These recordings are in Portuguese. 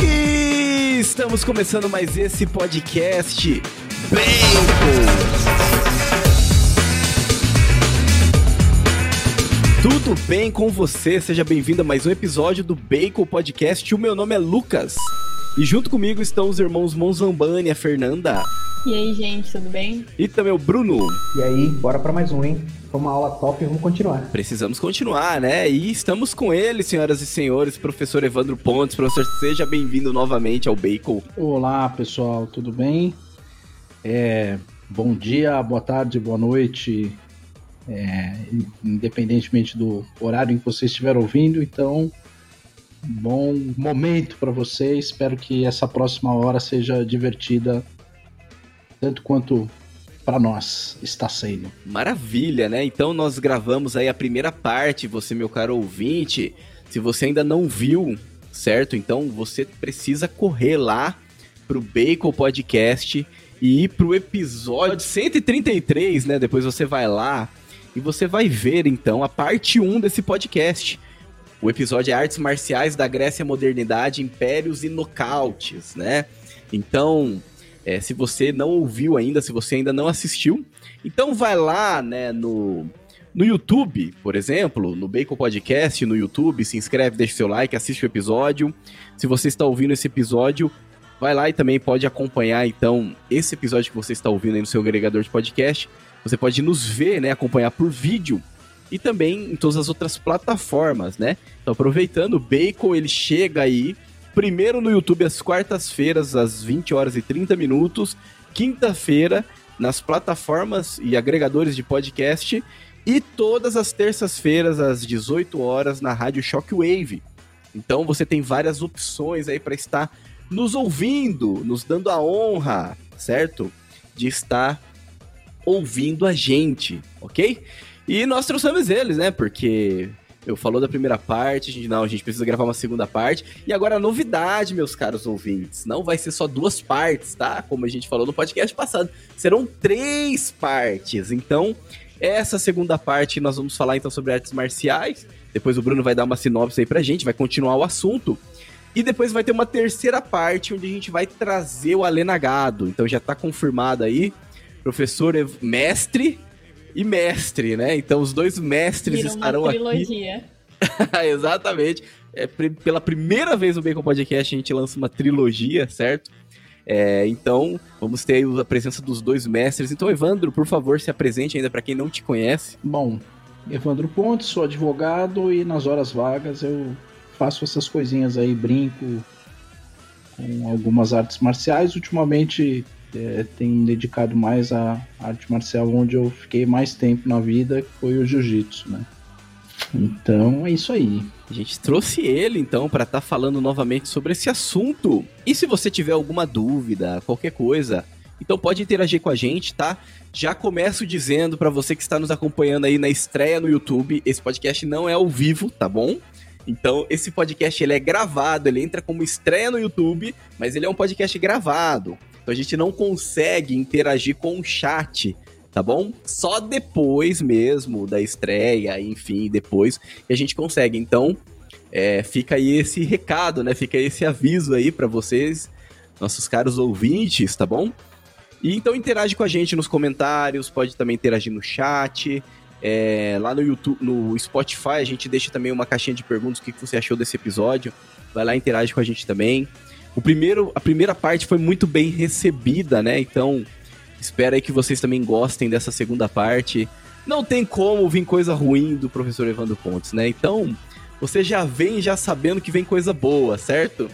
E estamos começando mais esse podcast Bacon. Tudo bem com você? Seja bem-vindo a mais um episódio do Bacon Podcast. O meu nome é Lucas. E junto comigo estão os irmãos Monzambani, a Fernanda. E aí, gente, tudo bem? E também o Bruno. E aí, bora para mais um, hein? Foi uma aula top e vamos continuar. Precisamos continuar, né? E estamos com ele, senhoras e senhores, professor Evandro Pontes. Professor, seja bem-vindo novamente ao Bacon. Olá, pessoal, tudo bem? É, bom dia, boa tarde, boa noite, é, independentemente do horário em que você estiver ouvindo. Então, bom momento para você. Espero que essa próxima hora seja divertida tanto quanto para nós está sendo. Maravilha, né? Então nós gravamos aí a primeira parte, você, meu caro ouvinte. Se você ainda não viu, certo? Então você precisa correr lá pro Bacon Podcast e ir pro episódio 133, né? Depois você vai lá e você vai ver então a parte 1 desse podcast. O episódio é Artes Marciais da Grécia Modernidade, Impérios e Nocautes, né? Então, é, se você não ouviu ainda, se você ainda não assistiu, então vai lá, né, no, no YouTube, por exemplo, no Bacon Podcast, no YouTube, se inscreve, deixa seu like, assiste o episódio. Se você está ouvindo esse episódio, vai lá e também pode acompanhar, então, esse episódio que você está ouvindo aí no seu agregador de podcast. Você pode nos ver, né, acompanhar por vídeo e também em todas as outras plataformas, né? Então, aproveitando, o Bacon, ele chega aí primeiro no YouTube às quartas-feiras, às 20 horas e 30 minutos, quinta-feira nas plataformas e agregadores de podcast e todas as terças-feiras às 18 horas na Rádio Shockwave. Então você tem várias opções aí para estar nos ouvindo, nos dando a honra, certo? De estar ouvindo a gente, ok? E nós trouxemos eles, né? Porque eu falou da primeira parte, a gente não, a gente precisa gravar uma segunda parte. E agora a novidade, meus caros ouvintes, não vai ser só duas partes, tá? Como a gente falou no podcast passado, serão três partes. Então, essa segunda parte nós vamos falar então sobre artes marciais. Depois o Bruno vai dar uma sinopse aí pra gente, vai continuar o assunto. E depois vai ter uma terceira parte onde a gente vai trazer o Alenagado. Então já tá confirmado aí, professor mestre e mestre, né? Então os dois mestres Vira estarão uma aqui. trilogia. Exatamente. É, pela primeira vez no Bacon Podcast a gente lança uma trilogia, certo? É, então, vamos ter aí a presença dos dois mestres. Então, Evandro, por favor, se apresente ainda para quem não te conhece. Bom, Evandro Pontes, sou advogado e nas horas vagas eu faço essas coisinhas aí, brinco com algumas artes marciais. Ultimamente é, dedicado mais à arte marcial onde eu fiquei mais tempo na vida, foi o jiu-jitsu, né? Então é isso aí. A gente trouxe ele, então, para estar falando novamente sobre esse assunto. E se você tiver alguma dúvida, qualquer coisa, então pode interagir com a gente, tá? Já começo dizendo para você que está nos acompanhando aí na estreia no YouTube, esse podcast não é ao vivo, tá bom? Então, esse podcast ele é gravado, ele entra como estreia no YouTube, mas ele é um podcast gravado. Então a gente não consegue interagir com o chat, tá bom? Só depois mesmo da estreia, enfim, depois que a gente consegue. Então, é, fica aí esse recado, né? Fica esse aviso aí para vocês, nossos caros ouvintes, tá bom? E então interage com a gente nos comentários, pode também interagir no chat. É, lá no YouTube, no Spotify, a gente deixa também uma caixinha de perguntas, o que que você achou desse episódio. Vai lá interage com a gente também. O primeiro, a primeira parte foi muito bem recebida, né? Então, espero aí que vocês também gostem dessa segunda parte. Não tem como vir coisa ruim do professor Evandro Pontes, né? Então, você já vem já sabendo que vem coisa boa, certo?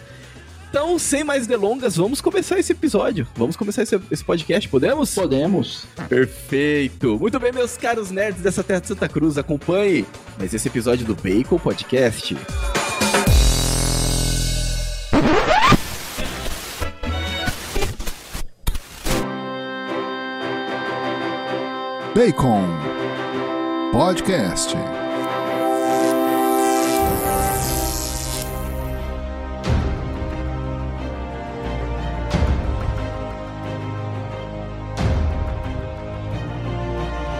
Então, sem mais delongas, vamos começar esse episódio. Vamos começar esse, esse podcast, podemos? Podemos. Perfeito! Muito bem, meus caros nerds dessa terra de Santa Cruz, acompanhe mais esse episódio do Bacon Podcast. Bacon Podcast.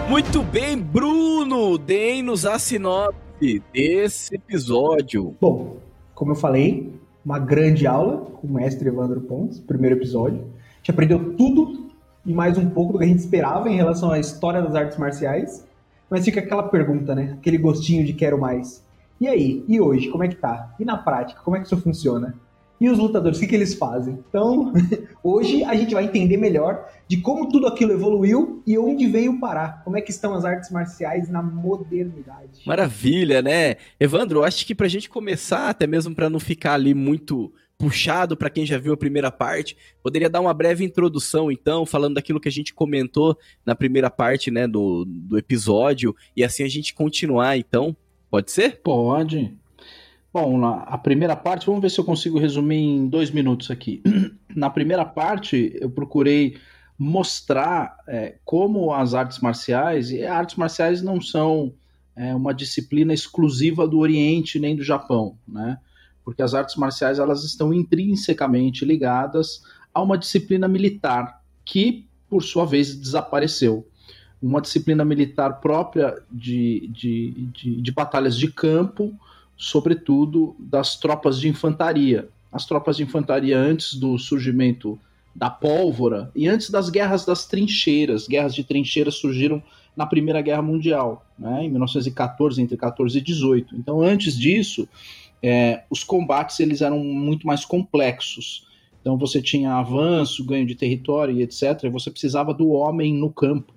Muito bem, Bruno, deem-nos a sinopse desse episódio. Bom, como eu falei, uma grande aula com o mestre Evandro Pontes, primeiro episódio. A gente aprendeu tudo e mais um pouco do que a gente esperava em relação à história das artes marciais. Mas fica aquela pergunta, né? Aquele gostinho de quero mais. E aí? E hoje? Como é que tá? E na prática? Como é que isso funciona? E os lutadores, o que, que eles fazem? Então, hoje a gente vai entender melhor de como tudo aquilo evoluiu e onde veio parar. Como é que estão as artes marciais na modernidade. Maravilha, né? Evandro, acho que pra gente começar, até mesmo para não ficar ali muito puxado para quem já viu a primeira parte, poderia dar uma breve introdução, então, falando daquilo que a gente comentou na primeira parte, né, do, do episódio, e assim a gente continuar, então. Pode ser? Pode. Bom, a primeira parte, vamos ver se eu consigo resumir em dois minutos aqui. Na primeira parte, eu procurei mostrar é, como as artes marciais, e artes marciais não são é, uma disciplina exclusiva do Oriente nem do Japão, né? Porque as artes marciais elas estão intrinsecamente ligadas a uma disciplina militar que, por sua vez, desapareceu. Uma disciplina militar própria de, de, de, de batalhas de campo, sobretudo das tropas de infantaria. As tropas de infantaria, antes do surgimento da pólvora e antes das guerras das trincheiras, guerras de trincheiras surgiram na Primeira Guerra Mundial, né, em 1914, entre 14 e 18. Então, antes disso, é, os combates eles eram muito mais complexos. Então, você tinha avanço, ganho de território e etc. E você precisava do homem no campo,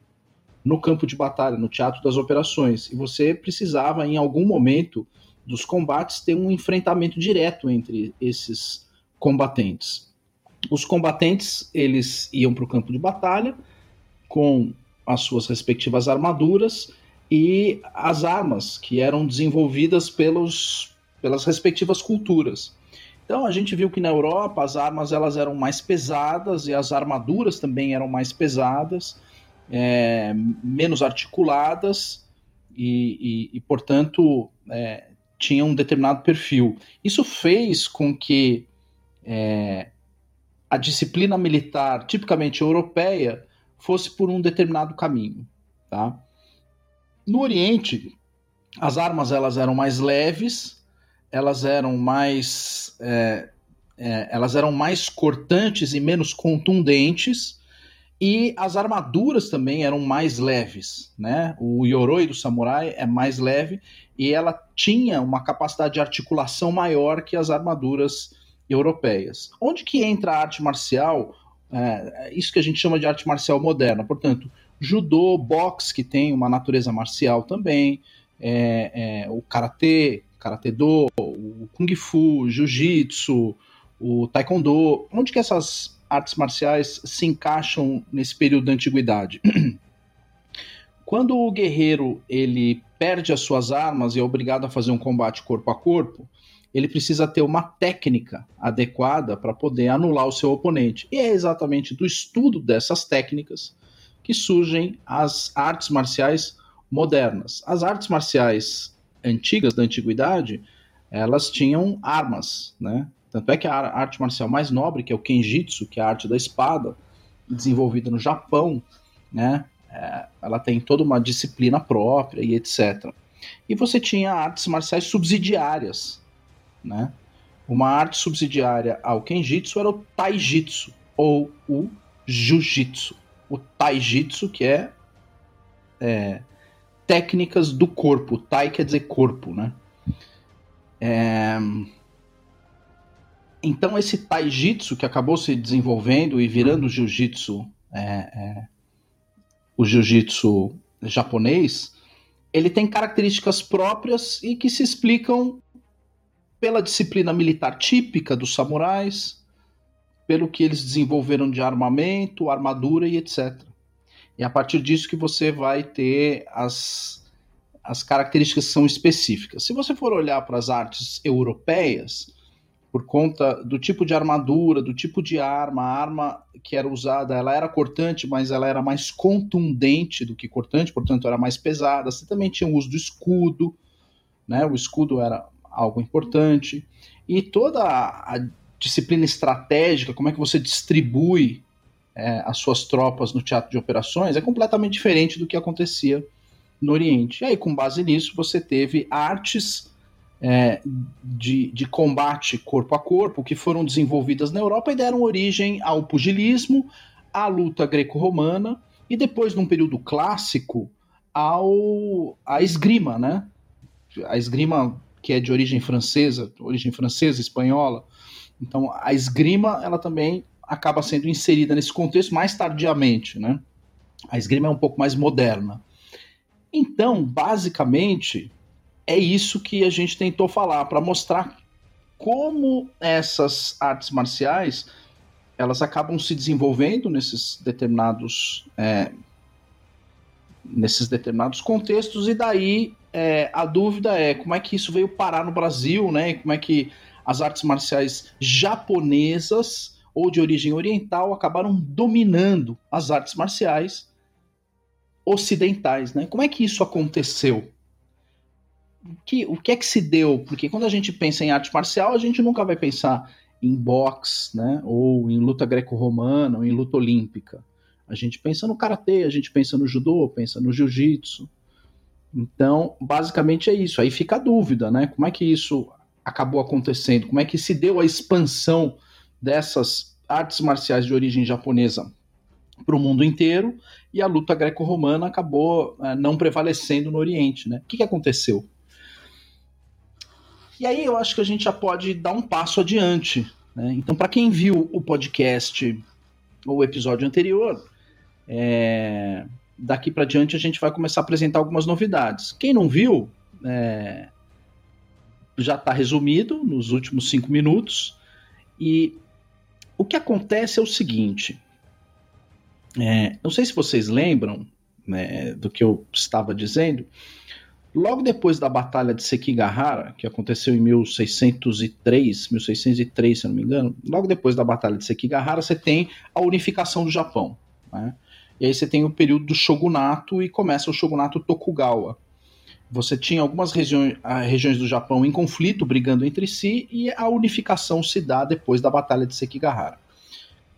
no campo de batalha, no teatro das operações. E você precisava, em algum momento, dos combates ter um enfrentamento direto entre esses combatentes. Os combatentes eles iam para o campo de batalha com as suas respectivas armaduras e as armas que eram desenvolvidas pelos, pelas respectivas culturas. Então a gente viu que na Europa as armas elas eram mais pesadas e as armaduras também eram mais pesadas, é, menos articuladas e, e, e portanto é, tinha um determinado perfil. Isso fez com que é, a disciplina militar, tipicamente europeia, fosse por um determinado caminho. Tá? No Oriente, as armas elas eram mais leves, elas eram mais, é, é, elas eram mais cortantes e menos contundentes, e as armaduras também eram mais leves, né? O Yoroi do samurai é mais leve e ela tinha uma capacidade de articulação maior que as armaduras europeias. Onde que entra a arte marcial? É, isso que a gente chama de arte marcial moderna. Portanto, judô, boxe, que tem uma natureza marcial também, é, é, o karatê, karatê do, o kung fu, jiu-jitsu, o taekwondo. Onde que essas artes marciais se encaixam nesse período da antiguidade? Quando o guerreiro ele perde as suas armas e é obrigado a fazer um combate corpo a corpo, ele precisa ter uma técnica adequada para poder anular o seu oponente. E é exatamente do estudo dessas técnicas que surgem as artes marciais modernas. As artes marciais antigas da antiguidade, elas tinham armas, né? Tanto é que a arte marcial mais nobre, que é o Kenjitsu, que é a arte da espada, desenvolvida no Japão, né? É, ela tem toda uma disciplina própria e etc. E você tinha artes marciais subsidiárias, né? Uma arte subsidiária ao Kenjitsu era o Taijitsu ou o Jiu-Jitsu. O Taijitsu, que é, é, técnicas do corpo. Tai quer dizer corpo, né? É, então esse taijitsu que acabou se desenvolvendo e virando jiu-jitsu, é, é, o jiu-jitsu japonês, ele tem características próprias e que se explicam pela disciplina militar típica dos samurais, pelo que eles desenvolveram de armamento, armadura e etc. E é a partir disso que você vai ter as, as características que são específicas. Se você for olhar para as artes europeias, por conta do tipo de armadura, do tipo de arma, a arma que era usada, ela era cortante, mas ela era mais contundente do que cortante, portanto era mais pesada. Você também tinha o uso do escudo, né? O escudo era algo importante e toda a disciplina estratégica, como é que você distribui é, as suas tropas no teatro de operações é completamente diferente do que acontecia no Oriente. E aí, com base nisso, você teve artes é, de, de combate corpo a corpo que foram desenvolvidas na Europa e deram origem ao pugilismo, à luta greco-romana e depois, num período clássico, ao à esgrima, né? A esgrima que é de origem francesa, origem francesa, espanhola. Então, a esgrima, ela também acaba sendo inserida nesse contexto mais tardiamente, né? A esgrima é um pouco mais moderna. Então, basicamente, é isso que a gente tentou falar para mostrar como essas artes marciais elas acabam se desenvolvendo nesses determinados é, nesses determinados contextos e daí é, a dúvida é como é que isso veio parar no Brasil, né? Como é que as artes marciais japonesas ou de origem oriental acabaram dominando as artes marciais ocidentais, né? Como é que isso aconteceu? O que, o que é que se deu? Porque quando a gente pensa em arte marcial, a gente nunca vai pensar em boxe, né? Ou em luta greco-romana, ou em luta olímpica. A gente pensa no karatê, a gente pensa no judô, pensa no jiu-jitsu. Então, basicamente é isso. Aí fica a dúvida, né? Como é que isso acabou acontecendo? Como é que se deu a expansão dessas artes marciais de origem japonesa para o mundo inteiro e a luta greco-romana acabou é, não prevalecendo no Oriente, né? O que, que aconteceu? E aí eu acho que a gente já pode dar um passo adiante. Né? Então, para quem viu o podcast ou o episódio anterior, é... daqui para diante a gente vai começar a apresentar algumas novidades. Quem não viu, é... já está resumido nos últimos cinco minutos. E o que acontece é o seguinte: é, não sei se vocês lembram né, do que eu estava dizendo. Logo depois da Batalha de Sekigahara, que aconteceu em 1603, 1603, se não me engano, logo depois da Batalha de Sekigahara, você tem a unificação do Japão. Né? E aí você tem o período do shogunato e começa o shogunato Tokugawa. Você tinha algumas regiões, regiões do Japão em conflito, brigando entre si, e a unificação se dá depois da Batalha de Sekigahara.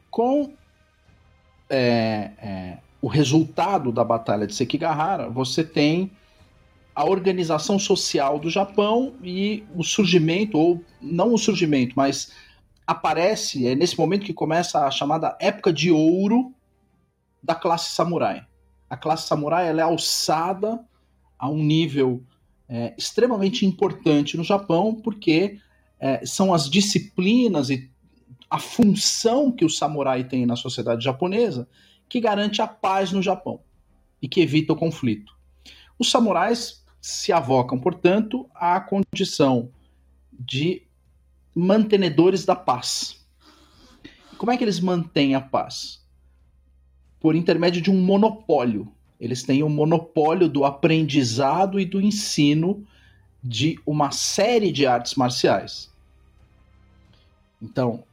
Com é, é, o resultado da Batalha de Sekigahara, você tem a organização social do Japão e o surgimento, ou não o surgimento, mas aparece, é nesse momento que começa a chamada época de ouro da classe samurai. A classe samurai ela é alçada a um nível é, extremamente importante no Japão, porque é, são as disciplinas e a função que o samurai tem na sociedade japonesa que garante a paz no Japão e que evita o conflito. Os samurais se avocam, portanto, à condição de mantenedores da paz. Como é que eles mantêm a paz? Por intermédio de um monopólio. Eles têm o um monopólio do aprendizado e do ensino de uma série de artes marciais. Então,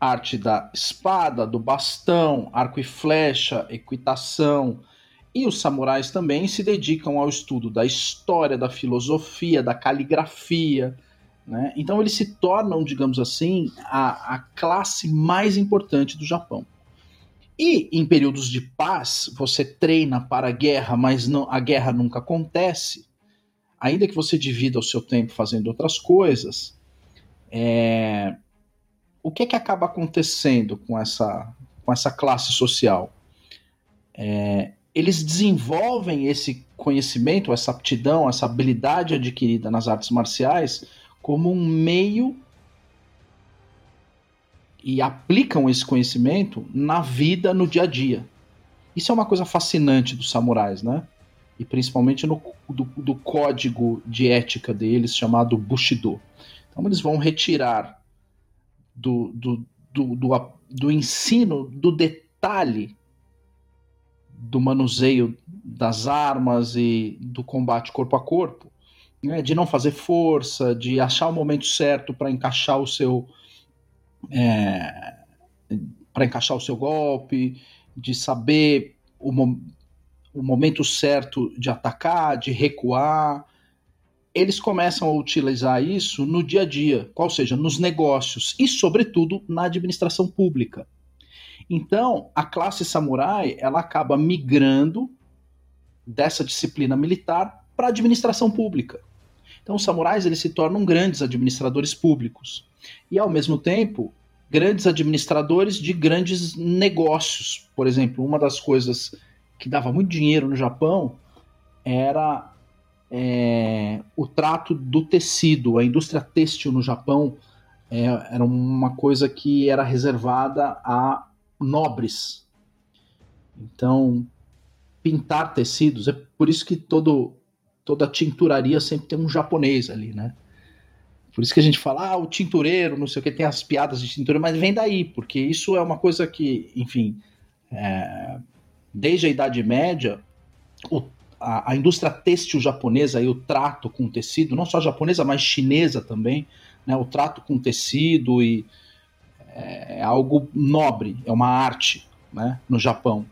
arte da espada, do bastão, arco e flecha, equitação. E os samurais também se dedicam ao estudo da história, da filosofia, da caligrafia. Né? Então eles se tornam, digamos assim, a, a classe mais importante do Japão. E em períodos de paz, você treina para a guerra, mas não, a guerra nunca acontece. Ainda que você divida o seu tempo fazendo outras coisas, é, o que é que acaba acontecendo com essa, com essa classe social? É, eles desenvolvem esse conhecimento, essa aptidão, essa habilidade adquirida nas artes marciais como um meio e aplicam esse conhecimento na vida, no dia a dia. Isso é uma coisa fascinante dos samurais, né? E principalmente no, do, do código de ética deles chamado Bushido. Então eles vão retirar do, do, do, do, do ensino do detalhe do manuseio das armas e do combate corpo a corpo, né, de não fazer força, de achar o momento certo para encaixar o seu é, para encaixar o seu golpe, de saber o, o momento certo de atacar, de recuar, eles começam a utilizar isso no dia a dia, qual seja, nos negócios e, sobretudo, na administração pública. Então, a classe samurai, ela acaba migrando dessa disciplina militar para a administração pública. Então, os samurais eles se tornam grandes administradores públicos e, ao mesmo tempo, grandes administradores de grandes negócios. Por exemplo, uma das coisas que dava muito dinheiro no Japão era é, o trato do tecido. A indústria têxtil no Japão é, era uma coisa que era reservada a nobres. Então, pintar tecidos, é por isso que todo, toda tinturaria sempre tem um japonês ali, né? Por isso que a gente fala, ah, o tintureiro, não sei o que, tem as piadas de tintureiro, mas vem daí, porque isso é uma coisa que, enfim, é, desde a Idade Média, o, a, a, indústria têxtil japonesa e o trato com tecido, não só japonesa, mas chinesa também, né, o trato com tecido e é, é algo nobre, é uma arte né, no Japão.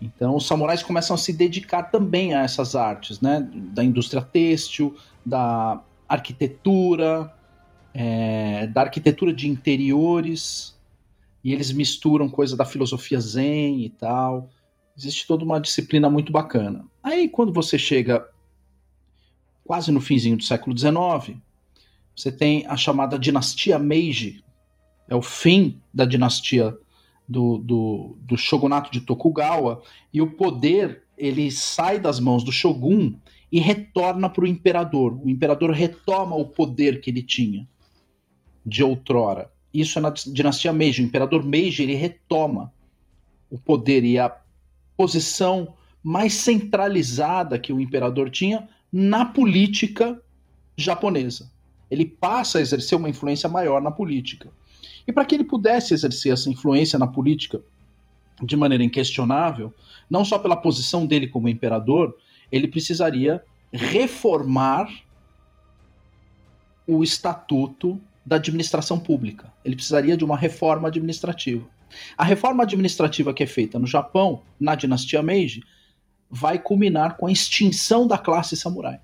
Então os samurais começam a se dedicar também a essas artes, né, da indústria têxtil, da arquitetura, é, da arquitetura de interiores, e eles misturam coisa da filosofia zen e tal. Existe toda uma disciplina muito bacana. Aí quando você chega quase no finzinho do século XIX, você tem a chamada dinastia Meiji, é o fim da dinastia do, do, do shogunato de Tokugawa, e o poder ele sai das mãos do shogun e retorna para o imperador. O imperador retoma o poder que ele tinha de outrora. Isso é na dinastia Meiji. O imperador Meiji ele retoma o poder e a posição mais centralizada que o imperador tinha na política japonesa. Ele passa a exercer uma influência maior na política. E para que ele pudesse exercer essa influência na política de maneira inquestionável, não só pela posição dele como imperador, ele precisaria reformar o estatuto da administração pública. Ele precisaria de uma reforma administrativa. A reforma administrativa que é feita no Japão, na dinastia Meiji, vai culminar com a extinção da classe samurai.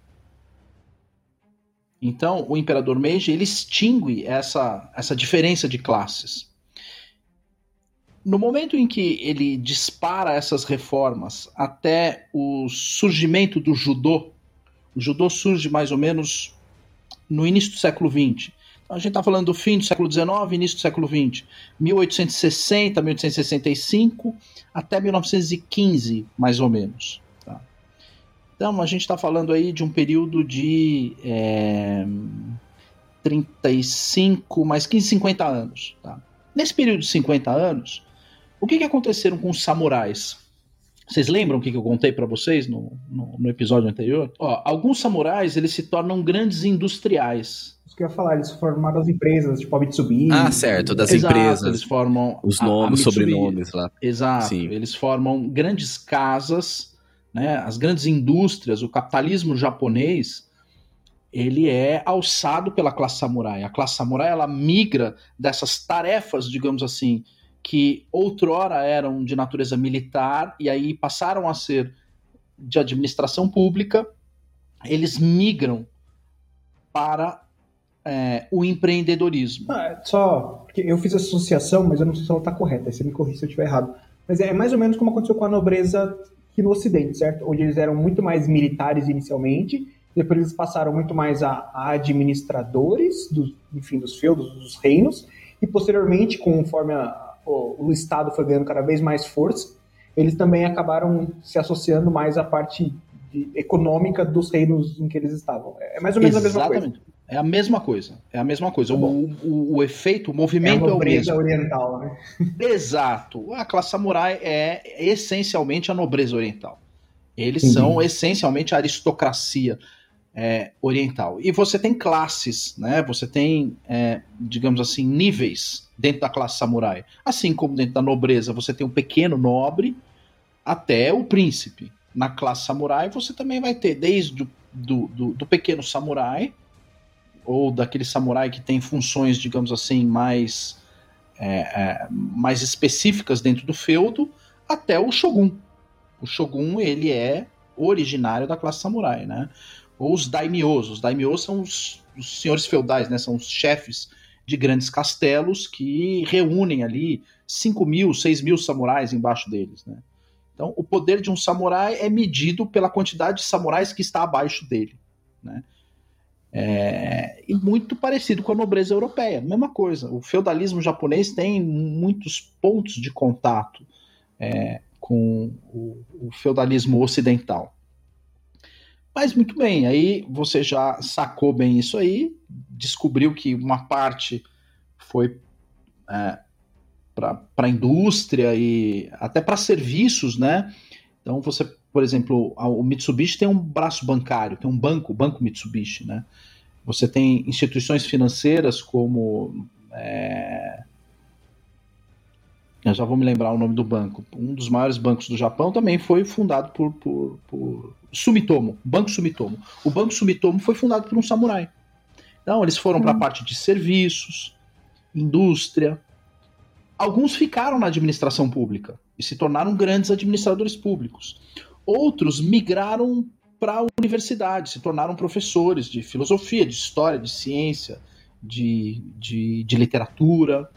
Então, o imperador Meiji ele extingue essa, essa diferença de classes. No momento em que ele dispara essas reformas até o surgimento do judô, o judô surge mais ou menos no início do século XX. Então, a gente está falando do fim do século XIX, início do século XX. 1860, 1865 até 1915, mais ou menos. Tá? Então, a gente está falando aí de um período de é, 35, mais 15, 50 anos. Tá? Nesse período de 50 anos, o que, que aconteceram com os samurais? Vocês lembram o que, que eu contei para vocês no, no, no, episódio anterior? Ó, alguns samurais eles se tornam grandes industriais. Isso que eu ia falar, eles formaram as empresas, tipo a Mitsubishi. Ah, certo, das Exato, empresas. Eles formam os nomes, a, a sobrenomes lá. Exato. Sim. Eles formam grandes casas, né? As grandes indústrias, o capitalismo japonês, ele é alçado pela classe samurai. A classe samurai ela migra dessas tarefas, digamos assim, que outrora eram de natureza militar e aí passaram a ser de administração pública, eles migram para é, o empreendedorismo. Ah, só, porque eu fiz associação, mas eu não sei se ela está correta, você me corrija se eu estiver errado. Mas é mais ou menos como aconteceu com a nobreza aqui no Ocidente, certo? Onde eles eram muito mais militares inicialmente, depois eles passaram muito mais a, a administradores, dos, enfim, dos feudos, dos reinos, e posteriormente, conforme a, o, o Estado foi ganhando cada vez mais força, eles também acabaram se associando mais à parte de, econômica dos reinos em que eles estavam. É mais ou menos Exatamente. a mesma coisa. É a mesma coisa. É a mesma coisa. O, o, o, efeito, o movimento é, a é o mesmo. oriental, né? Exato. A classe samurai é essencialmente a nobreza oriental. Eles são essencialmente a aristocracia é, oriental. E você tem classes, né? Você tem, é, digamos assim, níveis dentro da classe samurai. Assim como dentro da nobreza você tem um pequeno nobre até o príncipe. Na classe samurai você também vai ter desde o do, do, do pequeno samurai ou daquele samurai que tem funções, digamos assim, mais, é, é, mais específicas dentro do feudo, até o shogun. O shogun ele é originário da classe samurai, né? Ou os daimyos. Os daimyos são os, os senhores feudais, né? São os chefes de grandes castelos que reúnem ali 5 mil, 6 mil samurais embaixo deles. Né? Então, o poder de um samurai é medido pela quantidade de samurais que está abaixo dele. Né? É, e muito parecido com a nobreza europeia, mesma coisa. O feudalismo japonês tem muitos pontos de contato é, com o, o, feudalismo ocidental. Mas muito bem, aí você já sacou bem isso aí, descobriu que uma parte foi é, para a indústria e até para serviços, né? Então você por exemplo, o Mitsubishi tem um braço bancário, tem um banco, o Banco Mitsubishi, né? Você tem instituições financeiras como. É... Eu já vou me lembrar o nome do banco. Um dos maiores bancos do Japão também foi fundado por, por, por Sumitomo, Banco Sumitomo. O Banco Sumitomo foi fundado por um samurai. Então, eles foram para a hum. parte de serviços, indústria. Alguns ficaram na administração pública e se tornaram grandes administradores públicos. Outros migraram para a universidade, se tornaram professores de filosofia, de história, de ciência, de, de, de literatura.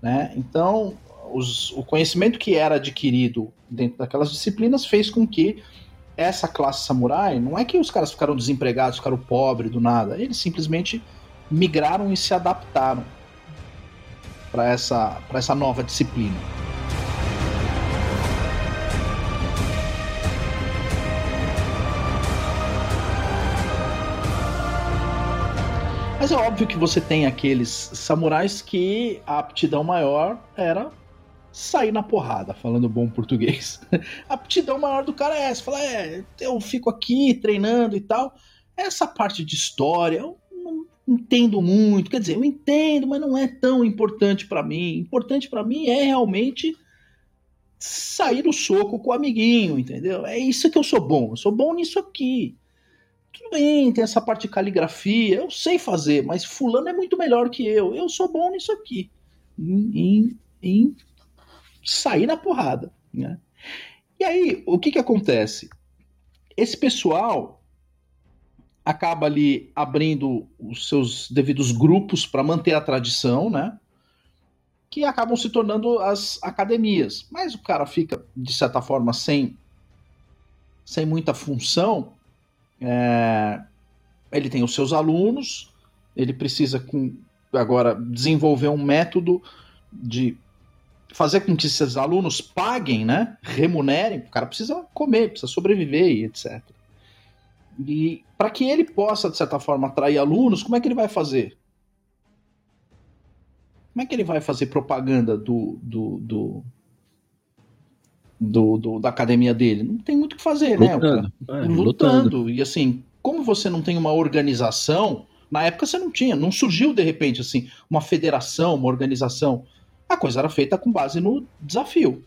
Né? Então, os, o conhecimento que era adquirido dentro daquelas disciplinas fez com que essa classe samurai, não é que os caras ficaram desempregados, ficaram pobres do nada, eles simplesmente migraram e se adaptaram para essa, essa nova disciplina. Mas é óbvio que você tem aqueles samurais que a aptidão maior era sair na porrada, falando bom português. a aptidão maior do cara é essa, fala, é, eu fico aqui treinando e tal. Essa parte de história eu não entendo muito, quer dizer, eu entendo, mas não é tão importante para mim. Importante para mim é realmente sair no soco com o amiguinho, entendeu? É isso que eu sou bom, eu sou bom nisso aqui. Tudo bem, tem essa parte de caligrafia, eu sei fazer, mas fulano é muito melhor que eu. Eu sou bom nisso aqui. Em, em, em sair na porrada. Né? E aí, o que, que acontece? Esse pessoal acaba ali abrindo os seus devidos grupos para manter a tradição, né? Que acabam se tornando as academias. Mas o cara fica, de certa forma, sem, sem muita função é, ele tem os seus alunos, ele precisa com, agora desenvolver um método de fazer com que esses alunos paguem, né? Remunerem, o cara precisa comer, precisa sobreviver e etc. E para que ele possa, de certa forma, atrair alunos, como é que ele vai fazer? Como é que ele vai fazer propaganda do, do, do, do, do, da academia dele. Não tem muito o que fazer, né, lutando, né? É, lutando. lutando. E assim, como você não tem uma organização, na época você não tinha, não surgiu de repente assim, uma federação, uma organização. A coisa era feita com base no desafio.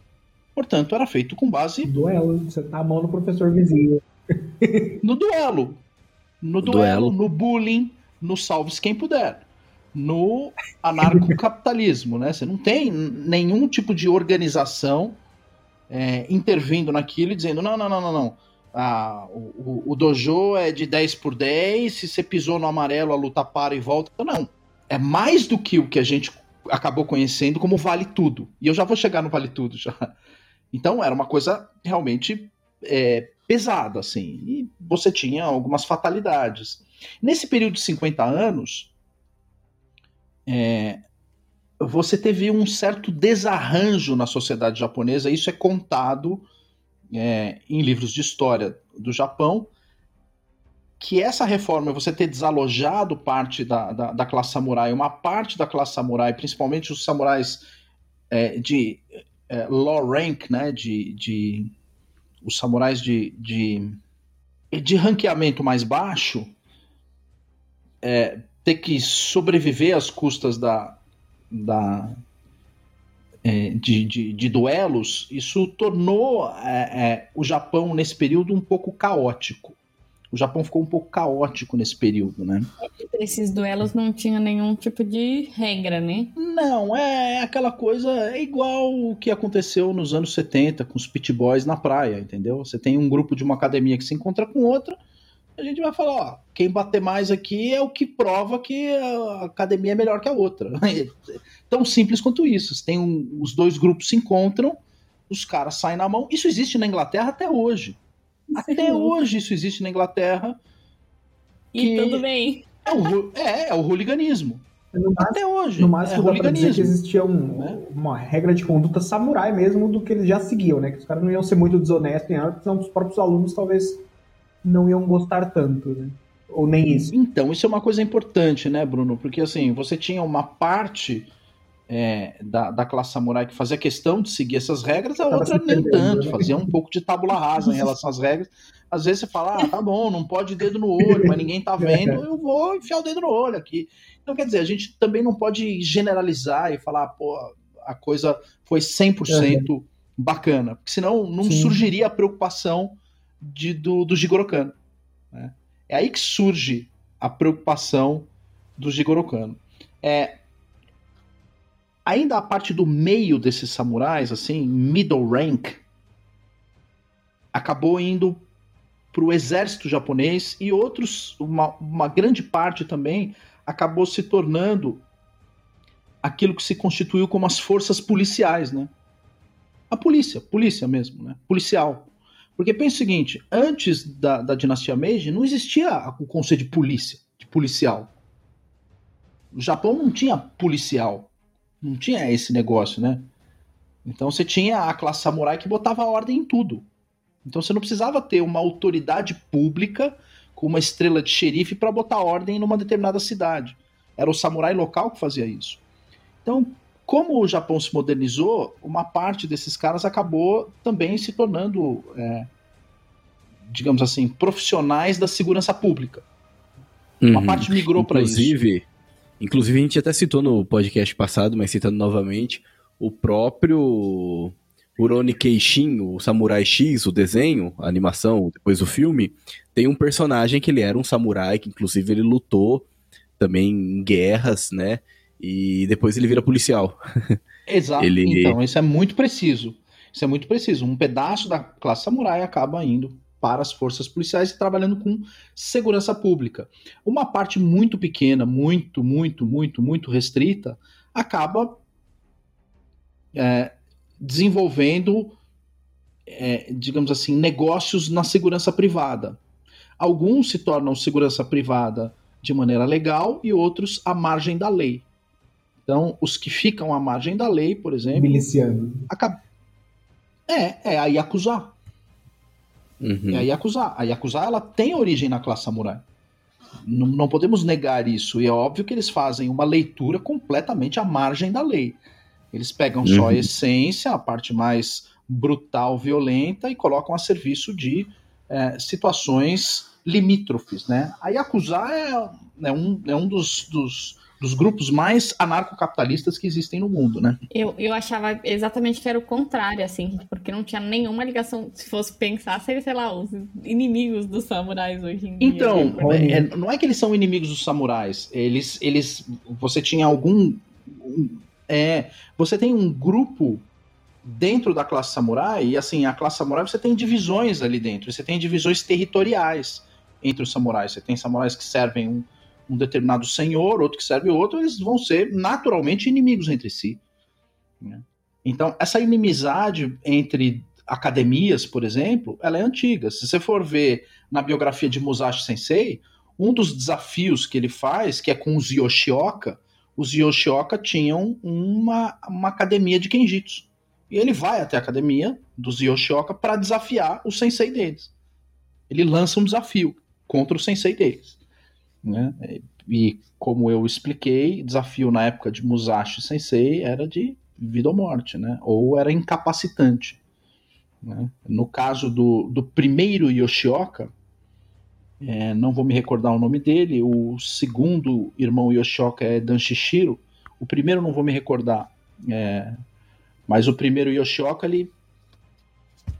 Portanto, era feito com base. Duelo, você tá a mão no professor vizinho. no duelo. No duelo, duelo, no bullying, no salve-se quem puder. No anarcocapitalismo, né? Você não tem nenhum tipo de organização é, intervindo naquilo e dizendo: não, não, não, não, não. Ah, o, o, dojo é de 10 por 10, se você pisou no amarelo, a luta para e volta. Não. É mais do que o que a gente acabou conhecendo como vale tudo. E eu já vou chegar no vale tudo já. Então era uma coisa realmente é, pesada, assim. E você tinha algumas fatalidades. Nesse período de 50 anos, é, você teve um certo desarranjo na sociedade japonesa, isso é contado é, em livros de história do Japão, que essa reforma, você ter desalojado parte da, da, da classe samurai, uma parte da classe samurai, principalmente os samurais é, de é, low rank, né, de, de os samurais de, de, de ranqueamento mais baixo, é, ter que sobreviver às custas da, da, é, de, de, de, duelos, isso tornou é, é, o Japão nesse período um pouco caótico. O Japão ficou um pouco caótico nesse período, né? Esses duelos não tinha nenhum tipo de regra, né? Não, é aquela coisa, é igual o que aconteceu nos anos 70 com os pit boys na praia, entendeu? Você tem um grupo de uma academia que se encontra com outra, a gente vai falar, ó, quem bater mais aqui é o que prova que a academia é melhor que a outra. Tão simples quanto isso. Tem um, os dois grupos se encontram, os caras saem na mão. Isso existe na Inglaterra até hoje. Até hoje isso existe na Inglaterra. E tudo bem. É o, é, é o hooliganismo. No máximo, Até hoje. No máximo, é dá pra dizer que existia um- né? uma regra de conduta samurai mesmo do que eles já seguiam, né? Que os caras não iam ser muito desonestos em nada, senão os próprios alunos talvez não iam gostar tanto, né? Ou nem isso. Então, isso é uma coisa importante, né, Bruno? Porque assim, você tinha uma parte é, da, da classe samurai que fazia questão de seguir essas regras, a Tava outra nem tanto, né? fazia um pouco de tábula rasa em relação às regras. Às vezes você fala, ah, tá bom, não pode dedo no olho, mas ninguém tá vendo, eu vou enfiar o dedo no olho aqui. Então, quer dizer, a gente também não pode generalizar e falar, pô, a coisa foi 100% bacana, porque senão não Sim. surgiria a preocupação de, do, do Jigoro Kano. né? É aí que surge a preocupação do Jigoro Kano. É, ainda a parte do meio desses samurais, assim, middle rank, acabou indo para o exército japonês e outros, uma, uma grande parte também, acabou se tornando aquilo que se constituiu como as forças policiais, né? A polícia, polícia mesmo, né? Policial. Porque pensa o seguinte, antes da, da dinastia Meiji não existia o conceito de polícia, de policial. O Japão não tinha policial, não tinha esse negócio, né? Então você tinha a classe samurai que botava ordem em tudo. Então você não precisava ter uma autoridade pública com uma estrela de xerife para botar ordem numa determinada cidade. Era o samurai local que fazia isso. Então, como o Japão se modernizou, uma parte desses caras acabou também se tornando, é, digamos assim, profissionais da segurança pública. Uma Uhum. parte migrou para isso. Inclusive, inclusive a gente até citou no podcast passado, mas citando novamente, o próprio Uroni Keishin, o Samurai X, o desenho, a animação, depois o filme, tem um personagem que ele era um samurai, que inclusive ele lutou também em guerras, né? E depois ele vira policial. Exato. Ele- Então, isso é muito preciso. Isso é muito preciso. Um pedaço da classe samurai acaba indo para as forças policiais e trabalhando com segurança pública. Uma parte muito pequena, muito, muito, muito, muito restrita, acaba é, desenvolvendo, é, digamos assim, negócios na segurança privada. Alguns se tornam segurança privada de maneira legal e outros à margem da lei. Então, os que ficam à margem da lei, por exemplo, Miliciano. é, é a Yakuza. Uhum. É a Yakuza. A Yakuza ela tem origem na classe samurai. Não, não podemos negar isso. E é óbvio que eles fazem uma leitura completamente à margem da lei. Eles pegam só a Uhum. essência, a parte mais brutal, violenta, e colocam a serviço de é, situações limítrofes. Né? A Yakuza é, é um, é um dos, dos, dos grupos mais anarcocapitalistas que existem no mundo. Né? Eu, eu achava exatamente que era o contrário, assim, porque não tinha nenhuma ligação. Se fosse pensar, seria, sei lá, os inimigos dos samurais hoje em dia. Então, né? É- não é que eles são inimigos dos samurais. Eles, eles, você tinha algum, um- é, você tem um grupo dentro da classe samurai e assim a classe samurai você tem divisões ali dentro. Você tem divisões territoriais entre os samurais. Você tem samurais que servem um, um determinado senhor, outro que serve outro. Eles vão ser naturalmente inimigos entre si. né? Então essa inimizade entre academias, por exemplo, ela é antiga. Se você for ver na biografia de Musashi Sensei, um dos desafios que ele faz, que é com os Yoshioka, os Yoshioka tinham uma, uma academia de Kenjitsu. E ele vai até a academia dos Yoshioka para desafiar o sensei deles. Ele lança um desafio contra o sensei deles. Né? E como eu expliquei, desafio na época de Musashi Sensei era de vida ou morte, né? ou era incapacitante. né? No caso do, do primeiro Yoshioka, é, não vou me recordar o nome dele. O segundo irmão Yoshioka é Danshishiro. O primeiro não vou me recordar. é, mas o primeiro Yoshioka ele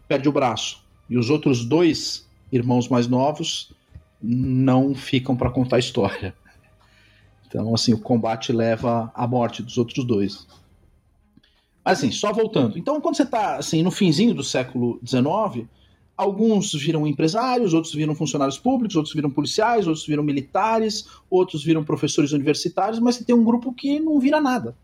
perde o braço. E os outros dois irmãos mais novos não ficam para contar a história. Então, assim, o combate leva à morte dos outros dois. Mas, assim, só voltando. Então, quando você está assim, no finzinho do século XIX, alguns viram empresários, outros viram funcionários públicos, outros viram policiais, outros viram militares, outros viram professores universitários, mas você tem um grupo que não vira nada.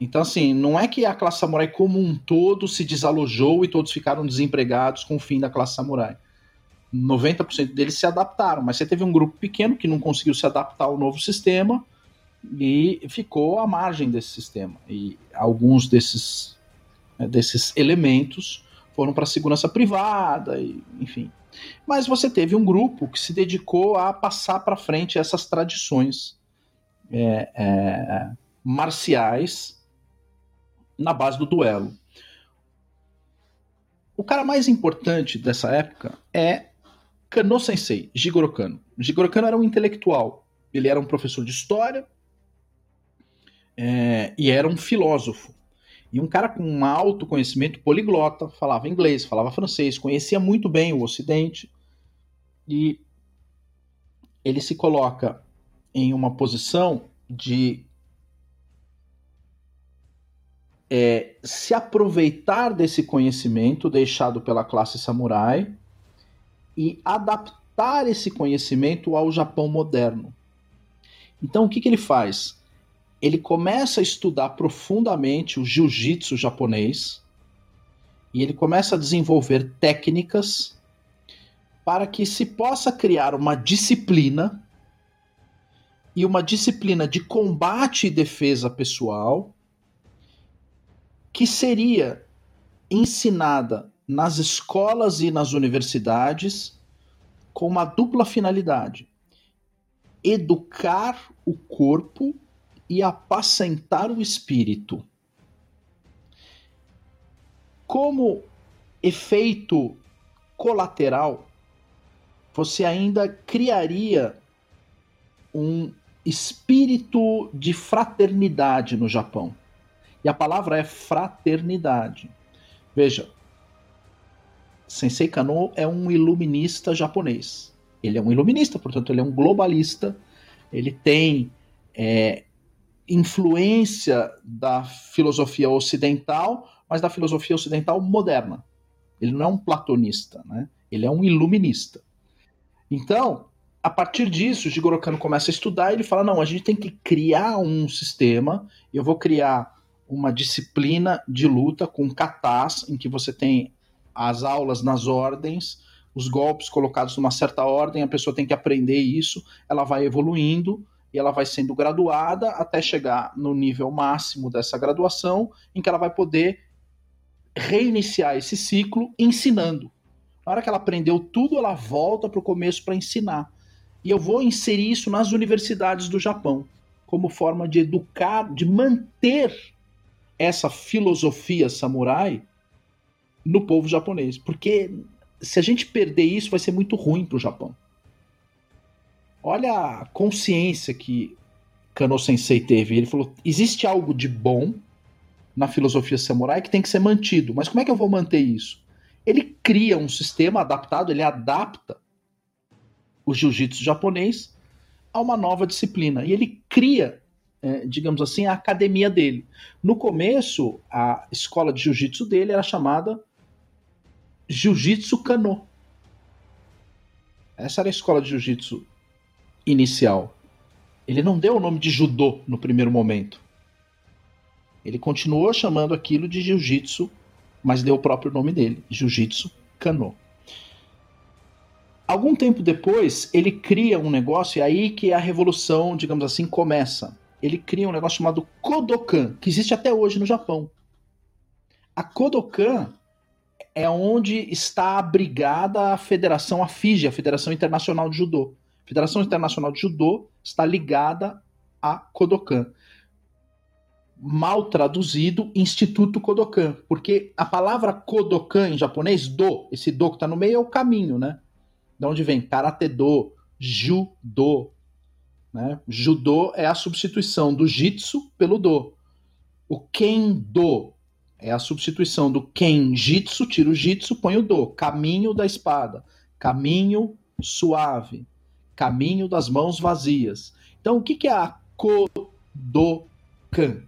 Então, assim, não é que a classe samurai como um todo se desalojou e todos ficaram desempregados com o fim da classe samurai. 90% deles se adaptaram, mas você teve um grupo pequeno que não conseguiu se adaptar ao novo sistema e ficou à margem desse sistema. E alguns desses, né, desses elementos foram para a segurança privada, e, enfim. Mas você teve um grupo que se dedicou a passar para frente essas tradições é, é, marciais na base do duelo. O cara mais importante dessa época é Kano Sensei, Jigoro Kano. Jigoro Kano era um intelectual. Ele era um professor de história é, e era um filósofo. E um cara com um alto conhecimento poliglota, falava inglês, falava francês, conhecia muito bem o Ocidente. E ele se coloca em uma posição de é, se aproveitar desse conhecimento deixado pela classe samurai e adaptar esse conhecimento ao Japão moderno. Então, o que, que ele faz? Ele começa a estudar profundamente o jiu-jitsu japonês e ele começa a desenvolver técnicas para que se possa criar uma disciplina e uma disciplina de combate e defesa pessoal que seria ensinada nas escolas e nas universidades com uma dupla finalidade: educar o corpo e apacentar o espírito. Como efeito colateral, você ainda criaria um espírito de fraternidade no Japão. E a palavra é fraternidade. Veja, Sensei Kano é um iluminista japonês. Ele é um iluminista, portanto, ele é um globalista. Ele tem é, influência da filosofia ocidental, mas da filosofia ocidental moderna. Ele não é um platonista, né? ele é um iluminista. Então, a partir disso, Jigoro Kano começa a estudar e ele fala: não, a gente tem que criar um sistema, eu vou criar uma disciplina de luta com katas, em que você tem as aulas nas ordens, os golpes colocados numa certa ordem, a pessoa tem que aprender isso, ela vai evoluindo e ela vai sendo graduada até chegar no nível máximo dessa graduação, em que ela vai poder reiniciar esse ciclo ensinando. Na hora que ela aprendeu tudo, ela volta para o começo para ensinar. E eu vou inserir isso nas universidades do Japão, como forma de educar, de manter essa filosofia samurai no povo japonês. Porque se a gente perder isso, vai ser muito ruim para o Japão. Olha a consciência que Kano Sensei teve. Ele falou: existe algo de bom na filosofia samurai que tem que ser mantido. Mas como é que eu vou manter isso? Ele cria um sistema adaptado, ele adapta o jiu-jitsu japonês a uma nova disciplina. E ele cria é, digamos assim, a academia dele. No começo, a escola de jiu-jitsu dele era chamada Jiu-Jitsu Kano. Essa era a escola de jiu-jitsu inicial. Ele não deu o nome de judô no primeiro momento. Ele continuou chamando aquilo de jiu-jitsu, mas deu o próprio nome dele, Jiu-Jitsu Kano. Algum tempo depois, ele cria um negócio e é aí que a revolução, digamos assim, começa ele cria um negócio chamado Kodokan, que existe até hoje no Japão. A Kodokan é onde está abrigada a Federação AFIGE, a Federação Internacional de Judô. A Federação Internacional de Judô está ligada a Kodokan. Mal traduzido, Instituto Kodokan, porque a palavra Kodokan em japonês, do, esse do que está no meio é o caminho, né? Da onde vem Karate Do, Judo, né? Judô é a substituição do jitsu pelo do. O kendo é a substituição do kenjitsu, tira o jitsu, põe o do. Caminho da espada, caminho suave, caminho das mãos vazias. Então, o que, que é a Kodokan?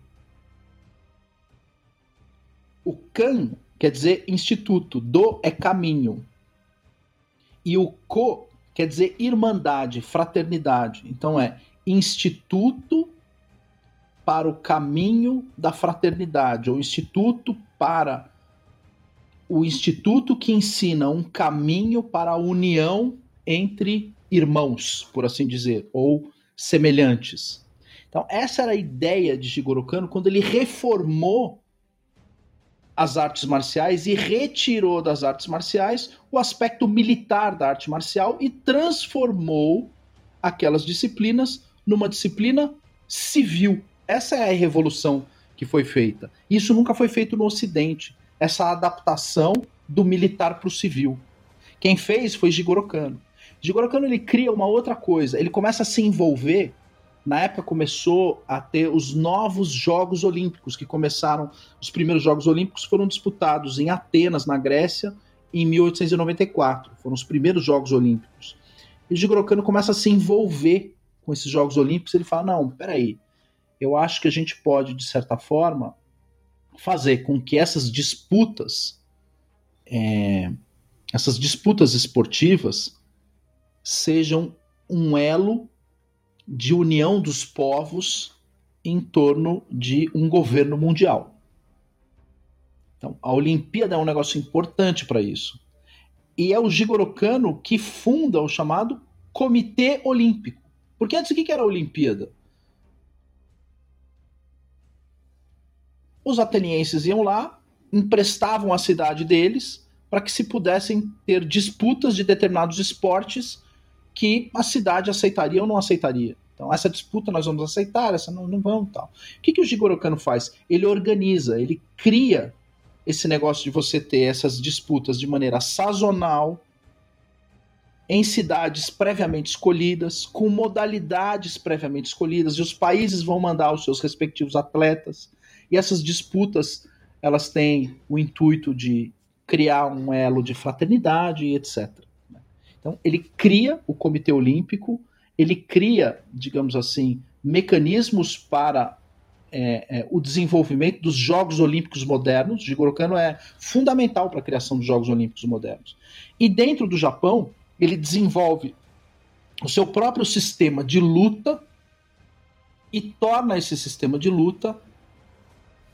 O kan quer dizer instituto, do é caminho. E o ko quer dizer irmandade, fraternidade. Então é instituto para o caminho da fraternidade, ou instituto para o instituto que ensina um caminho para a união entre irmãos, por assim dizer, ou semelhantes. Então, essa era a ideia de Jigoro Kano quando ele reformou as artes marciais e retirou das artes marciais o aspecto militar da arte marcial e transformou aquelas disciplinas numa disciplina civil. Essa é a revolução que foi feita. Isso nunca foi feito no Ocidente. Essa adaptação do militar para o civil. Quem fez foi Jigoro Kano. Jigoro Kano ele cria uma outra coisa. Ele começa a se envolver na época começou a ter os novos Jogos Olímpicos, que começaram. Os primeiros Jogos Olímpicos foram disputados em Atenas, na Grécia, em 1894. Foram os primeiros Jogos Olímpicos. E Jigoro Kano começa a se envolver com esses Jogos Olímpicos. Ele fala: não, peraí, eu acho que a gente pode, de certa forma, fazer com que essas disputas, é, essas disputas esportivas, sejam um elo de união dos povos em torno de um governo mundial. Então, a Olimpíada é um negócio importante para isso. E é o Jigoro Kano que funda o chamado Comitê Olímpico. Porque antes o que era a Olimpíada? Os atenienses iam lá, emprestavam a cidade deles para que se pudessem ter disputas de determinados esportes que a cidade aceitaria ou não aceitaria. Então, essa disputa nós vamos aceitar, essa não, não vamos tal. O que, que o Jigoro Kano faz? Ele organiza, ele cria esse negócio de você ter essas disputas de maneira sazonal, em cidades previamente escolhidas, com modalidades previamente escolhidas, e os países vão mandar os seus respectivos atletas. E essas disputas, elas têm o intuito de criar um elo de fraternidade etc. Então, ele cria o Comitê Olímpico, ele cria, digamos assim, mecanismos para é, é, o desenvolvimento dos Jogos Olímpicos modernos. Jigoro Kano é fundamental para a criação dos Jogos Olímpicos modernos. E dentro do Japão, ele desenvolve o seu próprio sistema de luta e torna esse sistema de luta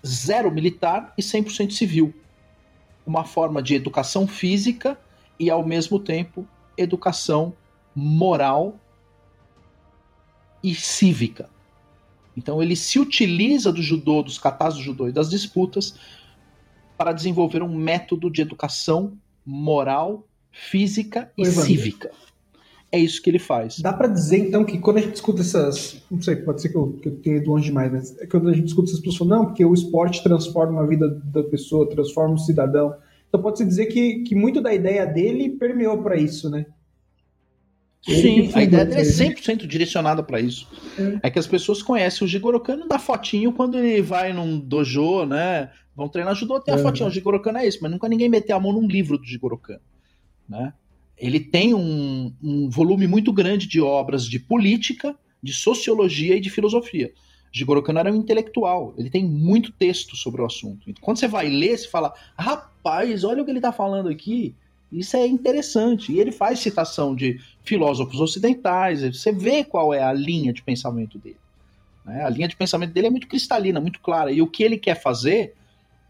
zero militar e 100% civil. Uma forma de educação física e, ao mesmo tempo, educação moral e cívica. Então ele se utiliza do judô, dos katas do judô e das disputas para desenvolver um método de educação moral, física e Oi, cívica. É isso que ele faz. Dá para dizer então que quando a gente escuta essas, não sei, pode ser que eu, que eu tenha ido longe demais, mas é quando a gente escuta essas pessoas, não, porque o esporte transforma a vida da pessoa, transforma o cidadão. Então pode-se dizer que, que muito da ideia dele permeou para isso, né? Sim, a ideia dele é 100% direcionada para isso. É. é. que as pessoas conhecem o Jigoro Kano da fotinho quando ele vai num dojo, né? Vão treinar judô, tem a é. fotinha, o Jigoro Kano é isso, mas nunca ninguém meteu a mão num livro do Jigoro Kano, né? Ele tem um, um volume muito grande de obras de política, de sociologia e de filosofia. Jigoro Kano era um intelectual, ele tem muito texto sobre o assunto. Então, quando você vai ler, você fala, rapaz, olha o que ele está falando aqui. Isso é interessante. E ele faz citação de filósofos ocidentais, você vê qual é a linha de pensamento dele. Né? A linha de pensamento dele é muito cristalina, muito clara. E o que ele quer fazer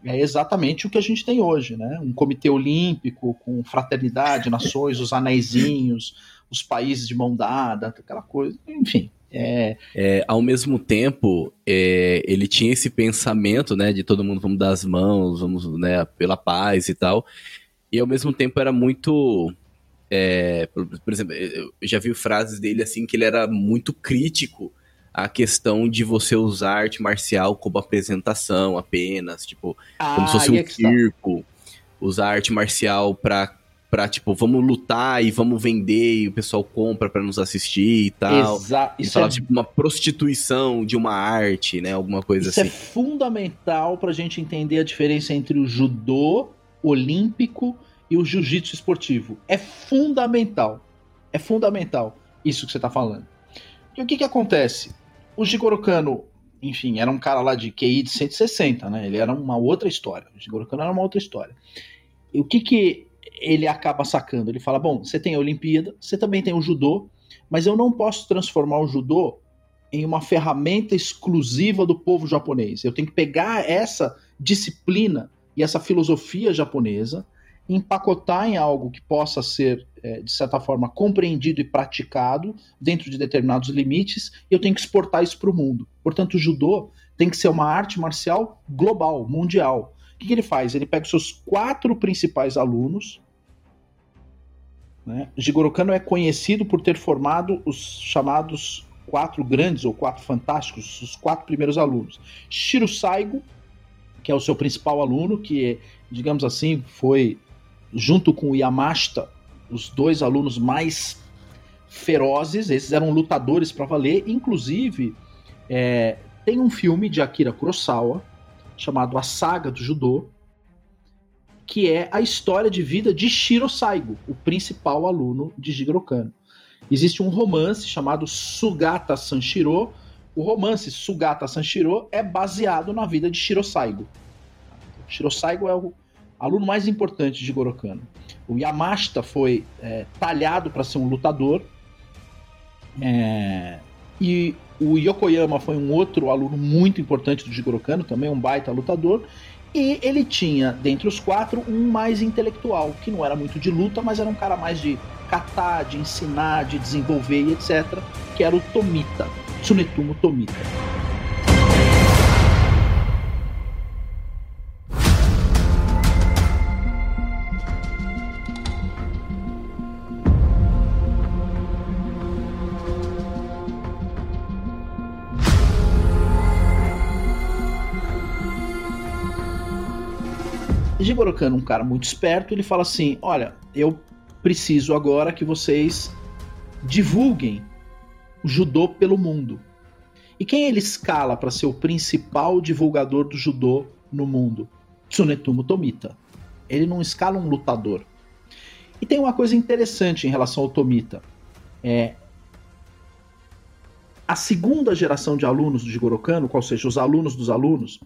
é exatamente o que a gente tem hoje, né? Um comitê olímpico com fraternidade, nações, os anéisinhos, os países de mão dada, aquela coisa, enfim. É... é ao mesmo tempo, é, ele tinha esse pensamento, né, de todo mundo vamos dar as mãos, vamos, né, pela paz e tal. E ao mesmo tempo era muito é, por, por, exemplo, eu já vi frases dele assim que ele era muito crítico à questão de você usar arte marcial como apresentação apenas, tipo, ah, como se fosse um é circo, usar arte marcial pra pra, tipo, vamos lutar e vamos vender e o pessoal compra para nos assistir e tal. Exato. Isso falar, é... tipo, uma prostituição de uma arte, né? Alguma coisa Isso assim. Isso é fundamental pra gente entender a diferença entre o judô olímpico e o jiu-jitsu esportivo. É fundamental. É fundamental isso que você está falando. E o que, que acontece? O Jigoro Kano enfim, era um cara lá de QI de 160, né? Ele era uma outra história. O Jigoro Kano era uma outra história. E o que que ele acaba sacando? Ele fala: bom, você tem a Olimpíada, você também tem o judô, mas eu não posso transformar o judô em uma ferramenta exclusiva do povo japonês. Eu tenho que pegar essa disciplina e essa filosofia japonesa, empacotar em algo que possa ser, é, de certa forma, compreendido e praticado dentro de determinados limites, e eu tenho que exportar isso para o mundo. Portanto, o judô tem que ser uma arte marcial global, mundial. O que, que ele faz? Ele pega os seus quatro principais alunos. Né? Jigoro Kano é conhecido por ter formado os chamados quatro grandes ou quatro fantásticos, os quatro primeiros alunos. Shiro Saigo, que é o seu principal aluno, que, digamos assim, foi, junto com o Yamashita, os dois alunos mais ferozes. Esses eram lutadores para valer. Inclusive, é, tem um filme de Akira Kurosawa chamado A Saga do Judô, que é a história de vida de Shiro Saigo, o principal aluno de Jigoro Kano. Existe um romance chamado Sugata Sanshiro. O romance Sugata Sanshiro é baseado na vida de Shiro Saigo. Shiro Saigo é o aluno mais importante de Jigoro Kano. O Yamashita foi é, talhado para ser um lutador. É, e o Yokoyama foi um outro aluno muito importante do Jigoro Kano, também um baita lutador. E ele tinha, dentre os quatro, um mais intelectual, que não era muito de luta, mas era um cara mais de catar, de ensinar, de desenvolver e etc., que era o Tomita, Tsunetumo Tomita. Jigoro Kano, um cara muito esperto, ele fala assim: Olha, eu preciso agora que vocês divulguem o judô pelo mundo. E quem ele escala para ser o principal divulgador do judô no mundo? Tsunetumo Tomita. Ele não escala um lutador. E tem uma coisa interessante em relação ao Tomita. É, a segunda geração de alunos do Jigoro Kano, qual seja, os alunos dos alunos,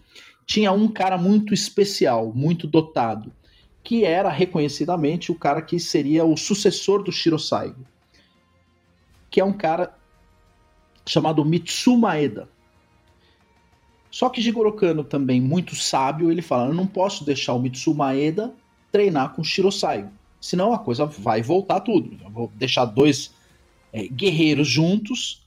tinha um cara muito especial, muito dotado, que era reconhecidamente o cara que seria o sucessor do Shiro Saigo, que é um cara chamado Mitsu Maeda. Só que Jigoro Kano também muito sábio, ele fala: "Eu não posso deixar o Mitsu Maeda treinar com o Shiro Saigo, senão a coisa vai voltar tudo. Eu vou deixar dois é, guerreiros juntos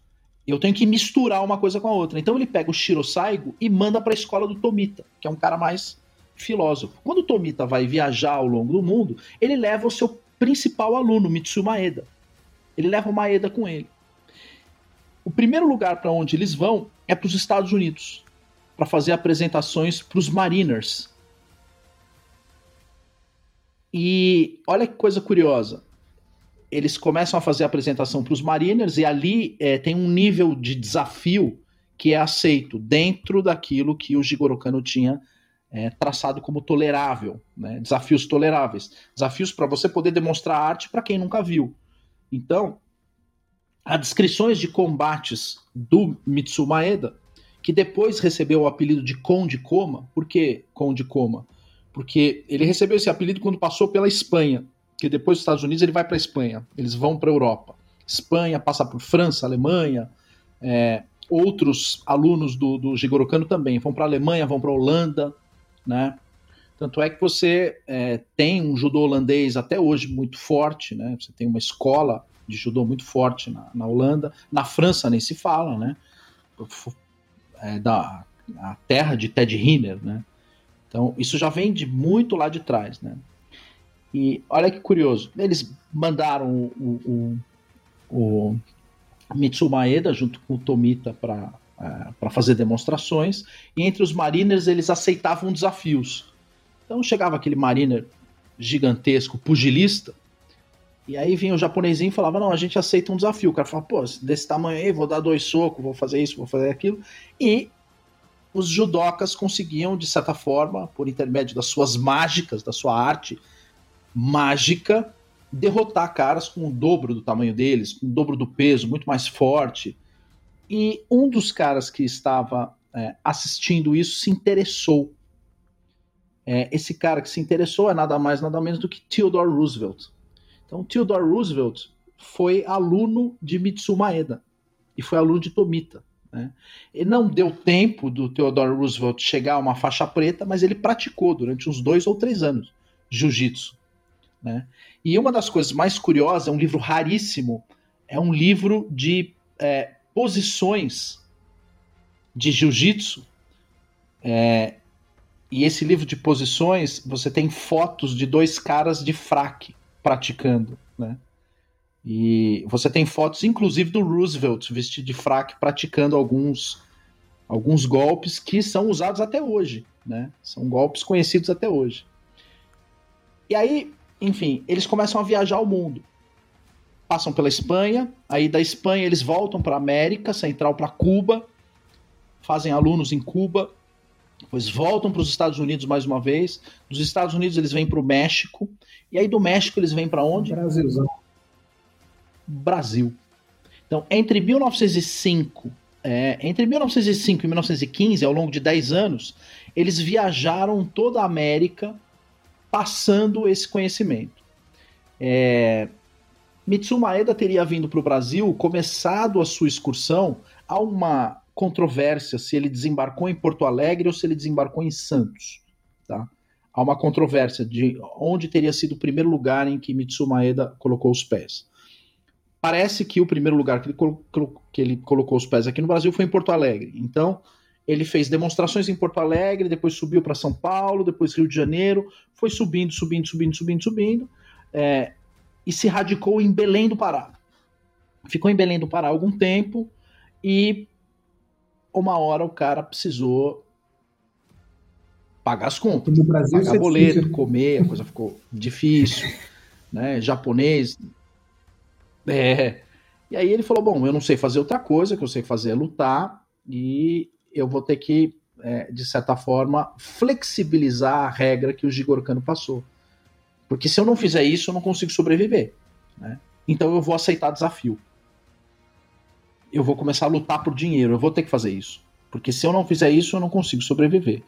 eu tenho que misturar uma coisa com a outra. Então ele pega o Shiro Saigo e manda para a escola do Tomita, que é um cara mais filósofo. Quando o Tomita vai viajar ao longo do mundo, ele leva o seu principal aluno, Mitsu Maeda. Ele leva o Maeda com ele. O primeiro lugar para onde eles vão é para os Estados Unidos, para fazer apresentações para os Mariners. E olha que coisa curiosa eles começam a fazer a apresentação para os Mariners e ali é, tem um nível de desafio que é aceito dentro daquilo que o Jigoro Kano tinha é, traçado como tolerável, né? desafios toleráveis, desafios para você poder demonstrar arte para quem nunca viu. Então, há descrições de combates do Mitsu Maeda, que depois recebeu o apelido de Conde Koma. Por que Conde Koma? Porque ele recebeu esse apelido quando passou pela Espanha que depois dos Estados Unidos ele vai para a Espanha, eles vão para a Europa. Espanha, passa por França, Alemanha, é, outros alunos do, do Jigoro Kano também vão para a Alemanha, vão para a Holanda, né? Tanto é que você é, tem um judô holandês até hoje muito forte, né? Você tem uma escola de judô muito forte na, na Holanda. Na França nem se fala, né? É da a terra de Ted Riner, né? Então isso já vem de muito lá de trás, né? E olha que curioso, eles mandaram o, o, o Mitsu Maeda junto com o Tomita para uh, para fazer demonstrações, e entre os mariners eles aceitavam desafios. Então chegava aquele mariner gigantesco, pugilista, e aí vinha o japonesinho e falava: Não, a gente aceita um desafio. O cara fala: Pô, desse tamanho aí, vou dar dois socos, vou fazer isso, vou fazer aquilo. E os judocas conseguiam, de certa forma, por intermédio das suas mágicas, da sua arte mágica derrotar caras com o dobro do tamanho deles, com o dobro do peso, muito mais forte. E um dos caras que estava é, assistindo isso, se interessou. É, esse cara que se interessou é nada mais, nada menos do que Theodore Roosevelt. Então, Theodore Roosevelt foi aluno de Mitsu Maeda e foi aluno de Tomita. Né? E não deu tempo do Theodore Roosevelt chegar a uma faixa preta, mas ele praticou durante uns dois ou três anos jiu-jitsu. Né? E uma das coisas mais curiosas, é um livro raríssimo, é um livro de é, posições de jiu-jitsu. É, e esse livro de posições, você tem fotos de dois caras de fraque praticando, né? E você tem fotos, inclusive, do Roosevelt vestido de fraque praticando alguns, alguns golpes que são usados até hoje, né? São golpes conhecidos até hoje. E aí, enfim, eles começam a viajar o mundo. Passam pela Espanha, aí da Espanha eles voltam para a América Central, para Cuba, fazem alunos em Cuba, depois voltam para os Estados Unidos mais uma vez. Dos Estados Unidos eles vêm para o México. E aí do México eles vêm para onde? Brasilzão. Brasil. Então, entre 1905, é, entre 1905 e 1915, ao longo de 10 anos, eles viajaram toda a América passando esse conhecimento. É, Mitsu Maeda teria vindo para o Brasil, começado a sua excursão a uma controvérsia se ele desembarcou em Porto Alegre ou se ele desembarcou em Santos. Tá? Há uma controvérsia de onde teria sido o primeiro lugar em que Mitsu Maeda colocou os pés. Parece que o primeiro lugar que ele, que ele colocou os pés aqui no Brasil foi em Porto Alegre. Então, ele fez demonstrações em Porto Alegre, depois subiu para São Paulo, depois Rio de Janeiro, foi subindo, subindo, subindo, subindo, subindo, é, e se radicou em Belém do Pará. Ficou em Belém do Pará algum tempo e uma hora o cara precisou pagar as contas, no Brasil, pagar boleto, difícil. comer, a coisa ficou difícil, né? Japonês, é. E aí ele falou, bom, eu não sei fazer outra coisa, que eu sei fazer é lutar e eu vou ter que, é, de certa forma, flexibilizar a regra que o Jigoro Kano passou, porque se eu não fizer isso, eu não consigo sobreviver, né? Então eu vou aceitar desafio eu vou começar a lutar por dinheiro, eu vou ter que fazer isso. Porque se eu não fizer isso, eu não consigo sobreviver.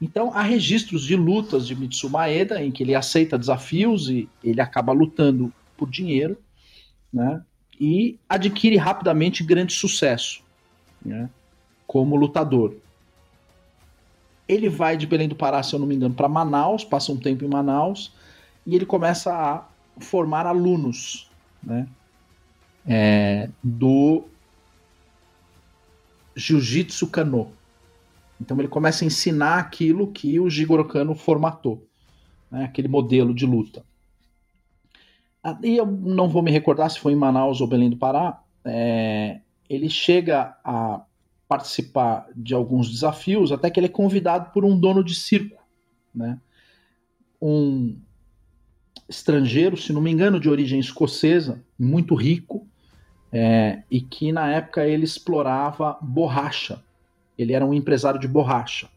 Então, há registros de lutas de Mitsu Maeda em que ele aceita desafios e ele acaba lutando por dinheiro, né? E adquire rapidamente grande sucesso, né? Como lutador. Ele vai de Belém do Pará, se eu não me engano, para Manaus, passa um tempo em Manaus e ele começa a formar alunos, né? É, do Jiu-Jitsu Kano. Então ele começa a ensinar aquilo que o Jigoro Kano formatou, né? aquele modelo de luta. Ah, e eu não vou me recordar se foi em Manaus ou Belém do Pará. É, ele chega a participar de alguns desafios, até que ele é convidado por um dono de circo, né? Um estrangeiro, se não me engano, de origem escocesa, muito rico, é, e que na época ele explorava borracha. Ele era um empresário de borracha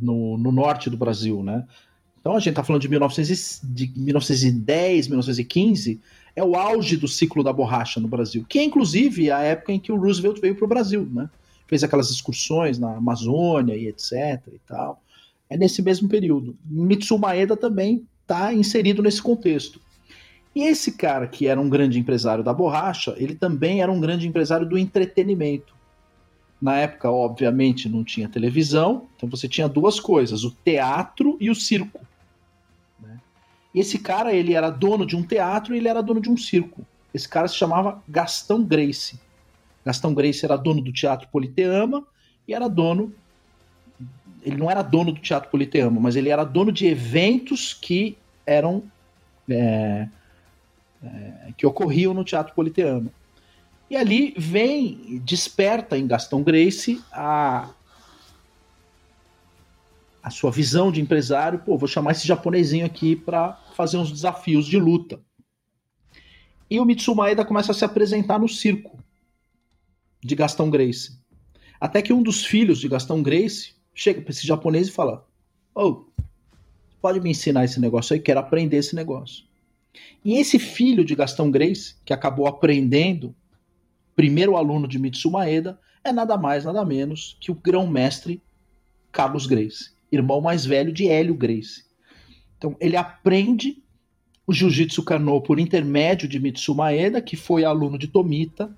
no, no norte do Brasil, né? Então a gente está falando de, 1900, de 1910, 1915, é o auge do ciclo da borracha no Brasil, que é inclusive a época em que o Roosevelt veio para o Brasil, né? Fez aquelas excursões na Amazônia e etc e tal. É nesse mesmo período. Mitsu Maeda também está inserido nesse contexto. E esse cara, que era um grande empresário da borracha, ele também era um grande empresário do entretenimento. Na época, obviamente, não tinha televisão, então você tinha duas coisas: o teatro e o circo. Né? E esse cara, ele era dono de um teatro e ele era dono de um circo. Esse cara se chamava Gastão Grace. Gastão Grace era dono do Teatro Politeama e era dono. Ele não era dono do Teatro Politeama, mas ele era dono de eventos que eram é, é, que ocorriam no Teatro Politeama. E ali vem, desperta em Gastão Grace a, a sua visão de empresário. Pô, vou chamar esse japonesinho aqui para fazer uns desafios de luta. E o Mitsumaeda começa a se apresentar no circo de Gastão Grace. Até que um dos filhos de Gastão Grace chega para esse japonês e fala: Oh, pode me ensinar esse negócio aí? Quero aprender esse negócio. E esse filho de Gastão Grace, que acabou aprendendo, primeiro aluno de Mitsu Maeda, é nada mais, nada menos que o grão-mestre Carlos Grace, irmão mais velho de Hélio Grace. Então, ele aprende o Jiu-Jitsu Kano por intermédio de Mitsu Maeda, que foi aluno de Tomita,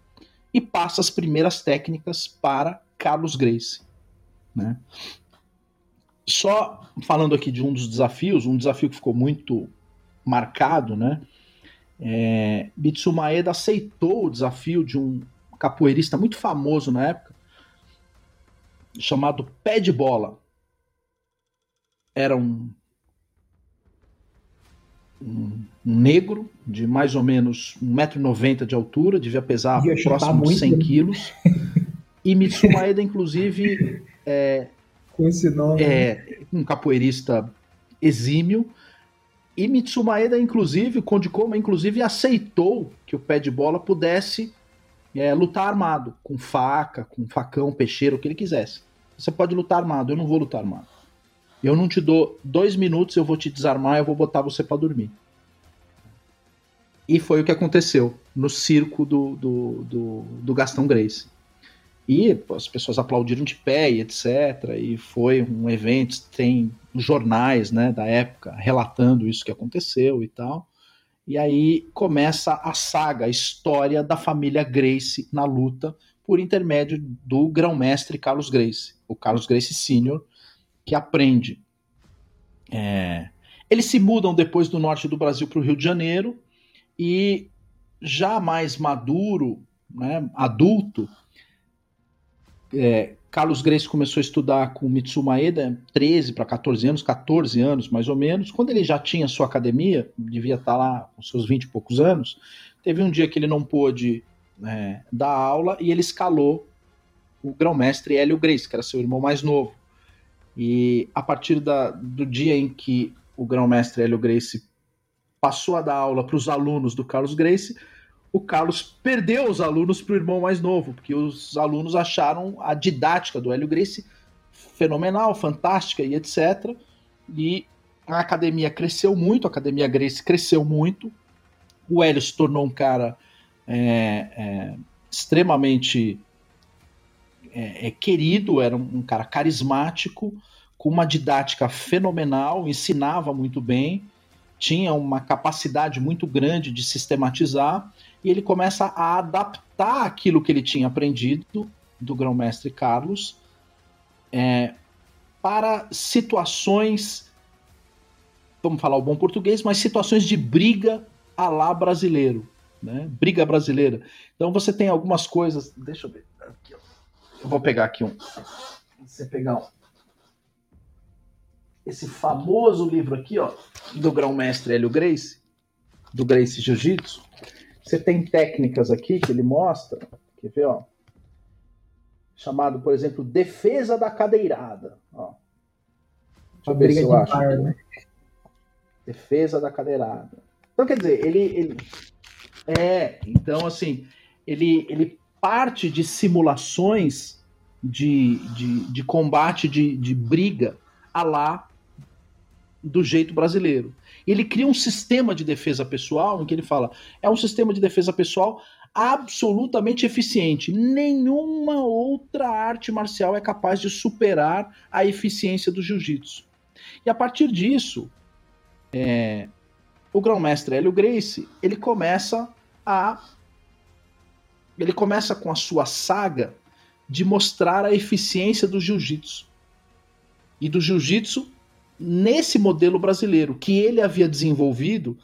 e passa as primeiras técnicas para Carlos Grace. Né? Só falando aqui de um dos desafios, um desafio que ficou muito marcado, né? É, Mitsu Maeda aceitou o desafio de um capoeirista muito famoso na época, chamado Pé de Bola. Era um, um, negro de mais ou menos 1,90m de altura, devia pesar Ia próximo de muito, 100 né? quilos. E Mitsu Maeda, inclusive, é, Com esse nome. é um capoeirista exímio. E Mitsumaeda, inclusive, o Conde Koma, inclusive, aceitou que o pé de bola pudesse é, lutar armado, com faca, com facão, peixeiro, o que ele quisesse. Você pode lutar armado, eu não vou lutar armado. Eu não te dou dois minutos, eu vou te desarmar, eu vou botar você para dormir. E foi o que aconteceu no circo do, do, do, do Gastão Grace. E pô, as pessoas aplaudiram de pé e etc. E foi um evento, tem jornais né, da época relatando isso que aconteceu e tal. E aí começa a saga, a história da família Grace na luta por intermédio do grão-mestre Carlos Grace, o Carlos Grace Sr., que aprende. É, Eles se mudam depois do norte do Brasil para o Rio de Janeiro e já mais maduro, né, adulto, é, Carlos Grace começou a estudar com Mitsu Maeda, 13 para 14 anos, 14 anos mais ou menos. Quando ele já tinha sua academia, devia estar lá com seus 20 e poucos anos, teve um dia que ele não pôde é, dar aula e ele escalou o grão-mestre Hélio Grace, que era seu irmão mais novo. E a partir da, do dia em que o grão-mestre Hélio Grace passou a dar aula para os alunos do Carlos Grace, o Carlos perdeu os alunos para o irmão mais novo, porque os alunos acharam a didática do Hélio Grace fenomenal, fantástica e etc. E a academia cresceu muito, a academia Grace cresceu muito. O Hélio se tornou um cara é, é, extremamente é, é, querido, era um, um cara carismático, com uma didática fenomenal, ensinava muito bem, tinha uma capacidade muito grande de sistematizar e ele começa a adaptar aquilo que ele tinha aprendido do grão-mestre Carlos é, para situações, vamos falar o bom português, mas situações de briga a lá brasileiro, né? Briga brasileira. Então você tem algumas coisas, deixa eu ver. Eu vou pegar aqui um, você pegar um, esse famoso livro aqui, ó, do grão-mestre Hélio Grace, do Grace Jiu-Jitsu, você tem técnicas aqui que ele mostra, quer ver, ó? Chamado, por exemplo, defesa da cadeirada. Ó. Deixa eu ver se eu acho. par, né? Defesa da cadeirada. Então, quer dizer, ele, ele. É, então, assim, ele, ele parte de simulações de, de, de combate, de, de briga, a lá do jeito brasileiro. Ele cria um sistema de defesa pessoal em que ele fala: é um sistema de defesa pessoal absolutamente eficiente. Nenhuma outra arte marcial é capaz de superar a eficiência do jiu-jitsu. E a partir disso, é, o grão-mestre Hélio Grace ele começa a ele começa com a sua saga de mostrar a eficiência do jiu-jitsu e do jiu-jitsu nesse modelo brasileiro que ele havia desenvolvido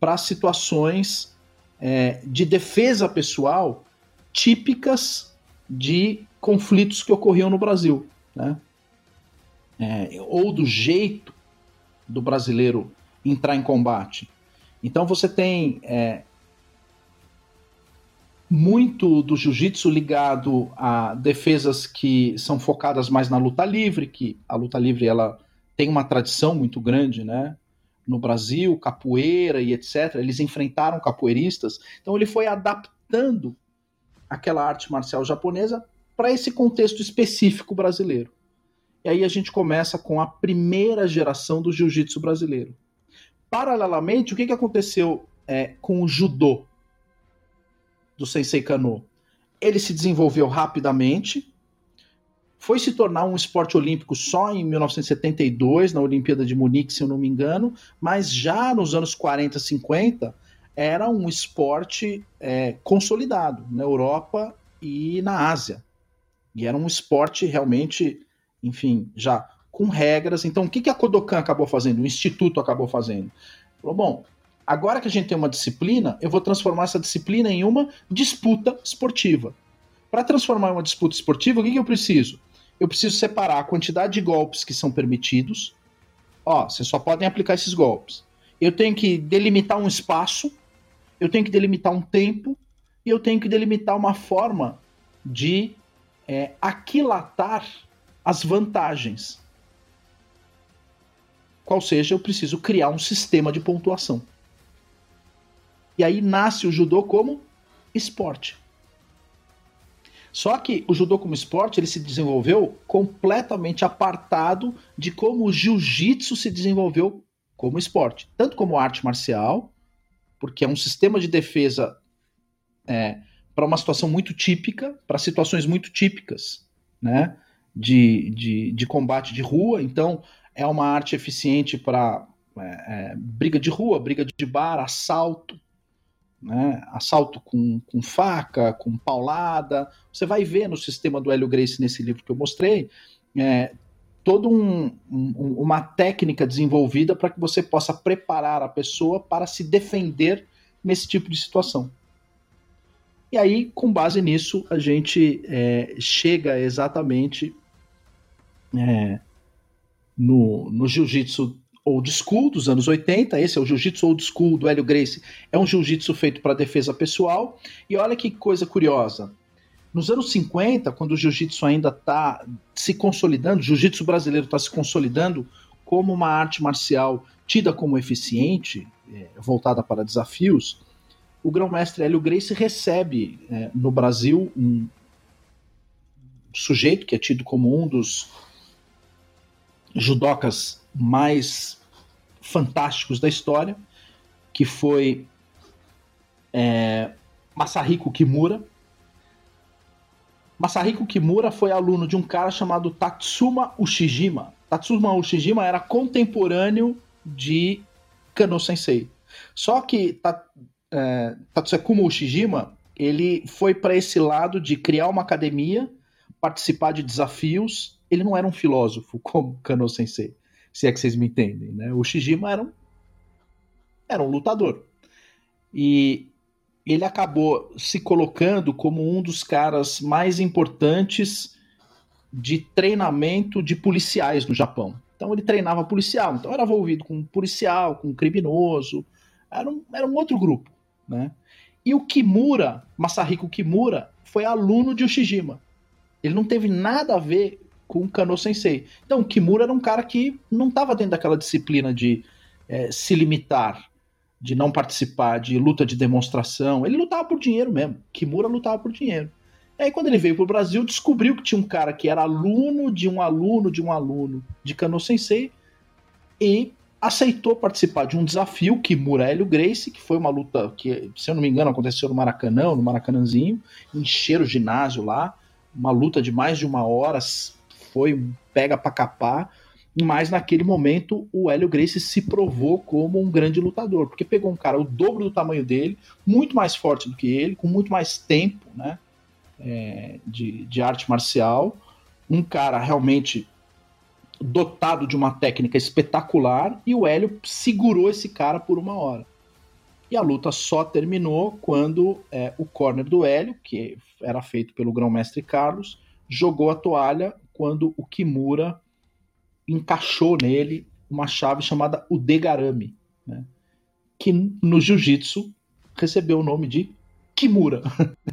para situações é, de defesa pessoal típicas de conflitos que ocorriam no Brasil, né? É, ou do jeito do brasileiro entrar em combate. Então você tem é, muito do jiu-jitsu ligado a defesas que são focadas mais na luta livre, que a luta livre ela tem uma tradição muito grande, né? No Brasil, capoeira e etc. Eles enfrentaram capoeiristas, então ele foi adaptando aquela arte marcial japonesa para esse contexto específico brasileiro. E aí a gente começa com a primeira geração do jiu-jitsu brasileiro. Paralelamente, o que, que aconteceu é, com o judô do Sensei Kano? Ele se desenvolveu rapidamente, foi se tornar um esporte olímpico só em 1972, na Olimpíada de Munique, se eu não me engano, mas já nos anos 40, 50, era um esporte é, consolidado na Europa e na Ásia. E era um esporte realmente, enfim, já com regras. Então, o que, que a Kodokan acabou fazendo? O Instituto acabou fazendo? Falou, bom, agora que a gente tem uma disciplina, eu vou transformar essa disciplina em uma disputa esportiva. Para transformar uma disputa esportiva, o que, que eu preciso? Eu preciso separar a quantidade de golpes que são permitidos. Ó, vocês só podem aplicar esses golpes. Eu tenho que delimitar um espaço, eu tenho que delimitar um tempo, e eu tenho que delimitar uma forma de é, aquilatar as vantagens. Qual seja, eu preciso criar um sistema de pontuação. E aí nasce o judô como esporte. Só que o judô como esporte ele se desenvolveu completamente apartado de como o jiu-jitsu se desenvolveu como esporte, tanto como arte marcial, porque é um sistema de defesa é, para uma situação muito típica, para situações muito típicas, né? De, de, de combate de rua. Então, é uma arte eficiente para é, é, briga de rua, briga de bar, assalto, né? assalto com, com faca, com paulada. Você vai ver no sistema do Hélio Grace nesse livro que eu mostrei, é, toda um, um, uma técnica desenvolvida para que você possa preparar a pessoa para se defender nesse tipo de situação. E aí, com base nisso, a gente é, chega exatamente é, no, no jiu-jitsu old school dos anos 80. Esse é o jiu-jitsu old school do Hélio Gracie. É um jiu-jitsu feito para defesa pessoal. E olha que coisa curiosa. Nos anos 50, quando o jiu-jitsu ainda está se consolidando, o jiu-jitsu brasileiro está se consolidando como uma arte marcial tida como eficiente, é, voltada para desafios, o grão-mestre Hélio Gracie recebe é, no Brasil um sujeito que é tido como um dos judocas mais fantásticos da história, que foi é, Masahiko Kimura. Masahiko Kimura foi aluno de um cara chamado Tatsuma Ushijima. Tatsuma Ushijima era contemporâneo de Kano Sensei. Só que é, Ushijima, ele foi para esse lado de criar uma academia, participar de desafios. Ele não era um filósofo como Kano Sensei, se é que vocês me entendem. Né? O Ushijima era um, era um lutador. E ele acabou se colocando como um dos caras mais importantes de treinamento de policiais no Japão. Então ele treinava policial, então era envolvido com policial, com criminoso, era um, era um outro grupo. Né? E o Kimura, Masahiko Kimura, foi aluno de Ushijima. Ele não teve nada a ver com Kano Sensei. Então, o Kimura era um cara que não estava dentro daquela disciplina de é, se limitar, de não participar de luta de demonstração. Ele lutava por dinheiro mesmo. Kimura lutava por dinheiro. E aí, quando ele veio para o Brasil, descobriu que tinha um cara que era aluno de um aluno de um aluno de Kano Sensei e aceitou participar de um desafio que Murélio Grace, que foi uma luta que, se eu não me engano, aconteceu no Maracanã, no Maracanãzinho, encheram o ginásio lá, uma luta de mais de uma hora, foi um pega para capar, mas naquele momento o Hélio Grace se provou como um grande lutador, porque pegou um cara o dobro do tamanho dele, muito mais forte do que ele, com muito mais tempo né, é, de, de arte marcial, um cara realmente dotado de uma técnica espetacular e o Hélio segurou esse cara por uma hora. E a luta só terminou quando é, o corner do Hélio, que era feito pelo grão-mestre Carlos, jogou a toalha quando o Kimura encaixou nele uma chave chamada o Degarami, né? que no jiu-jitsu recebeu o nome de Kimura.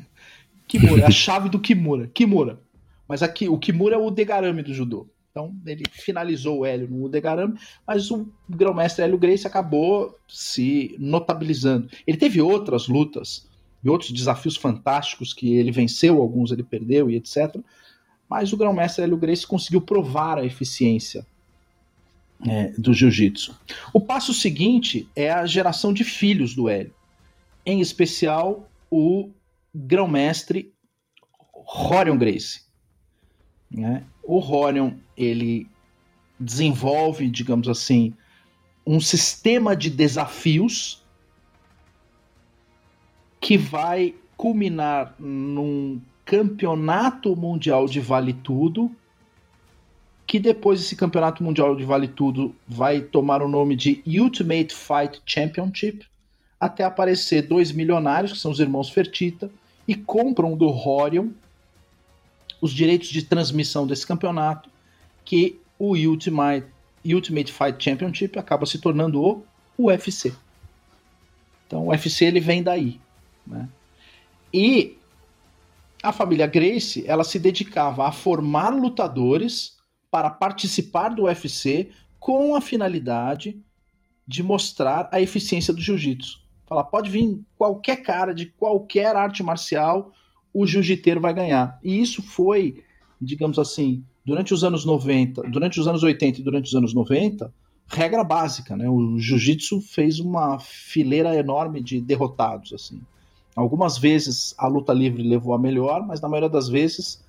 Kimura, é a chave do Kimura. Kimura. Mas aqui, o Kimura é o Degarami do judô. Então ele finalizou o Hélio no Udegaram, mas o grão-mestre Hélio Grace acabou se notabilizando. Ele teve outras lutas e outros desafios fantásticos que ele venceu, alguns ele perdeu e etc. Mas o grão-mestre Hélio Grace conseguiu provar a eficiência é, do jiu-jitsu. O passo seguinte é a geração de filhos do Hélio, em especial o grão-mestre Rorion Grace. Né? O Horion ele desenvolve, digamos assim, um sistema de desafios que vai culminar num campeonato mundial de vale tudo, que depois esse campeonato mundial de vale tudo vai tomar o nome de Ultimate Fight Championship, até aparecer dois milionários, que são os irmãos Fertita, e compram do Horion os direitos de transmissão desse campeonato, que o Ultimate, Ultimate Fight Championship acaba se tornando o UFC. Então o UFC ele vem daí. Né? E a família Grace ela se dedicava a formar lutadores para participar do UFC com a finalidade de mostrar a eficiência do jiu-jitsu. Falar, pode vir qualquer cara de qualquer arte marcial, o jiu-jiteiro vai ganhar. E isso foi, digamos assim, durante os anos 90, durante os anos 80 e durante os anos 90, regra básica, né? O jiu-jitsu fez uma fileira enorme de derrotados, assim. Algumas vezes a luta livre levou a melhor, mas na maioria das vezes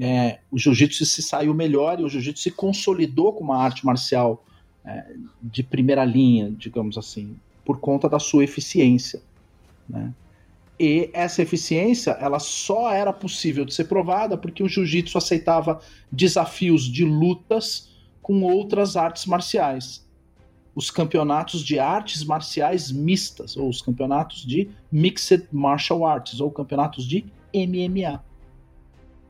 é, o jiu-jitsu se saiu melhor e o jiu-jitsu se consolidou como uma arte marcial é, de primeira linha, digamos assim, por conta da sua eficiência. Né? E essa eficiência ela só era possível de ser provada porque o jiu-jitsu aceitava desafios de lutas com outras artes marciais. Os campeonatos de artes marciais mistas, ou os campeonatos de Mixed Martial Arts, ou campeonatos de MMA.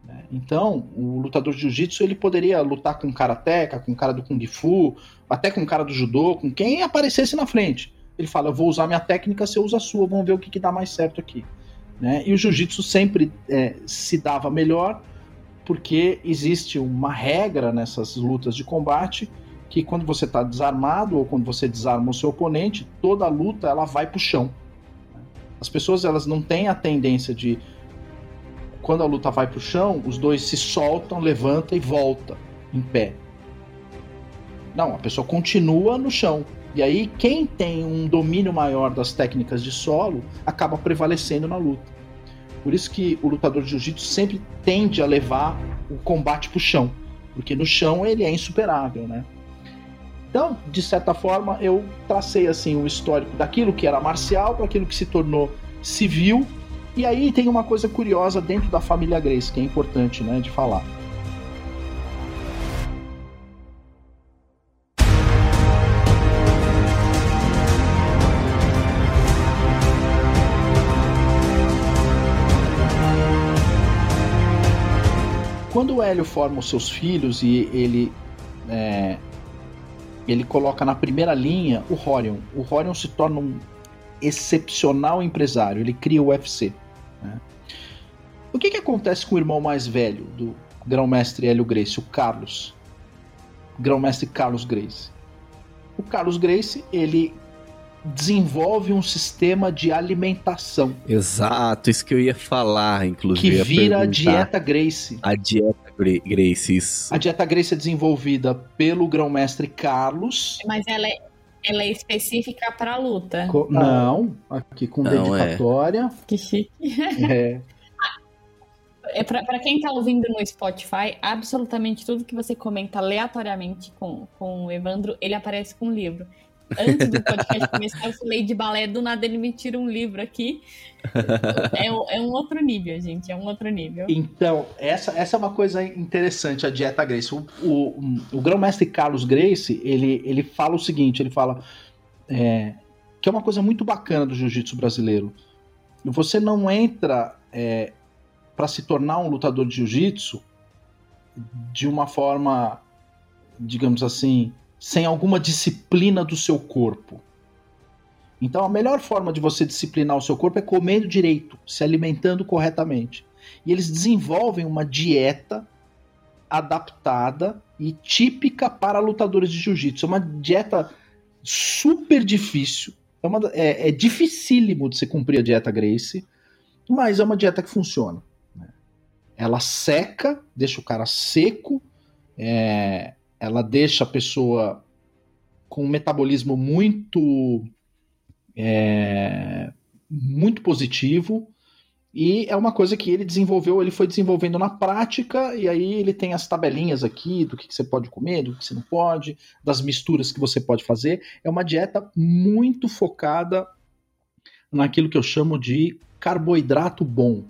Né? Então, o lutador de jiu-jitsu ele poderia lutar com karateca, com cara do kung fu, até com cara do judô, com quem aparecesse na frente. Ele fala: Eu vou usar minha técnica, você usa a sua, vamos ver o que, que dá mais certo aqui. Né? E o jiu-jitsu sempre é, se dava melhor, porque existe uma regra nessas lutas de combate que quando você está desarmado ou quando você desarma o seu oponente, toda a luta ela vai para o chão. As pessoas elas não têm a tendência de quando a luta vai para o chão, os dois se soltam, levanta e volta em pé. Não, a pessoa continua no chão. E aí, quem tem um domínio maior das técnicas de solo acaba prevalecendo na luta. Por isso que o lutador de jiu-jitsu sempre tende a levar o combate para o chão, porque no chão ele é insuperável, né? Então, de certa forma, eu tracei assim o histórico daquilo que era marcial para aquilo que se tornou civil e aí tem uma coisa curiosa dentro da família Grace, que é importante né, de falar. Quando o Hélio forma os seus filhos e ele é, ele coloca na primeira linha o Horion. O Horion se torna um excepcional empresário. Ele cria o UFC. Né? O que, que acontece com o irmão mais velho do grão-mestre Hélio Grace, o Carlos? Grão-mestre Carlos Grace. O Carlos Grace, ele desenvolve um sistema de alimentação. Exato, isso que eu ia falar, inclusive. Que vira a dieta Grace. A dieta A dieta Grace é desenvolvida pelo grão-mestre Carlos. Mas ela é, ela é específica para luta. Co não, aqui com Não, é. dedicatória. É. Que chique. É. É para quem tá ouvindo no Spotify, absolutamente tudo que você comenta aleatoriamente com, com o Evandro, ele aparece com um livro. Antes do podcast começar, eu falei de balé, do nada ele me tira um livro aqui. É, é, um outro nível, gente, é um outro nível. Então, essa, essa é uma coisa interessante, a dieta Grace. O, o, o grão-mestre Carlos Grace, ele, ele fala o seguinte, ele fala é, que é uma coisa muito bacana do jiu-jitsu brasileiro. Você não entra é, para se tornar um lutador de jiu-jitsu de uma forma, digamos assim, sem alguma disciplina do seu corpo. Então, a melhor forma de você disciplinar o seu corpo é comendo direito, se alimentando corretamente. E eles desenvolvem uma dieta adaptada e típica para lutadores de jiu-jitsu. É uma dieta super difícil. É, uma, é, é dificílimo de se cumprir a dieta Grace, mas é uma dieta que funciona. Né? Ela seca, deixa o cara seco, é, ela deixa a pessoa com um metabolismo muito é, muito positivo E é uma coisa que ele desenvolveu, ele foi desenvolvendo na prática, e aí ele tem as tabelinhas aqui do que, que você pode comer, do que você não pode, das misturas que você pode fazer. É uma dieta muito focada naquilo que eu chamo de carboidrato bom.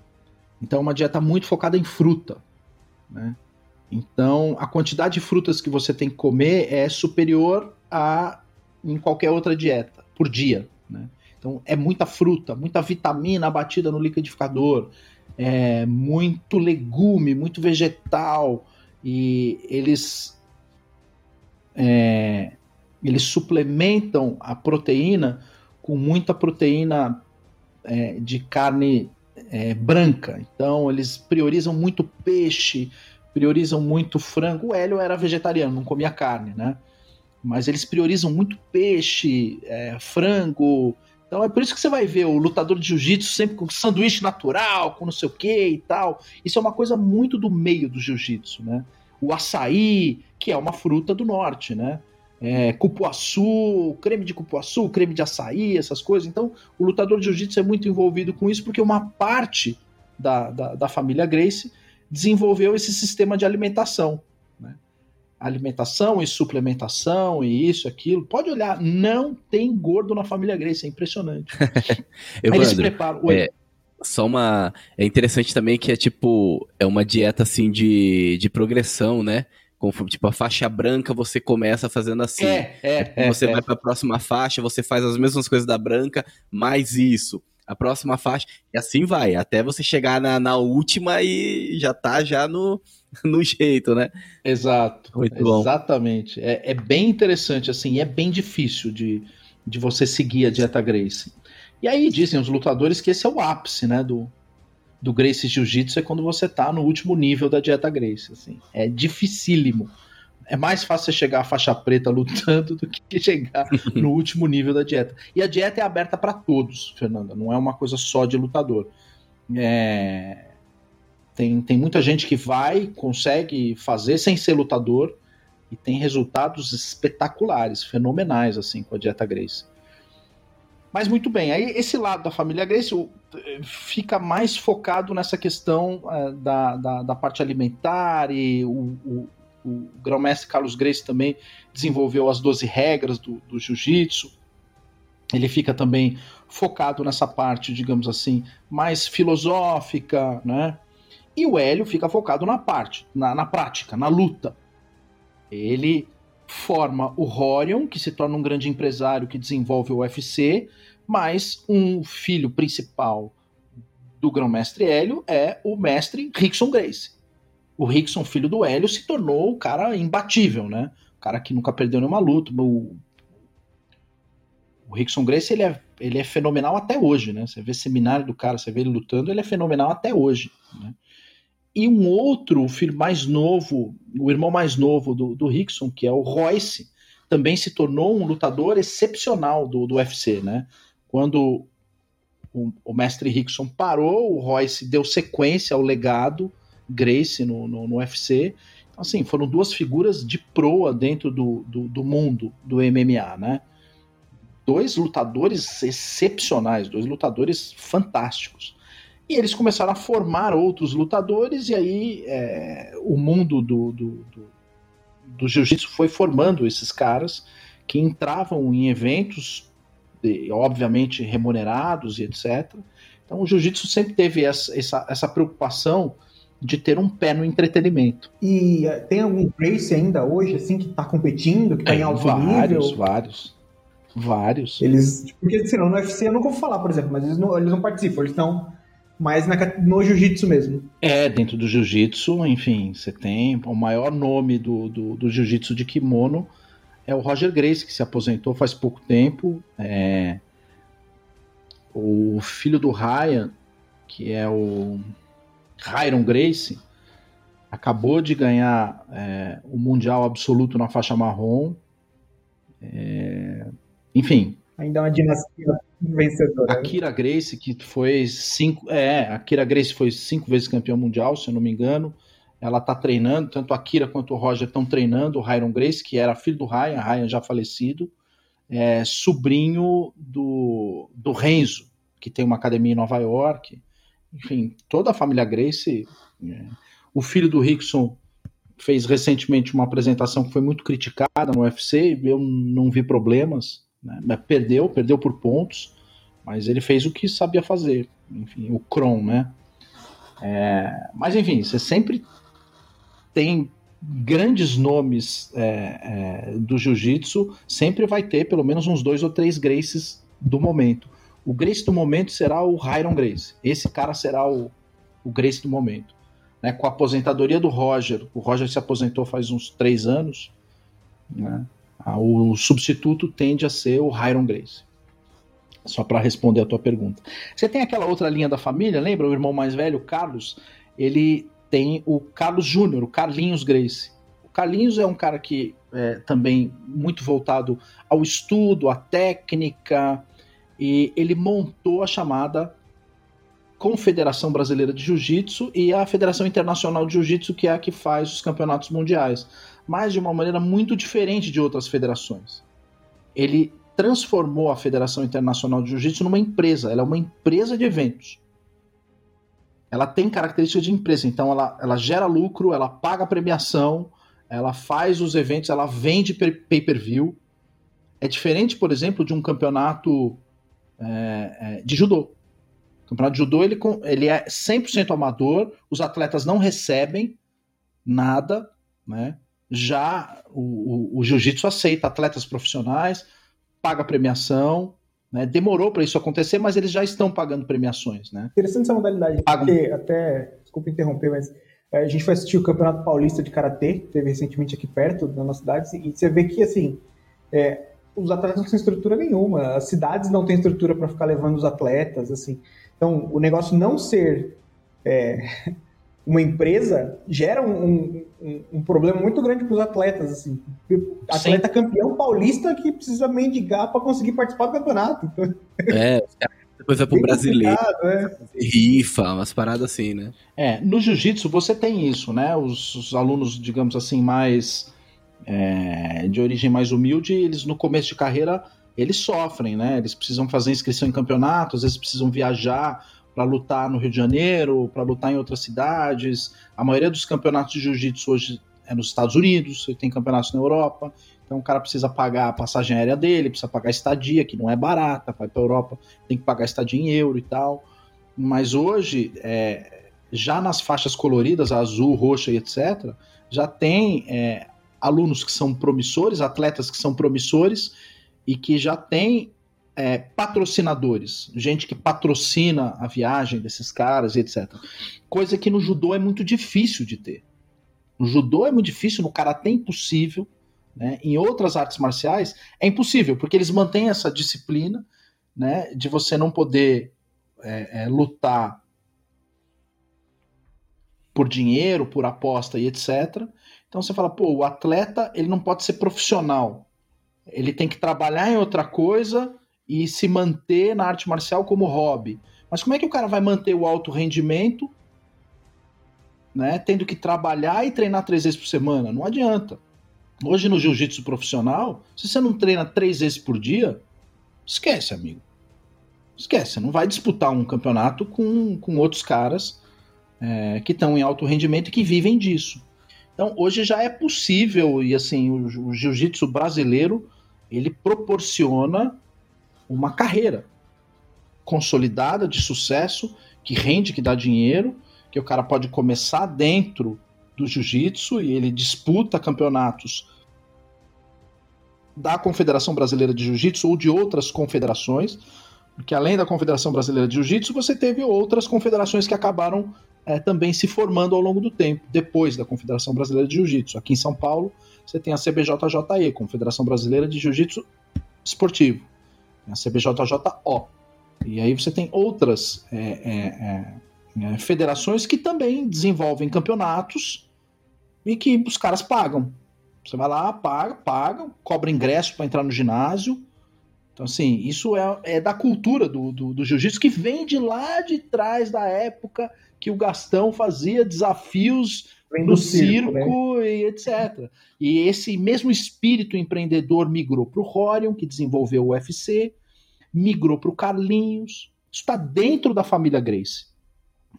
Então, é uma dieta muito focada em fruta. Né? Então, a quantidade de frutas que você tem que comer é superior a em qualquer outra dieta por dia. Né? Então, é muita fruta, muita vitamina batida no liquidificador, é muito legume, muito vegetal, e eles, é, eles suplementam a proteína com muita proteína é, de carne é, branca. Então, eles priorizam muito peixe, priorizam muito frango. O Hélio era vegetariano, não comia carne, né? Mas eles priorizam muito peixe, é, frango, então é por isso que você vai ver o lutador de jiu-jitsu sempre com sanduíche natural, com não sei o que e tal. Isso é uma coisa muito do meio do jiu-jitsu, né? O açaí, que é uma fruta do norte, né? É, cupuaçu, creme de cupuaçu, creme de açaí, essas coisas. Então, o lutador de jiu-jitsu é muito envolvido com isso porque uma parte da, da, da família Grace desenvolveu esse sistema de alimentação alimentação e suplementação e isso, aquilo. Pode olhar, não tem gordo na família Grace, é impressionante. Evandro, Aí eles preparam. Oi. É, só uma. É interessante também que é tipo. É uma dieta assim de, de progressão, né? Conforme, tipo, a faixa branca você começa fazendo assim. É, é, é você é, vai para a próxima faixa, você faz as mesmas coisas da branca, mais isso. A próxima faixa, e assim vai, até você chegar na, na última e já tá já no, no jeito, né? Exato. Muito bom. Exatamente. É, é bem interessante, assim, é bem difícil de, de você seguir a dieta Grace. E aí dizem os lutadores que esse é o ápice, né, do, do Grace Jiu-Jitsu, é quando você tá no último nível da dieta Grace, assim. É dificílimo. É mais fácil você chegar à faixa preta lutando do que chegar no último nível da dieta. E a dieta é aberta para todos, Fernanda, não é uma coisa só de lutador. É, tem, tem muita gente que vai, consegue fazer sem ser lutador e tem resultados espetaculares, fenomenais, assim, com a dieta Grace. Mas muito bem, aí esse lado da família Grace fica mais focado nessa questão é, da, da, da, parte alimentar e o, o, o grão-mestre Carlos Grace também desenvolveu as 12 regras do, do jiu-jitsu. Ele fica também focado nessa parte, digamos assim, mais filosófica, né? E o Hélio fica focado na parte, na, na prática, na luta. Ele forma o Horion, que se torna um grande empresário que desenvolve o UFC, mas um filho principal do grão-mestre Hélio é o mestre Rickson Grace. O Rickson, filho do Hélio, se tornou o cara imbatível, né? O cara que nunca perdeu nenhuma luta. O, o Rickson Grace, ele é, ele é fenomenal até hoje, né? Você vê seminário do cara, você vê ele lutando, ele é fenomenal até hoje, né? E um outro, o filho mais novo, o irmão mais novo do, do Rickson, que é o Royce, também se tornou um lutador excepcional do, do UFC, né? Quando o, o, mestre Rickson parou, o Royce deu sequência ao legado Grace no, no, no UFC. Então, assim, foram duas figuras de proa dentro do, do, do mundo do MMA, né? Dois lutadores excepcionais, dois lutadores fantásticos. E eles começaram a formar outros lutadores, e aí é, o mundo do, do, do, do jiu-jitsu foi formando esses caras que entravam em eventos, obviamente remunerados e etc. Então o jiu-jitsu sempre teve essa, essa, essa, preocupação de ter um pé no entretenimento. E é, tem algum race ainda hoje, assim, que está competindo, que está em alto vários, nível? Vários, vários. Vários. Eles. Porque, senão, no UFC eu não vou falar, por exemplo, mas eles não, eles não participam, eles estão mas na, no jiu-jitsu mesmo. É, dentro do jiu-jitsu, enfim, você tem o maior nome do, do, do jiu-jitsu de kimono é o Roger Grace, que se aposentou faz pouco tempo. É, o filho do Ryan, que é o Hyron Grace, acabou de ganhar é, o Mundial Absoluto na faixa marrom. É, enfim. Ainda é uma dinastia vencedora. A Kira Grace, que foi cinco. É, a Kira Grace foi cinco vezes campeão mundial, se eu não me engano. Ela tá treinando, tanto a Kira quanto o Roger estão treinando o Hyron Grace, que era filho do Ryan, Ryan já falecido, é, sobrinho do, do Renzo, que tem uma academia em Nova York. Enfim, toda a família Grace. É, o filho do Rickson fez recentemente uma apresentação que foi muito criticada no UFC, eu não vi problemas, né? perdeu, perdeu por pontos, mas ele fez o que sabia fazer, enfim, o Kron, né? É, mas enfim, você sempre tem grandes nomes é, é, do jiu-jitsu, sempre vai ter pelo menos uns dois ou três Graces do momento. O Grace do momento será o Hyron Grace. Esse cara será o, o Grace do momento. Né? Com a aposentadoria do Roger, o Roger se aposentou faz uns três anos, né? o substituto tende a ser o Hyron Grace. Só para responder a tua pergunta. Você tem aquela outra linha da família, lembra? O irmão mais velho, Carlos, ele tem o Carlos Júnior, o Carlinhos Grace. O Carlinhos é um cara que é também muito voltado ao estudo, à técnica, e ele montou a chamada Confederação Brasileira de Jiu-Jitsu e a Federação Internacional de Jiu-Jitsu, que é a que faz os campeonatos mundiais, mas de uma maneira muito diferente de outras federações. Ele transformou a Federação Internacional de Jiu-Jitsu numa empresa, ela é uma empresa de eventos ela tem características de empresa, então ela, ela gera lucro, ela paga premiação, ela faz os eventos, ela vende pay-per-view. É diferente, por exemplo, de um campeonato é, é, de judô. O campeonato de judô ele, ele é 100% amador, os atletas não recebem nada, né? Já o, o, o jiu-jitsu aceita atletas profissionais, paga premiação, né? Demorou para isso acontecer, mas eles já estão pagando premiações. Né? Interessante essa modalidade, Pagam. porque até, desculpa interromper, mas é, a gente foi assistir o Campeonato Paulista de Karatê, que teve recentemente aqui perto da nossa cidade, e você vê que, assim, é, os atletas não têm estrutura nenhuma, as cidades não têm estrutura para ficar levando os atletas, assim. Então, o negócio não ser é, uma empresa gera um, um, um, problema muito grande para os atletas, assim. Atleta Sim. campeão paulista que precisa mendigar para conseguir participar do campeonato. É, depois vai pro brasileiro, é. rifa, umas paradas assim, né? É, no jiu-jitsu você tem isso, né? Os, os alunos, digamos assim, mais é, de origem mais humilde, eles no começo de carreira eles sofrem, né? Eles precisam fazer inscrição em campeonato, às vezes precisam viajar para lutar no Rio de Janeiro, para lutar em outras cidades. A maioria dos campeonatos de jiu-jitsu hoje é nos Estados Unidos, tem campeonatos na Europa. Então o cara precisa pagar a passagem aérea dele, precisa pagar a estadia, que não é barata, vai para a Europa, tem que pagar a estadia em euro e tal. Mas hoje, é, já nas faixas coloridas, azul, roxa e etc., já tem é, alunos que são promissores, atletas que são promissores e que já têm é, patrocinadores, gente que patrocina a viagem desses caras e etc. Coisa que no judô é muito difícil de ter. No judô é muito difícil, no karatê é impossível. Né? Em outras artes marciais é impossível, porque eles mantêm essa disciplina né, de você não poder é, é, lutar por dinheiro, por aposta e etc. Então você fala, pô, o atleta ele não pode ser profissional. Ele tem que trabalhar em outra coisa e se manter na arte marcial como hobby. Mas como é que o cara vai manter o alto rendimento, né, tendo que trabalhar e treinar três vezes por semana? Não adianta. Hoje no jiu-jitsu profissional, se você não treina três vezes por dia, esquece, amigo. Esquece, você não vai disputar um campeonato com, com outros caras é, que estão em alto rendimento e que vivem disso. Então, hoje já é possível, e assim, o, o jiu-jitsu brasileiro, ele proporciona uma carreira consolidada de sucesso, que rende, que dá dinheiro, que o cara pode começar dentro do jiu-jitsu e ele disputa campeonatos da Confederação Brasileira de Jiu-Jitsu ou de outras confederações, porque além da Confederação Brasileira de Jiu-Jitsu, você teve outras confederações que acabaram é, também se formando ao longo do tempo, depois da Confederação Brasileira de Jiu-Jitsu. Aqui em São Paulo, você tem a CBJJE, Confederação Brasileira de Jiu-Jitsu Esportivo a CBJJO. E aí você tem outras é, é, é, é, federações que também desenvolvem campeonatos e que os caras pagam. Você vai lá, paga, paga, cobra ingresso para entrar no ginásio. Então, assim, isso é, é da cultura do, do, do jiu-jitsu que vem de lá de trás da época que o Gastão fazia desafios Vem no circo, circo né? e etc. E esse mesmo espírito empreendedor migrou para o Horion, que desenvolveu o UFC, migrou para o Carlinhos. Isso está dentro da família Grace.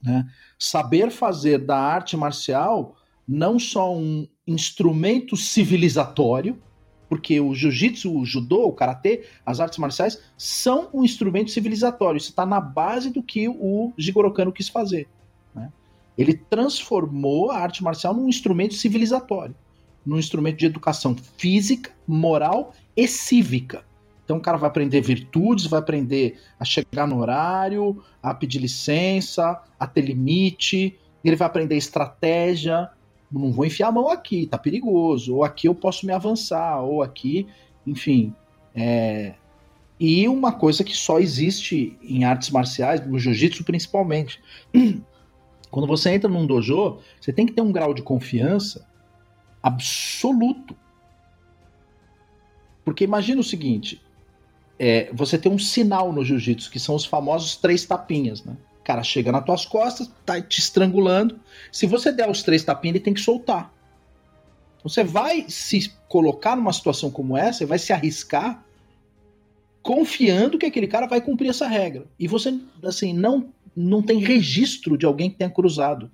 Né? Saber fazer da arte marcial não só um instrumento civilizatório, porque o jiu-jitsu, o judô, o karatê, as artes marciais são um instrumento civilizatório. Isso está na base do que o Jigoro Kano quis fazer. Ele transformou a arte marcial num instrumento civilizatório, num instrumento de educação física, moral e cívica. Então o cara vai aprender virtudes, vai aprender a chegar no horário, a pedir licença, a ter limite, ele vai aprender estratégia, não vou enfiar a mão aqui, tá perigoso, ou aqui eu posso me avançar, ou aqui, enfim. É... E uma coisa que só existe em artes marciais, no jiu-jitsu principalmente. Quando você entra num dojo, você tem que ter um grau de confiança absoluto. Porque imagina o seguinte: é, você tem um sinal no jiu-jitsu, que são os famosos três tapinhas, né? cara chega nas tuas costas, tá te estrangulando. Se você der os três tapinhas, ele tem que soltar. Você vai se colocar numa situação como essa, vai se arriscar confiando que aquele cara vai cumprir essa regra. E você, assim, não, não tem registro de alguém que tenha cruzado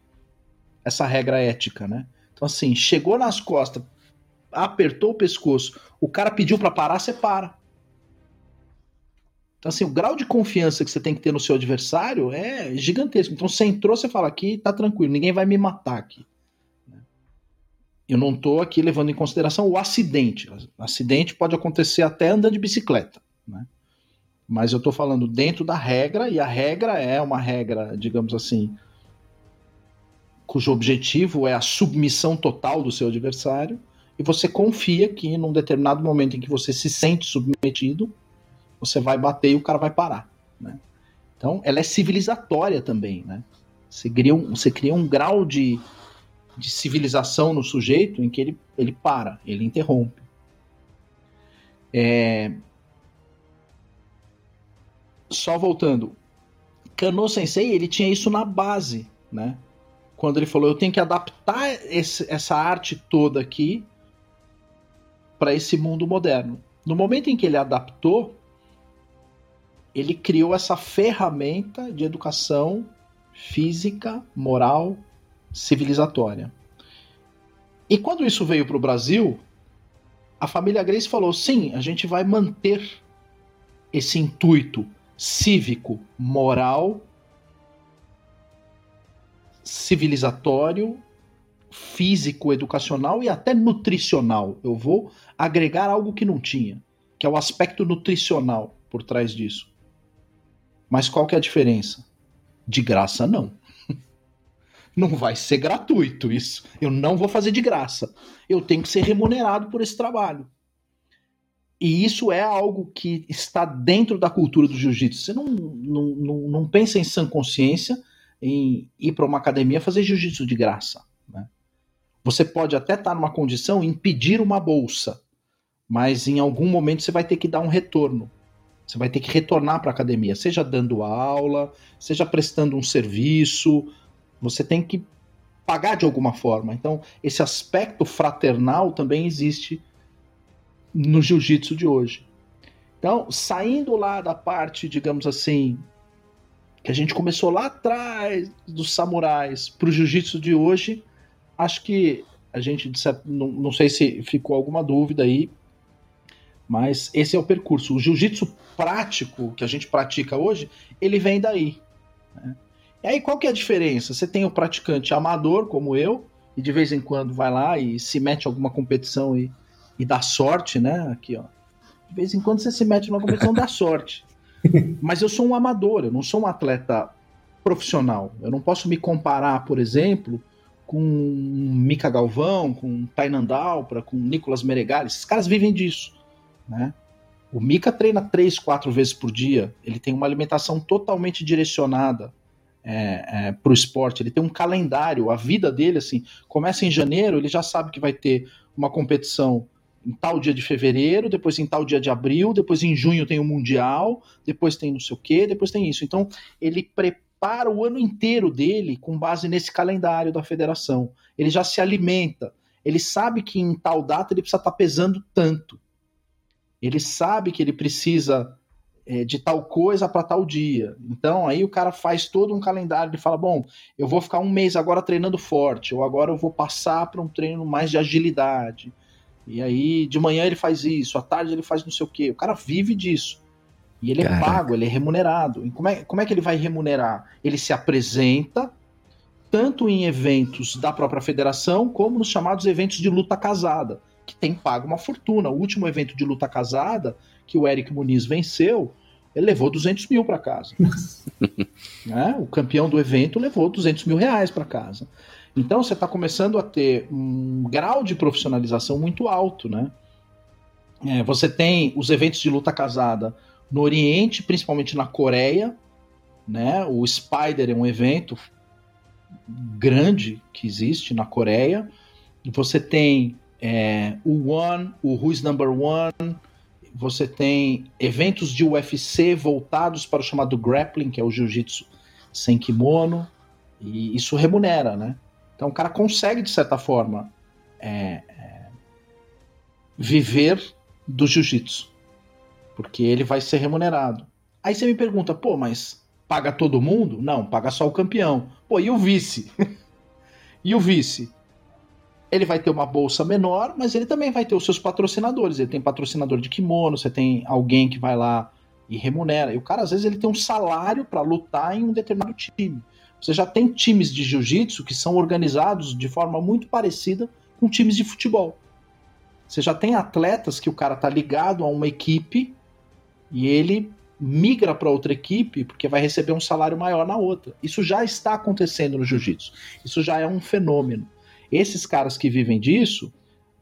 essa regra ética, né? Então, assim, chegou nas costas, apertou o pescoço, o cara pediu para parar, você para. Então, assim, o grau de confiança que você tem que ter no seu adversário é gigantesco. Então, você entrou, você fala aqui, tá tranquilo, ninguém vai me matar aqui. Eu não estou aqui levando em consideração o acidente. O acidente pode acontecer até andando de bicicleta, né? Mas eu estou falando dentro da regra, e a regra é uma regra, digamos assim, cujo objetivo é a submissão total do seu adversário, e você confia que num determinado momento em que você se sente submetido, você vai bater e o cara vai parar. Né? Então, ela é civilizatória também. Né? Você, cria um, você cria um grau de, de civilização no sujeito em que ele, ele para, ele interrompe. É... Só voltando, Kano Sensei ele tinha isso na base, né? Quando ele falou, eu tenho que adaptar esse, essa arte toda aqui para esse mundo moderno. No momento em que ele adaptou, ele criou essa ferramenta de educação física, moral, civilizatória. E quando isso veio para o Brasil, a família Grace falou: sim, a gente vai manter esse intuito cívico, moral, civilizatório, físico, educacional e até nutricional. Eu vou agregar algo que não tinha, que é o aspecto nutricional por trás disso. Mas qual que é a diferença? De graça não. Não vai ser gratuito isso. Eu não vou fazer de graça. Eu tenho que ser remunerado por esse trabalho. E isso é algo que está dentro da cultura do jiu-jitsu. Você não, não, não, não, pensa em sã consciência em ir para uma academia fazer jiu-jitsu de graça. Né? Você pode até estar numa condição em pedir uma bolsa, mas em algum momento você vai ter que dar um retorno. Você vai ter que retornar para a academia, seja dando aula, seja prestando um serviço. Você tem que pagar de alguma forma. Então, esse aspecto fraternal também existe no jiu-jitsu de hoje. Então, saindo lá da parte, digamos assim, que a gente começou lá atrás dos samurais para o jiu-jitsu de hoje, acho que a gente, não, sei se ficou alguma dúvida aí, mas esse é o percurso. O jiu-jitsu prático que a gente pratica hoje, ele vem daí. Né? E aí qual que é a diferença? Você tem o praticante amador, como eu, e de vez em quando vai lá e se mete alguma competição e, e dá sorte, né? Aqui, ó. De vez em quando você se mete numa competição dá sorte. Mas eu sou um amador, eu não sou um atleta profissional. Eu não posso me comparar, por exemplo, com Mika Galvão, com Tainan Dalpra, com Nicolas Meregali. Esses caras vivem disso né? O Mika treina três, quatro vezes por dia. Ele tem uma alimentação totalmente direcionada é, é, para o esporte. Ele tem um calendário. A vida dele, assim, começa em janeiro. Ele já sabe que vai ter uma competição em tal dia de fevereiro, depois em tal dia de abril, depois em junho tem o mundial, depois tem não sei o que, depois tem isso. Então ele prepara o ano inteiro dele com base nesse calendário da federação. Ele já se alimenta. Ele sabe que em tal data ele precisa estar tá pesando tanto. Ele sabe que ele precisa é, de tal coisa para tal dia. Então aí o cara faz todo um calendário, ele fala: bom, eu vou ficar um mês agora treinando forte, ou agora eu vou passar para um treino mais de agilidade. E aí de manhã ele faz isso, à tarde ele faz não sei o quê. O cara vive disso. E ele Caraca. é pago, ele é remunerado. E como é, como é que ele vai remunerar? Ele se apresenta tanto em eventos da própria federação, como nos chamados eventos de luta casada, que tem pago uma fortuna. O último evento de luta casada que o Eric Muniz venceu, ele levou 200 mil para casa. né? O campeão do evento levou 200 mil reais para casa. Então você está começando a ter um grau de profissionalização muito alto, né? É, você tem os eventos de luta casada no Oriente, principalmente na Coreia, né? O Spider é um evento grande que existe na Coreia. Você tem é, o One, o Who's Number One, você tem eventos de UFC voltados para o chamado grappling, que é o jiu-jitsu sem kimono, e isso remunera, né? Então o cara consegue, de certa forma, é, é, viver do jiu-jitsu, porque ele vai ser remunerado. Aí você me pergunta, pô, mas paga todo mundo? Não, paga só o campeão. Pô, e o vice? e o vice? ele vai ter uma bolsa menor, mas ele também vai ter os seus patrocinadores. Ele tem patrocinador de kimono, você tem alguém que vai lá e remunera. E o cara, às vezes, ele tem um salário para lutar em um determinado time. Você já tem times de jiu-jitsu que são organizados de forma muito parecida com times de futebol. Você já tem atletas que o cara tá ligado a uma equipe e ele migra para outra equipe porque vai receber um salário maior na outra. Isso já está acontecendo no jiu-jitsu. Isso já é um fenômeno. Esses caras que vivem disso,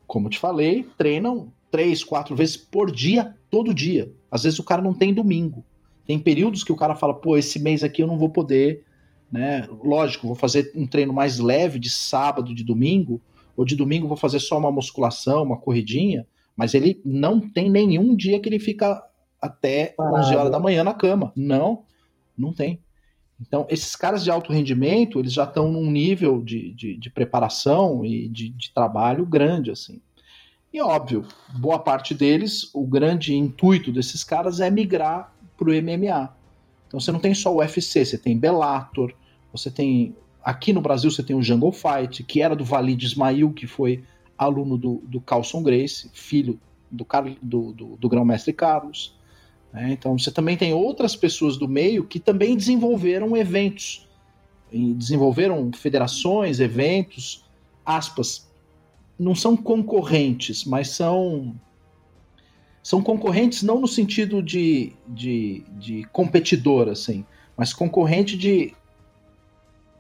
como te falei, treinam três, quatro vezes por dia, todo dia. Às vezes o cara não tem domingo. Tem períodos que o cara fala, pô, esse mês aqui eu não vou poder, né? Lógico, vou fazer um treino mais leve de sábado, de domingo, ou de domingo vou fazer só uma musculação, uma corridinha, mas ele não tem nenhum dia que ele fica até Parado. 11 horas da manhã na cama. Não, não tem. Então, esses caras de alto rendimento, eles já estão num nível de, de, de preparação e de, de, trabalho grande, assim. E óbvio, boa parte deles, o grande intuito desses caras é migrar para o MMA. Então você não tem só o UFC, você tem Bellator, você tem. Aqui no Brasil você tem o Jungle Fight, que era do Valide Ismail, que foi aluno do, do Carlson Grace, filho do, do, do, do grão-mestre Carlos. Né? Então você também tem outras pessoas do meio que também desenvolveram eventos, desenvolveram federações, eventos, aspas, não são concorrentes, mas são são concorrentes não no sentido de, de, de competidor, assim, mas concorrente de.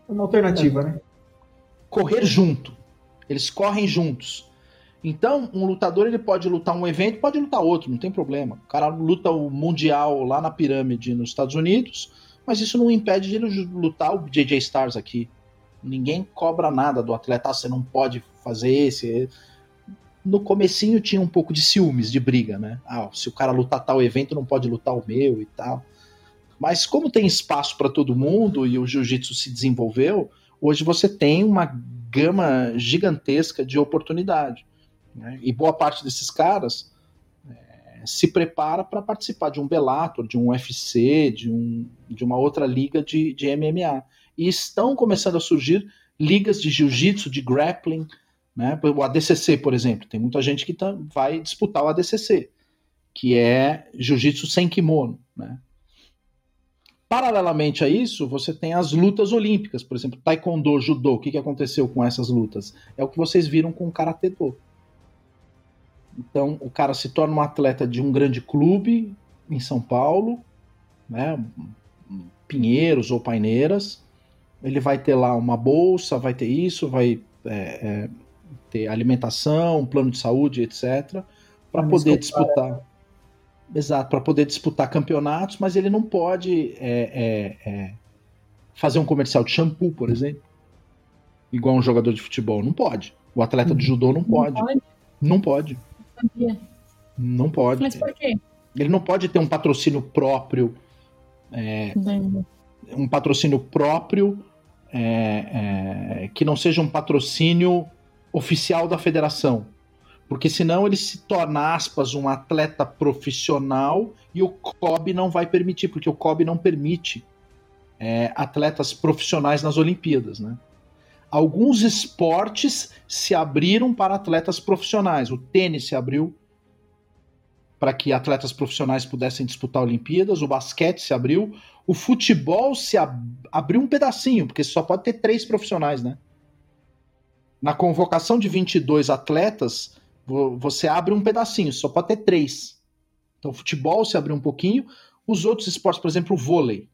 Uma alternativa, é, né? Correr junto. Eles correm juntos. Então, um lutador ele pode lutar um evento, pode lutar outro, não tem problema. O cara luta o Mundial lá na pirâmide nos Estados Unidos, mas isso não impede de ele lutar o JJ Stars aqui. Ninguém cobra nada do atleta, ah, você não pode fazer esse. No comecinho tinha um pouco de ciúmes, de briga, né? Ah, se o cara lutar tal evento, não pode lutar o meu e tal. Mas como tem espaço para todo mundo e o jiu-jitsu se desenvolveu, hoje você tem uma gama gigantesca de oportunidade. Né? E boa parte desses caras é, se prepara para participar de um Bellator, de um UFC, de, um, de uma outra liga de, de MMA. E estão começando a surgir ligas de jiu-jitsu, de grappling, né? O ADCC, por exemplo, tem muita gente que tá, vai disputar o ADCC, que é jiu-jitsu sem kimono, né? Paralelamente a isso, você tem as lutas olímpicas, por exemplo, taekwondo, judô. O que, que aconteceu com essas lutas? É o que vocês viram com o karatê do. Então, o cara se torna um atleta de um grande clube em São Paulo, né? Pinheiros ou Paineiras. Ele vai ter lá uma bolsa, vai ter isso, vai é, é, ter alimentação, plano de saúde, etc., para poder disputar. Exato, para poder disputar campeonatos, mas ele não pode é, é, é, fazer um comercial de shampoo, por exemplo, igual um jogador de futebol. Não pode. O atleta de judô não pode. Não pode. Não pode. Não pode. Mas por quê? Ele não pode ter um patrocínio próprio. É, um patrocínio próprio é, é, que não seja um patrocínio oficial da federação. Porque senão ele se torna, aspas, um atleta profissional e o COB não vai permitir, porque o COB não permite é, atletas profissionais nas Olimpíadas, né? Alguns esportes se abriram para atletas profissionais. O tênis se abriu para que atletas profissionais pudessem disputar Olimpíadas, o basquete se abriu, o futebol se ab abriu um pedacinho, porque só pode ter três profissionais, né? Na convocação de 22 atletas, você abre um pedacinho, só pode ter três. Então, futebol se abriu um pouquinho, os outros esportes, por exemplo, o vôlei.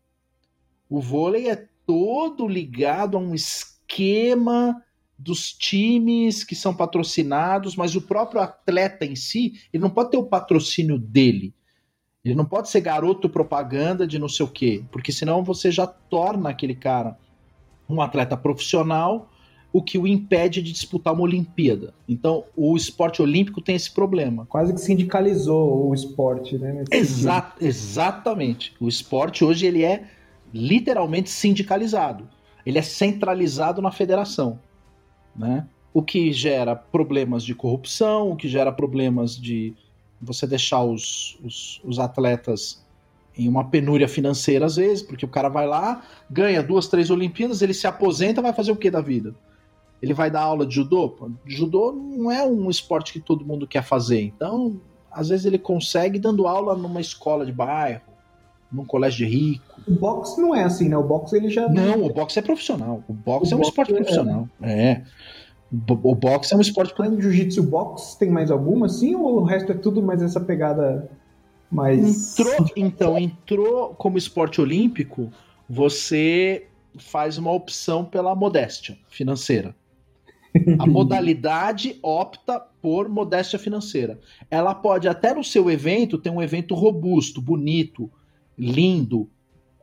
O vôlei é todo ligado a um esquema dos times que são patrocinados, mas o próprio atleta em si, ele não pode ter o patrocínio dele. Ele não pode ser garoto propaganda de não sei o quê, porque senão você já torna aquele cara um atleta profissional, o que o impede de disputar uma Olimpíada. Então, o esporte olímpico tem esse problema. Quase que sindicalizou o esporte, né? Exa exatamente. O esporte hoje ele é literalmente sindicalizado. Ele é centralizado na federação né? O que gera problemas de corrupção, o que gera problemas de você deixar os, os, os atletas em uma penúria financeira às vezes, porque o cara vai lá, ganha duas, três Olimpíadas, ele se aposenta, vai fazer o que da vida? Ele vai dar aula de judô? Judô não é um esporte que todo mundo quer fazer, então às vezes ele consegue dando aula numa escola de bairro, num colégio de rico. O boxe não é assim, né? O boxe ele já. Não, o boxe é profissional. O boxe o é um boxe esporte é... profissional. É. O boxe é um esporte. Além do jiu-jitsu, boxe tem mais alguma, assim? Ou o resto é tudo mais essa pegada mais. Entrou, então, entrou como esporte olímpico, você faz uma opção pela modéstia financeira. A modalidade opta por modéstia financeira. Ela pode até no seu evento ter um evento robusto, bonito, lindo,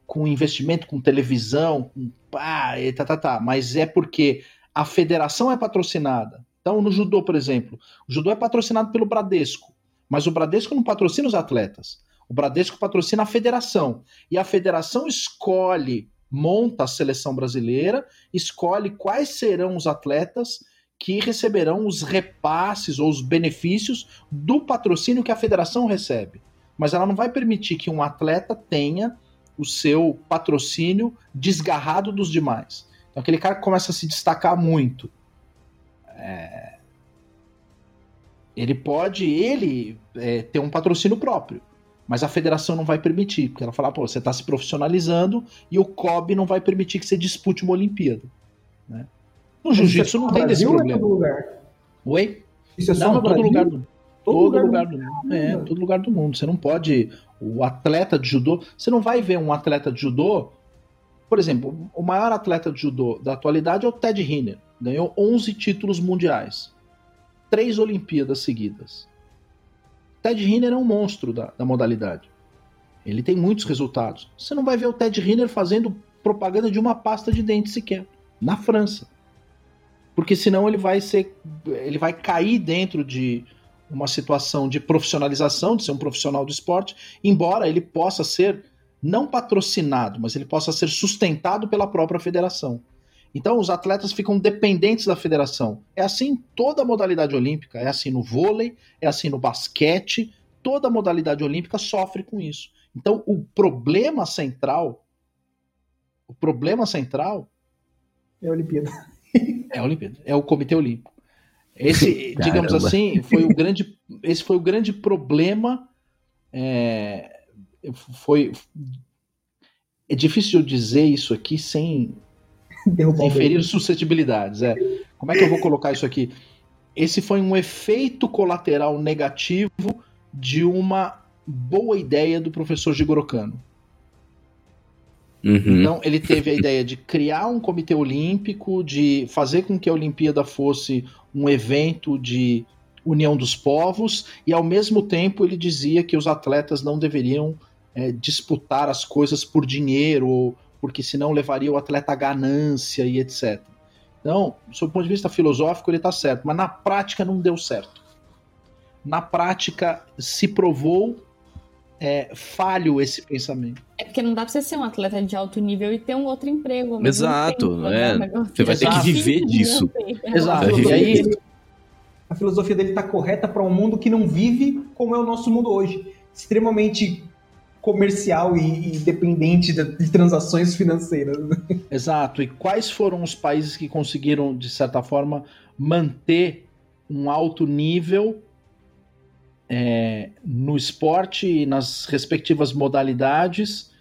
com investimento, com televisão, com pá, e tá, tá, tá. Mas é porque a federação é patrocinada. Então, no judô, por exemplo, o judô é patrocinado pelo Bradesco, mas o Bradesco não patrocina os atletas. O Bradesco patrocina a federação. E a federação escolhe, monta a seleção brasileira, escolhe quais serão os atletas que receberão os repasses ou os benefícios do patrocínio que a federação recebe mas ela não vai permitir que um atleta tenha o seu patrocínio desgarrado dos demais. Então aquele cara começa a se destacar muito. É... Ele pode, ele, é, ter um patrocínio próprio, mas a federação não vai permitir, porque ela fala, pô, você está se profissionalizando e o COB não vai permitir que você dispute uma Olimpíada. Né? No jiu-jitsu não tem desse problema. É todo lugar? Oi? Isso é só não, todo lugar do Todo, lugar, lugar do, mundo. É, todo lugar do mundo. Você não pode. O atleta de judô. Você não vai ver um atleta de judô. Por exemplo, o maior atleta de judô da atualidade é o Ted Riner. Ganhou 11 títulos mundiais. Três Olimpíadas seguidas. Ted Riner é um monstro da, da modalidade. Ele tem muitos resultados. Você não vai ver o Ted Riner fazendo propaganda de uma pasta de dente sequer. Na França. Porque senão ele vai ser. Ele vai cair dentro de uma situação de profissionalização, de ser um profissional do esporte, embora ele possa ser não patrocinado, mas ele possa ser sustentado pela própria federação. Então os atletas ficam dependentes da federação. É assim em toda a modalidade olímpica, é assim no vôlei, é assim no basquete, toda a modalidade olímpica sofre com isso. Então o problema central, o problema central é a Olimpíada. É a Olimpíada, é o Comitê Olímpico. Esse, digamos assim, foi o grande, esse foi o grande problema. É, foi é difícil eu dizer isso aqui sem, sem ferir suscetibilidades. É. Como é que eu vou colocar isso aqui? Esse foi um efeito colateral negativo de uma boa ideia do professor Jigoro Kano. Uhum. Então, ele teve a ideia de criar um comitê olímpico, de fazer com que a Olimpíada fosse um evento de união dos povos, e ao mesmo tempo ele dizia que os atletas não deveriam é, disputar as coisas por dinheiro, porque senão levaria o atleta à ganância e etc. Então, sob o ponto de vista filosófico, ele está certo, mas na prática não deu certo. Na prática, se provou é, falho esse pensamento. É porque não dá pra você ser um atleta de alto nível e ter um outro emprego. Exato, tempo, né? Você vai ter que viver disso. Exato. E aí, a filosofia dele está correta para um mundo que não vive como é o nosso mundo hoje, extremamente comercial e, e dependente de, transações financeiras. Exato. E quais foram os países que conseguiram, de certa forma, manter um alto nível é, no esporte e nas respectivas modalidades,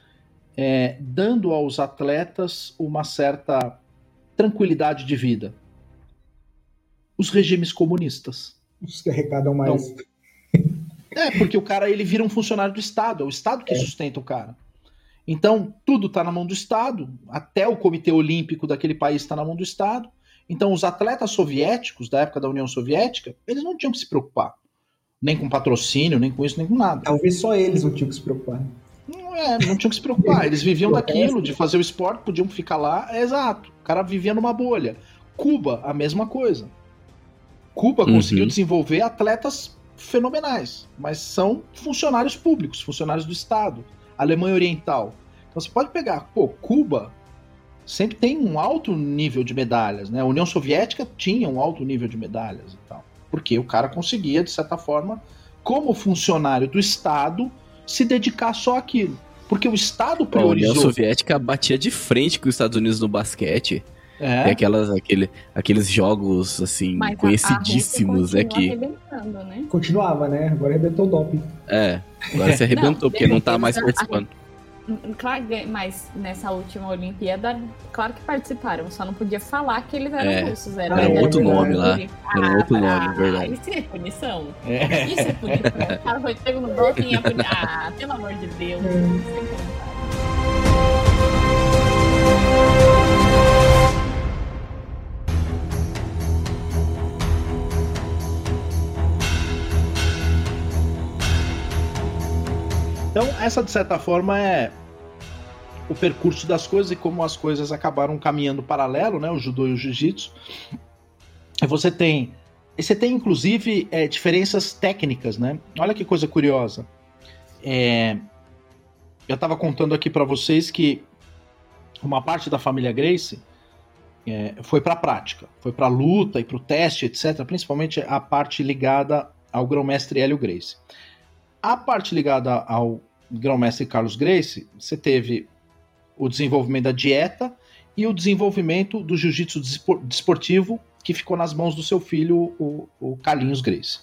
é, dando aos atletas uma certa tranquilidade de vida? Os regimes comunistas. Os que arrecadam mais. Então, é, porque o cara ele vira um funcionário do Estado, é o Estado que é. sustenta o cara. Então, tudo está na mão do Estado, até o Comitê Olímpico daquele país está na mão do Estado. Então, os atletas soviéticos, da época da União Soviética, eles não tinham que se preocupar. Nem com patrocínio, nem com isso, nem com nada. Talvez só eles não tinham que se preocupar. Não, é, não tinham que se preocupar. Eles viviam daquilo, de fazer o esporte, podiam ficar lá. É exato. O cara vivia numa bolha. Cuba, a mesma coisa. Cuba uhum. conseguiu desenvolver atletas fenomenais, mas são funcionários públicos, funcionários do Estado. Alemanha Oriental. Então você pode pegar, pô, Cuba sempre tem um alto nível de medalhas, né? A União Soviética tinha um alto nível de medalhas e tal. Porque o cara conseguia, de certa forma, como funcionário do Estado, se dedicar só àquilo. Porque o Estado priorizou... A União Soviética batia de frente com os Estados Unidos no basquete. É. Tem aquelas, aquele, aqueles jogos, assim, Mas conhecidíssimos, é que... Né? Continuava, né? Agora arrebentou o doping. É, agora se arrebentou, não, porque não tá mais participando. Claro, mas nessa última Olimpíada, claro que participaram, só não podia falar que eles eram é, russos. Era, era outro nome lá. Ah, era outro nome, ah, verdade. Isso é punição? É. Isso é punição. O cara foi pego no doping e a punição. Ah, pelo amor de Deus. É. Então, essa de certa forma é o percurso das coisas e como as coisas acabaram caminhando paralelo, né? O judô e o jiu-jitsu. Você tem. Você tem, inclusive, é, diferenças técnicas, né? Olha que coisa curiosa. É, eu estava contando aqui para vocês que uma parte da família Grace é, foi para a prática, foi para a luta e para o teste, etc. Principalmente a parte ligada ao grão-mestre Hélio Grace. A parte ligada ao grão-mestre Carlos Grace, você teve o desenvolvimento da dieta e o desenvolvimento do jiu-jitsu desportivo que ficou nas mãos do seu filho, o, o Carlinhos Grace,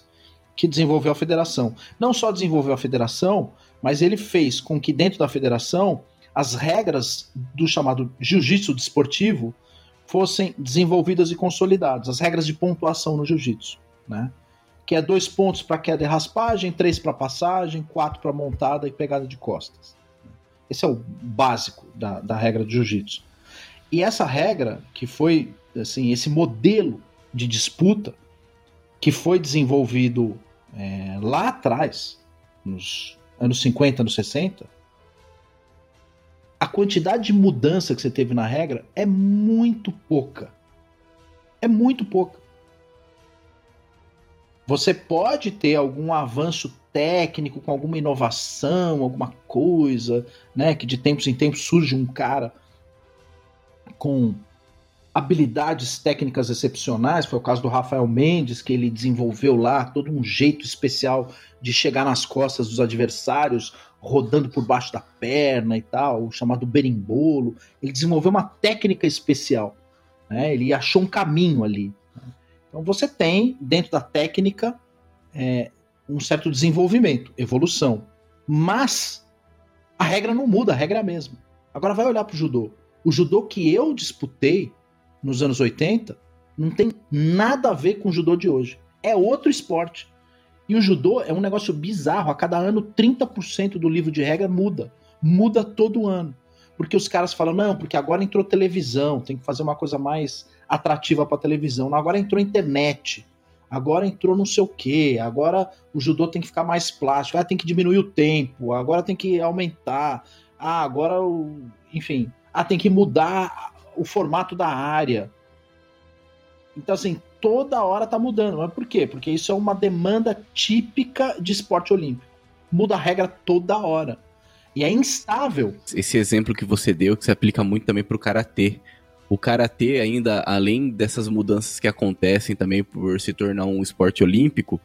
que desenvolveu a federação. Não só desenvolveu a federação, mas ele fez com que dentro da federação as regras do chamado jiu-jitsu desportivo fossem desenvolvidas e consolidadas, as regras de pontuação no jiu-jitsu, né? Que é dois pontos para queda e raspagem, três para passagem, quatro para montada e pegada de costas. Esse é o básico da, da regra de jiu-jitsu. E essa regra, que foi assim, esse modelo de disputa, que foi desenvolvido é, lá atrás, nos anos 50, anos 60, a quantidade de mudança que você teve na regra é muito pouca. É muito pouca. Você pode ter algum avanço técnico, com alguma inovação, alguma coisa, né? Que de tempos em tempos surge um cara com habilidades técnicas excepcionais, foi o caso do Rafael Mendes, que ele desenvolveu lá todo um jeito especial de chegar nas costas dos adversários, rodando por baixo da perna e tal, chamado berimbolo. Ele desenvolveu uma técnica especial, né? Ele achou um caminho ali. Então você tem, dentro da técnica, é, um certo desenvolvimento, evolução. Mas a regra não muda, a regra é a mesma. Agora vai olhar para o judô. O judô que eu disputei nos anos 80 não tem nada a ver com o judô de hoje. É outro esporte. E o judô é um negócio bizarro. A cada ano, 30% do livro de regra muda. Muda todo ano. Porque os caras falam, não, porque agora entrou televisão, tem que fazer uma coisa mais atrativa para televisão. Agora entrou internet. Agora entrou não sei o que. Agora o judô tem que ficar mais plástico. Ah, tem que diminuir o tempo. Agora tem que aumentar. Ah, agora o. Enfim. Ah, tem que mudar o formato da área. Então, assim, toda hora tá mudando. Mas por quê? Porque isso é uma demanda típica de esporte olímpico. Muda a regra toda hora. E é instável. Esse exemplo que você deu, que se aplica muito também pro karatê o karatê ainda, além dessas mudanças que acontecem também por se tornar um esporte olímpico,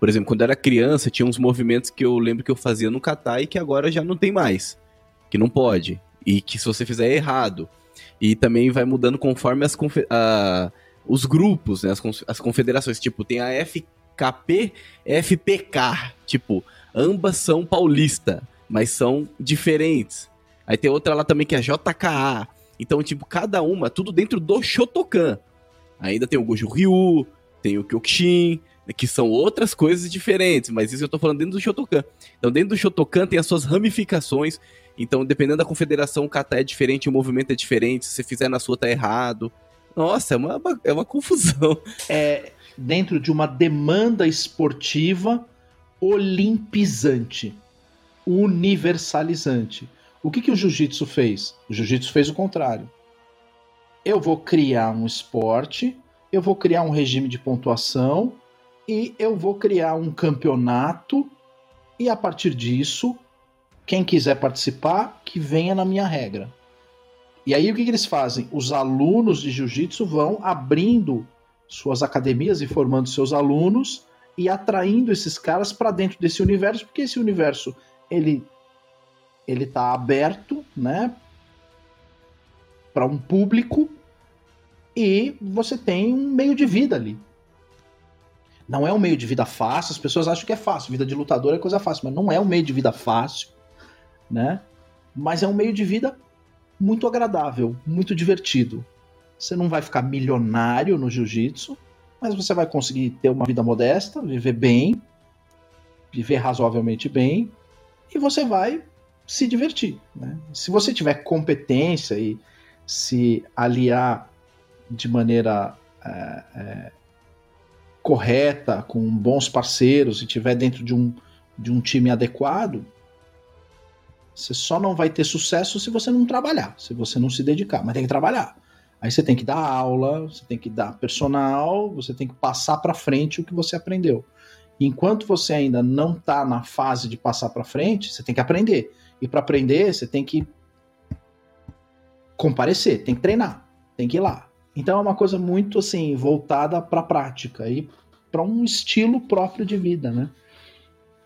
por exemplo, quando eu era criança, tinha uns movimentos que eu lembro que eu fazia no kata e que agora já não tem mais. Que não pode. E que se você fizer é errado. E também vai mudando conforme as a, os grupos, né, as, as confederações. Tipo, tem a FKP, FPK. Tipo, ambas são paulista, mas são diferentes. Aí tem outra lá também que é JKA. Então, tipo, cada uma, tudo dentro do Shotokan. Ainda tem o Goju Ryu, tem o Kyokushin, que são outras coisas diferentes, mas isso eu tô falando dentro do Shotokan. Então, dentro do Shotokan tem as suas ramificações. Então, dependendo da confederação, o kata é diferente, o movimento é diferente. Se você fizer na sua, tá errado. Nossa, é uma, é uma confusão. É dentro de uma demanda esportiva olimpizante, universalizante. O que, que o jiu-jitsu fez? O jiu-jitsu fez o contrário. Eu vou criar um esporte, eu vou criar um regime de pontuação e eu vou criar um campeonato e a partir disso, quem quiser participar, que venha na minha regra. E aí o que, que eles fazem? Os alunos de jiu-jitsu vão abrindo suas academias e formando seus alunos e atraindo esses caras para dentro desse universo, porque esse universo ele ele tá aberto, né, para um público e você tem um meio de vida ali. Não é um meio de vida fácil, as pessoas acham que é fácil, vida de lutador é coisa fácil, mas não é um meio de vida fácil, né? Mas é um meio de vida muito agradável, muito divertido. Você não vai ficar milionário no jiu-jitsu, mas você vai conseguir ter uma vida modesta, viver bem, viver razoavelmente bem, e você vai se divertir. Né? Se você tiver competência e se aliar de maneira é, é, correta, com bons parceiros e tiver dentro de um, de um time adequado, você só não vai ter sucesso se você não trabalhar, se você não se dedicar, mas tem que trabalhar. Aí você tem que dar aula, você tem que dar personal, você tem que passar para frente o que você aprendeu. Enquanto você ainda não está na fase de passar para frente, você tem que aprender. E para aprender, você tem que comparecer, tem que treinar, tem que ir lá. Então é uma coisa muito assim voltada para a prática e para um estilo próprio de vida, né?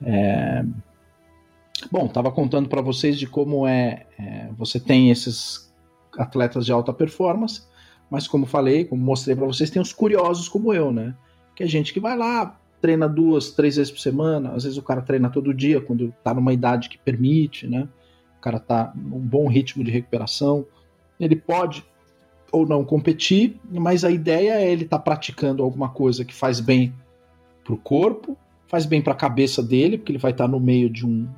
É... Bom, estava contando para vocês de como é, é, você tem esses atletas de alta performance, mas como falei, como mostrei para vocês, tem os curiosos como eu, né? Que é gente que vai lá, treina duas, três vezes por semana, às vezes o cara treina todo dia quando está numa idade que permite, né? O cara está num bom ritmo de recuperação. Ele pode ou não competir, mas a ideia é ele estar tá praticando alguma coisa que faz bem para o corpo, faz bem para a cabeça dele, porque ele vai estar tá no meio de um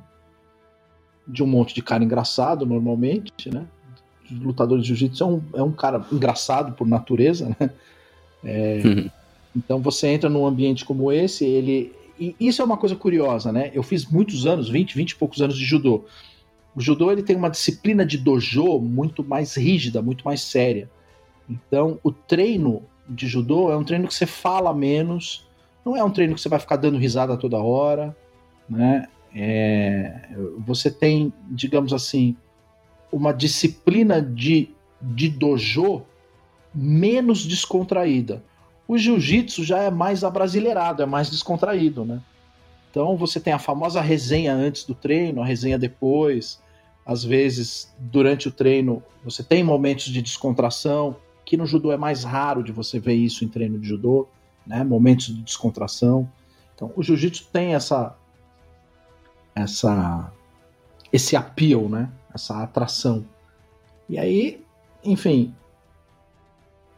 de um monte de cara engraçado normalmente, né? O lutador de jiu-jitsu é um, é um cara engraçado por natureza, né? É, uhum. Então você entra num ambiente como esse, ele. E isso é uma coisa curiosa, né? Eu fiz muitos anos, 20, 20 e poucos anos de judô. O judô ele tem uma disciplina de dojo muito mais rígida, muito mais séria. Então, o treino de judô é um treino que você fala menos, não é um treino que você vai ficar dando risada toda hora, né? É, você tem, digamos assim, uma disciplina de, de dojo menos descontraída. O jiu-jitsu já é mais abrasileirado, é mais descontraído, né? Então você tem a famosa resenha antes do treino, a resenha depois. Às vezes, durante o treino, você tem momentos de descontração que no judô é mais raro de você ver isso em treino de judô, né? Momentos de descontração. Então, o jiu-jitsu tem essa essa esse appeal, né? Essa atração. E aí, enfim,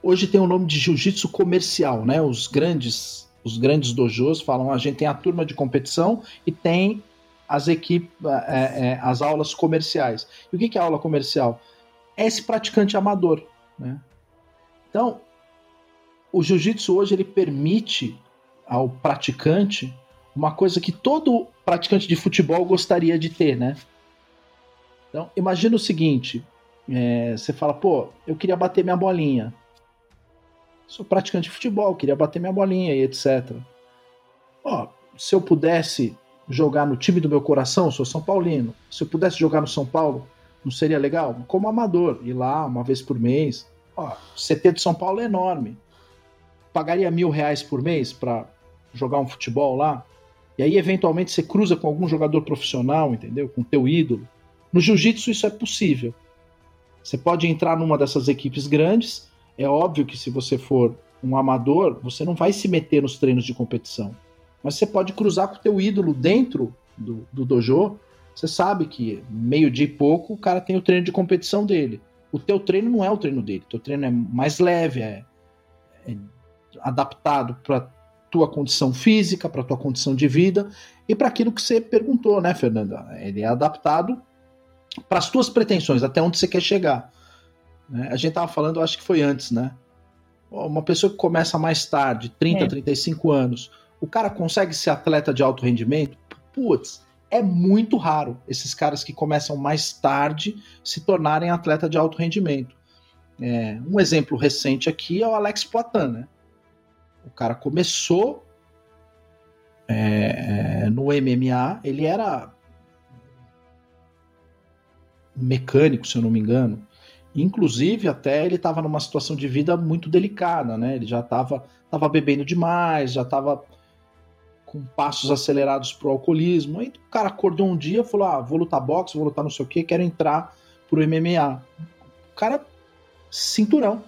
hoje tem o nome de jiu-jitsu comercial, né? Os grandes os grandes dojos falam, a gente tem a turma de competição e tem as equipes, é, é, as aulas comerciais. E o que é aula comercial? É esse praticante amador, né? Então, o jiu-jitsu hoje ele permite ao praticante uma coisa que todo praticante de futebol gostaria de ter, né? Então, imagina o seguinte: é, você fala, pô, eu queria bater minha bolinha. Sou praticante de futebol, queria bater minha bolinha e etc. Ó, se eu pudesse jogar no time do meu coração, sou São Paulino. Se eu pudesse jogar no São Paulo, não seria legal? Como amador, ir lá uma vez por mês, Ó, CT de São Paulo é enorme. Pagaria mil reais por mês para jogar um futebol lá? E aí, eventualmente, você cruza com algum jogador profissional, entendeu? Com teu ídolo. No jiu-jitsu, isso é possível. Você pode entrar numa dessas equipes grandes. É óbvio que se você for um amador, você não vai se meter nos treinos de competição. Mas você pode cruzar com o teu ídolo dentro do, do dojo. Você sabe que meio dia e pouco o cara tem o treino de competição dele. O teu treino não é o treino dele. O teu treino é mais leve, é, é adaptado para tua condição física, para tua condição de vida e para aquilo que você perguntou, né, Fernanda? Ele é adaptado para as tuas pretensões, até onde você quer chegar. Né? A gente tava falando, acho que foi antes, né? Uma pessoa que começa mais tarde, 30, é. 35 anos, o cara consegue ser atleta de alto rendimento? Putz, é muito raro esses caras que começam mais tarde se tornarem atleta de alto rendimento. É, um exemplo recente aqui é o Alex Poitin, né? O cara começou é, é no MMA, ele era mecânico, se eu não me engano. Inclusive, até ele estava numa situação de vida muito delicada, né? Ele já estava tava bebendo demais, já estava com passos acelerados pro alcoolismo. Aí o cara acordou um dia e falou: Ah, vou lutar boxe, vou lutar não sei o que, quero entrar pro MMA. O cara, cinturão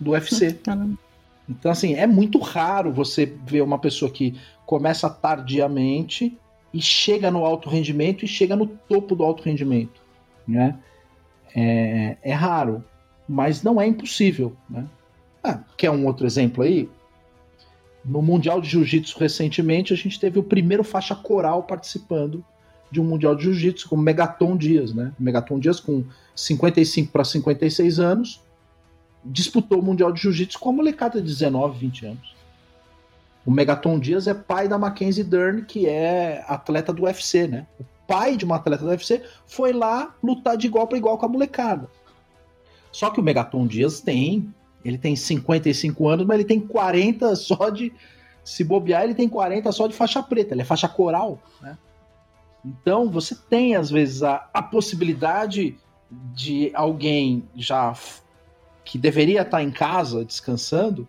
do UFC. Caramba. Então, assim, é muito raro você ver uma pessoa que começa tardiamente e chega no alto rendimento e chega no topo do alto rendimento, né? É, é raro, mas não é impossível, né? Ah, quer um outro exemplo aí? No Mundial de Jiu-Jitsu recentemente, a gente teve o primeiro faixa coral participando de um Mundial de Jiu-Jitsu, como Megaton Dias, né? Megaton Dias com 55 para 56 anos, disputou o Mundial de Jiu-Jitsu com a molecada de 19, 20 anos. O Megaton Dias é pai da Mackenzie Dern, que é atleta do UFC, né? O pai de uma atleta do UFC foi lá lutar de igual para igual com a molecada. Só que o Megaton Dias tem, ele tem 55 anos, mas ele tem 40 só de se bobear, ele tem 40 só de faixa preta, ele é faixa coral, né? Então, você tem às vezes a, a possibilidade de alguém já que deveria estar em casa descansando,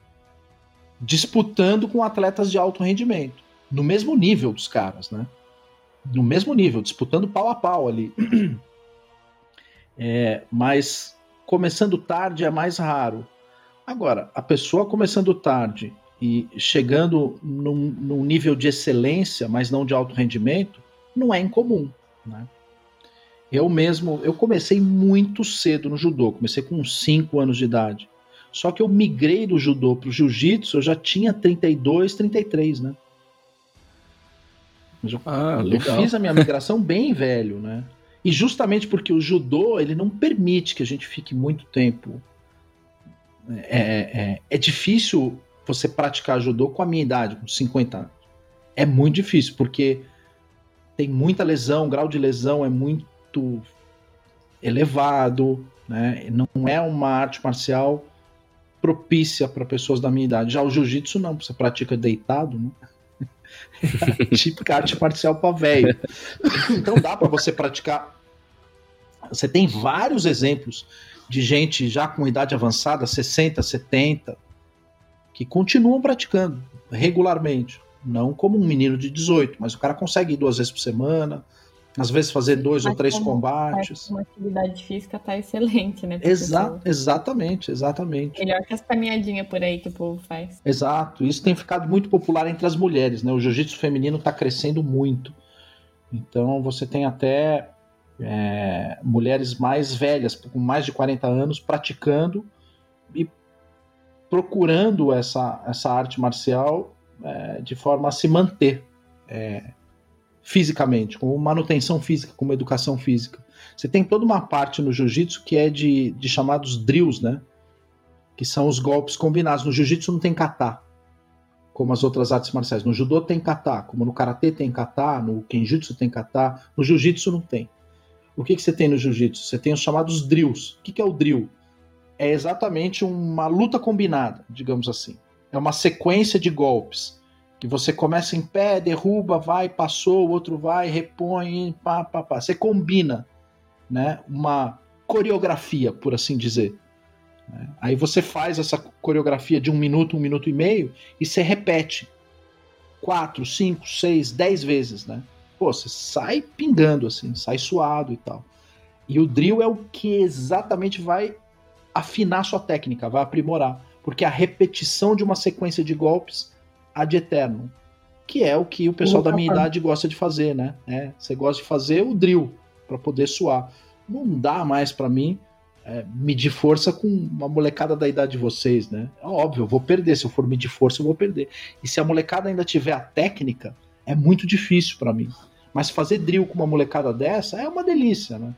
disputando com atletas de alto rendimento, no mesmo nível dos caras, né? No mesmo nível, disputando pau a pau ali. É, mas começando tarde é mais raro. Agora, a pessoa começando tarde e chegando num, num nível de excelência, mas não de alto rendimento, não é incomum, né? Eu mesmo, eu comecei muito cedo no judô, comecei com 5 anos de idade. Só que eu migrei do judô pro jiu-jitsu, eu já tinha 32, 33, né? Eu, ah, eu fiz a minha migração bem velho, né? E justamente porque o judô, ele não permite que a gente fique muito tempo. É, é, é difícil você praticar judô com a minha idade, com 50 anos. É muito difícil, porque tem muita lesão, o grau de lesão é muito muito elevado, né? Não é uma arte marcial propícia para pessoas da minha idade. Já o jiu-jitsu não, você pratica deitado, né? É típica arte marcial para velho. Então dá para você praticar. Você tem vários exemplos de gente já com idade avançada, 60, 70, que continuam praticando regularmente. Não como um menino de 18, mas o cara consegue ir duas vezes por semana, às vezes fazer dois mas ou três combates. Uma atividade física tá excelente, né? Exa exatamente, exatamente. Melhor que as caminhadinhas por aí que o povo faz. Exato, isso tem ficado muito popular entre as mulheres, né? O jiu-jitsu feminino está crescendo muito. Então você tem até é, mulheres mais velhas, com mais de 40 anos, praticando e procurando essa, essa arte marcial é, de forma a se manter. É, fisicamente, como manutenção física, como educação física. Você tem toda uma parte no jiu-jitsu que é de, de chamados drills, né? Que são os golpes combinados. No jiu-jitsu não tem kata, como as outras artes marciais. No judô tem kata, como no karatê tem kata, no kenjutsu tem kata, no jiu-jitsu não tem. O que, que você tem no jiu-jitsu? Você tem os chamados drills. O que, que é o drill? É exatamente uma luta combinada, digamos assim. É uma sequência de golpes que você começa em pé, derruba, vai, passou, o outro vai, repõe, pá, pá, pá. Você combina, né? Uma coreografia, por assim dizer. Né? Aí você faz essa coreografia de um minuto, um minuto e meio, e você repete quatro, cinco, seis, dez vezes, né? Pô, você sai pingando assim, sai suado e tal. E o drill é o que exatamente vai afinar sua técnica, vai aprimorar. Porque a repetição de uma sequência de golpes ad eterno, que é o que o pessoal da minha idade gosta de fazer, né? É, você gosta de fazer o drill para poder suar. Não dá mais para mim é, medir força com uma molecada da idade de vocês, né? É óbvio, eu vou perder. Se eu for medir força, eu vou perder. E se a molecada ainda tiver a técnica, é muito difícil para mim. Mas fazer drill com uma molecada dessa é uma delícia, né?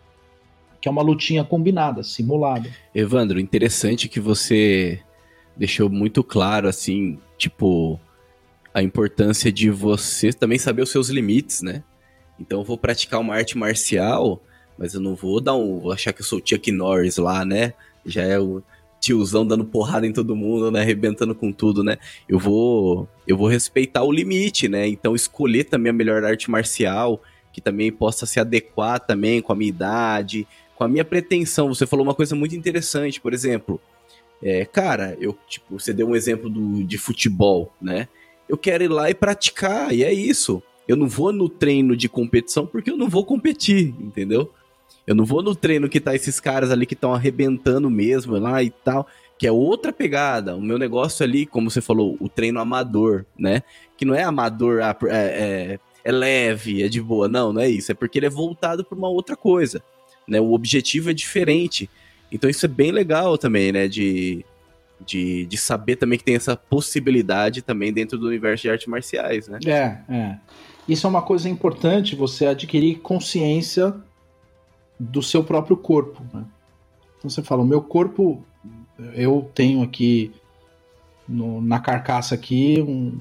Que é uma lutinha combinada, simulada. Evandro, interessante que você deixou muito claro, assim, tipo, a importância de você também saber os seus limites, né? Então, eu vou praticar uma arte marcial mas eu não vou dar um. Vou achar que eu sou o Chuck Norris lá, né? Já é o tiozão dando porrada em todo mundo, né? Arrebentando com tudo, né? Eu vou. Eu vou respeitar o limite, né? Então escolher também a melhor arte marcial, que também possa se adequar também com a minha idade, com a minha pretensão. Você falou uma coisa muito interessante, por exemplo. É, cara, eu, tipo, você deu um exemplo do, de futebol, né? Eu quero ir lá e praticar, e é isso. Eu não vou no treino de competição porque eu não vou competir, entendeu? Eu não vou no treino que tá esses caras ali que estão arrebentando mesmo lá e tal, que é outra pegada. O meu negócio ali, como você falou, o treino amador, né? Que não é amador, ah, é, é, é leve, é de boa. Não, não é isso. É porque ele é voltado para uma outra coisa, né? O objetivo é diferente. Então isso é bem legal também, né? De, de, de saber também que tem essa possibilidade também dentro do universo de artes marciais, né? É, é. Isso é uma coisa importante, você adquirir consciência do seu próprio corpo. Né? Então você fala, o meu corpo, eu tenho aqui no, na carcaça aqui um,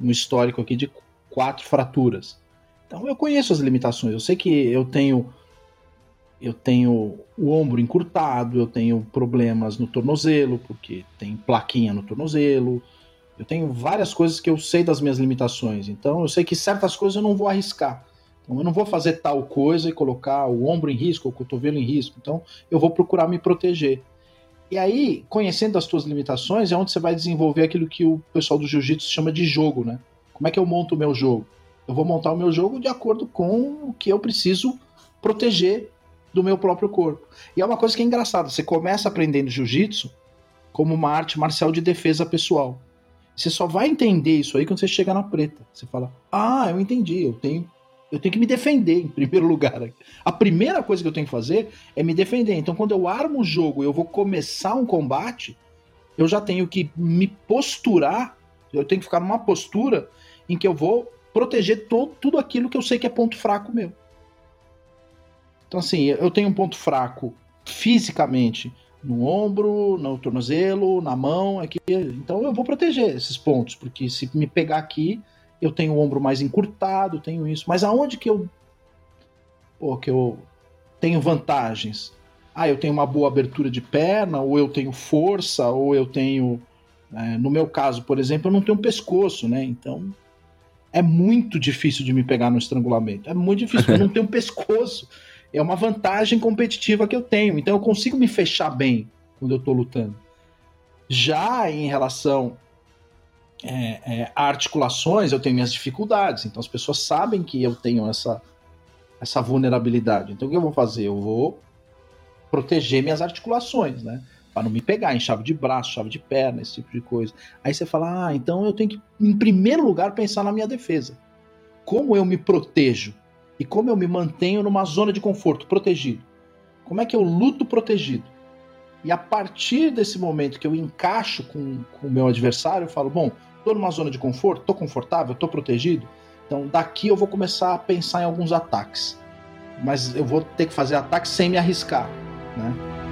um histórico aqui de quatro fraturas. Então eu conheço as limitações. Eu sei que eu tenho eu tenho o ombro encurtado, eu tenho problemas no tornozelo, porque tem plaquinha no tornozelo. Eu tenho várias coisas que eu sei das minhas limitações. Então eu sei que certas coisas eu não vou arriscar. Então, eu não vou fazer tal coisa e colocar o ombro em risco, o cotovelo em risco. Então, eu vou procurar me proteger. E aí, conhecendo as tuas limitações, é onde você vai desenvolver aquilo que o pessoal do jiu-jitsu chama de jogo, né? Como é que eu monto o meu jogo? Eu vou montar o meu jogo de acordo com o que eu preciso proteger do meu próprio corpo. E é uma coisa que é engraçada. Você começa aprendendo jiu-jitsu como uma arte marcial de defesa pessoal. Você só vai entender isso aí quando você chega na preta. Você fala: Ah, eu entendi, eu tenho eu tenho que me defender em primeiro lugar. A primeira coisa que eu tenho que fazer é me defender. Então, quando eu armo o jogo e eu vou começar um combate, eu já tenho que me posturar, eu tenho que ficar numa postura em que eu vou proteger todo, tudo aquilo que eu sei que é ponto fraco meu. Então, assim, eu tenho um ponto fraco fisicamente no ombro, no tornozelo, na mão, aqui. Então eu vou proteger esses pontos, porque se me pegar aqui, eu tenho o ombro mais encurtado, tenho isso. Mas aonde que eu. Pô, que eu tenho vantagens? Ah, eu tenho uma boa abertura de perna, ou eu tenho força, ou eu tenho. É, no meu caso, por exemplo, eu não tenho pescoço, né? Então é muito difícil de me pegar no estrangulamento. É muito difícil, eu não tenho pescoço. É uma vantagem competitiva que eu tenho. Então eu consigo me fechar bem quando eu estou lutando. Já em relação é, é, articulações, eu tenho minhas dificuldades. Então as pessoas sabem que eu tenho essa, essa vulnerabilidade. Então o que eu vou fazer? Eu vou proteger minhas articulações, né? Para não me pegar em chave de braço, chave de perna, esse tipo de coisa. Aí você fala, ah, então eu tenho que, em primeiro lugar, pensar na minha defesa. Como eu me protejo? E como eu me mantenho numa zona de conforto, protegido? Como é que eu luto protegido? E a partir desse momento que eu encaixo com, o meu adversário, eu falo, bom, Estou numa zona de conforto, estou confortável, estou protegido. Então daqui eu vou começar a pensar em alguns ataques. Mas eu vou ter que fazer ataques sem me arriscar, né?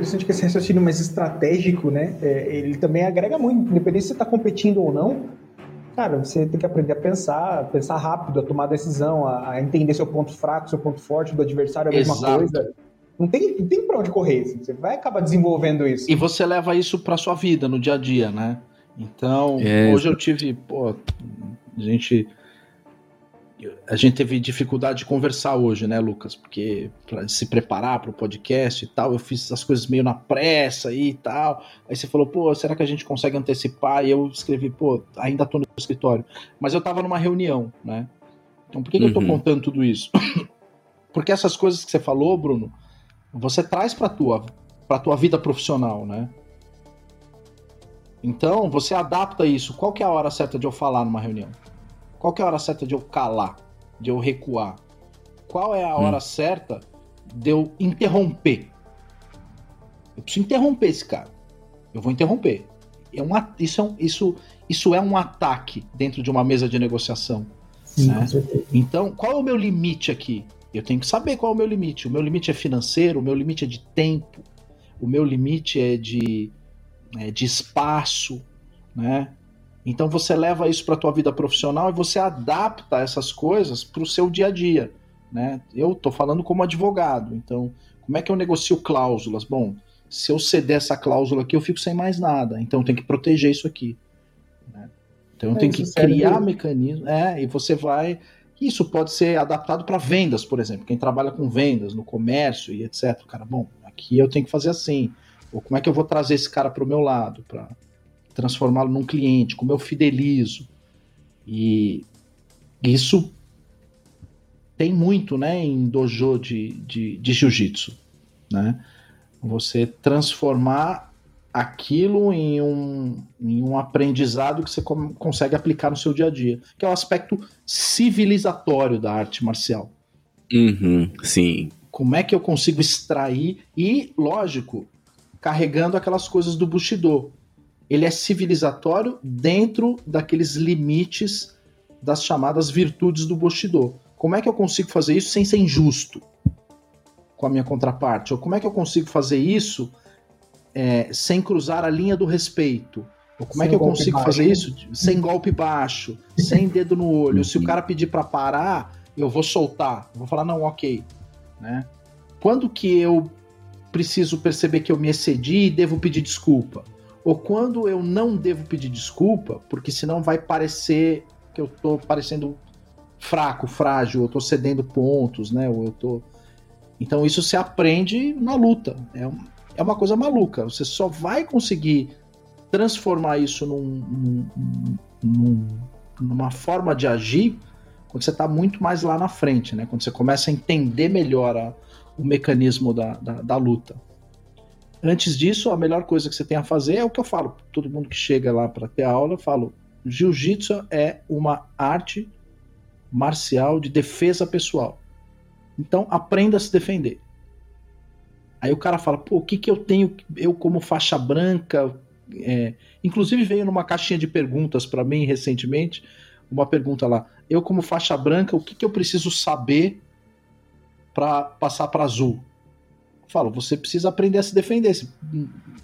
Interessante que esse raciocínio mais estratégico, né? É, ele também agrega muito, independente se você está competindo ou não cara, você tem que aprender a pensar, pensar rápido, a tomar decisão, a, a entender seu ponto fraco, seu ponto forte do adversário, é a mesma Exato. coisa. Não tem, não tem pra onde correr, assim, você vai acabar desenvolvendo isso. E você leva isso pra sua vida, no dia a dia, né? Então, é... hoje eu tive, pô, a gente a gente teve dificuldade de conversar hoje, né, Lucas? Porque para se preparar para o podcast e tal, eu fiz as coisas meio na pressa e tal. Aí você falou, pô, será que a gente consegue antecipar? E eu escrevi, pô, ainda tô no escritório. Mas eu tava numa reunião, né? Então por que, uhum. que eu tô uhum. contando tudo isso? Porque essas coisas que você falou, Bruno, você traz para tua para tua vida profissional, né? Então, você adapta isso. Qual que é a hora certa de eu falar numa reunião? Qual que é a hora certa de eu calar? De eu recuar? Qual é a hora hum. certa de eu interromper? Eu preciso interromper esse cara. Eu vou interromper. É um, isso, é um, isso, isso é um ataque dentro de uma mesa de negociação. Sim, né? Então, qual é o meu limite aqui? Eu tenho que saber qual é o meu limite. O meu limite é financeiro, o meu limite é de tempo, o meu limite é de, é, de espaço, né? Então você leva isso para a tua vida profissional e você adapta essas coisas para o seu dia a dia, né? Eu estou falando como advogado, então como é que eu negocio cláusulas? Bom, se eu ceder essa cláusula aqui, eu fico sem mais nada, então eu tenho que proteger isso aqui. Né? Então eu é, tenho que criar mecanismos, é, e você vai isso pode ser adaptado para vendas, por exemplo. Quem trabalha com vendas, no comércio e etc. Cara, bom, aqui eu tenho que fazer assim. Ou como é que eu vou trazer esse cara para o meu lado, para transformá-lo num cliente? Como eu fidelizo? E isso tem muito, né, em dojo de, de, de jiu-jitsu, né? Você transformar aquilo em um, em um aprendizado que você consegue aplicar no seu dia a dia, que é o aspecto civilizatório da arte marcial. Uhum, sim. Como é que eu consigo extrair e, lógico, carregando aquelas coisas do Bushido. Ele é civilizatório dentro daqueles limites das chamadas virtudes do Bushido. Como é que eu consigo fazer isso sem ser injusto com a minha contraparte? Ou como é que eu consigo fazer isso é, sem cruzar a linha do respeito. Ou como é sem é que eu consigo baixo. fazer isso? Sem golpe baixo, sem dedo no olho. Se o cara pedir para parar, eu vou soltar. Eu vou falar, não, ok. Né? Quando que eu preciso perceber que eu me excedi e devo pedir desculpa? Ou quando eu não devo pedir desculpa, porque senão vai parecer que eu tô parecendo fraco, frágil, eu tô cedendo pontos, né? Ou eu tô. Então isso se aprende na luta. É, é uma coisa maluca. Você só vai conseguir transformar isso num, num, num, numa forma de agir quando você está muito mais lá na frente, né? Quando você começa a entender melhor a, o mecanismo da, da, da, luta. Antes disso, a melhor coisa que você tem a fazer é o que eu falo. Todo mundo que chega lá para ter aula, eu falo: jiu-jitsu é uma arte marcial de defesa pessoal. Então, aprenda a se defender. Aí o cara fala, pô, o que, que eu tenho, eu como faixa branca. É... Inclusive veio numa caixinha de perguntas para mim recentemente, uma pergunta lá. Eu, como faixa branca, o que, que eu preciso saber para passar para azul? Falo, você precisa aprender a se defender.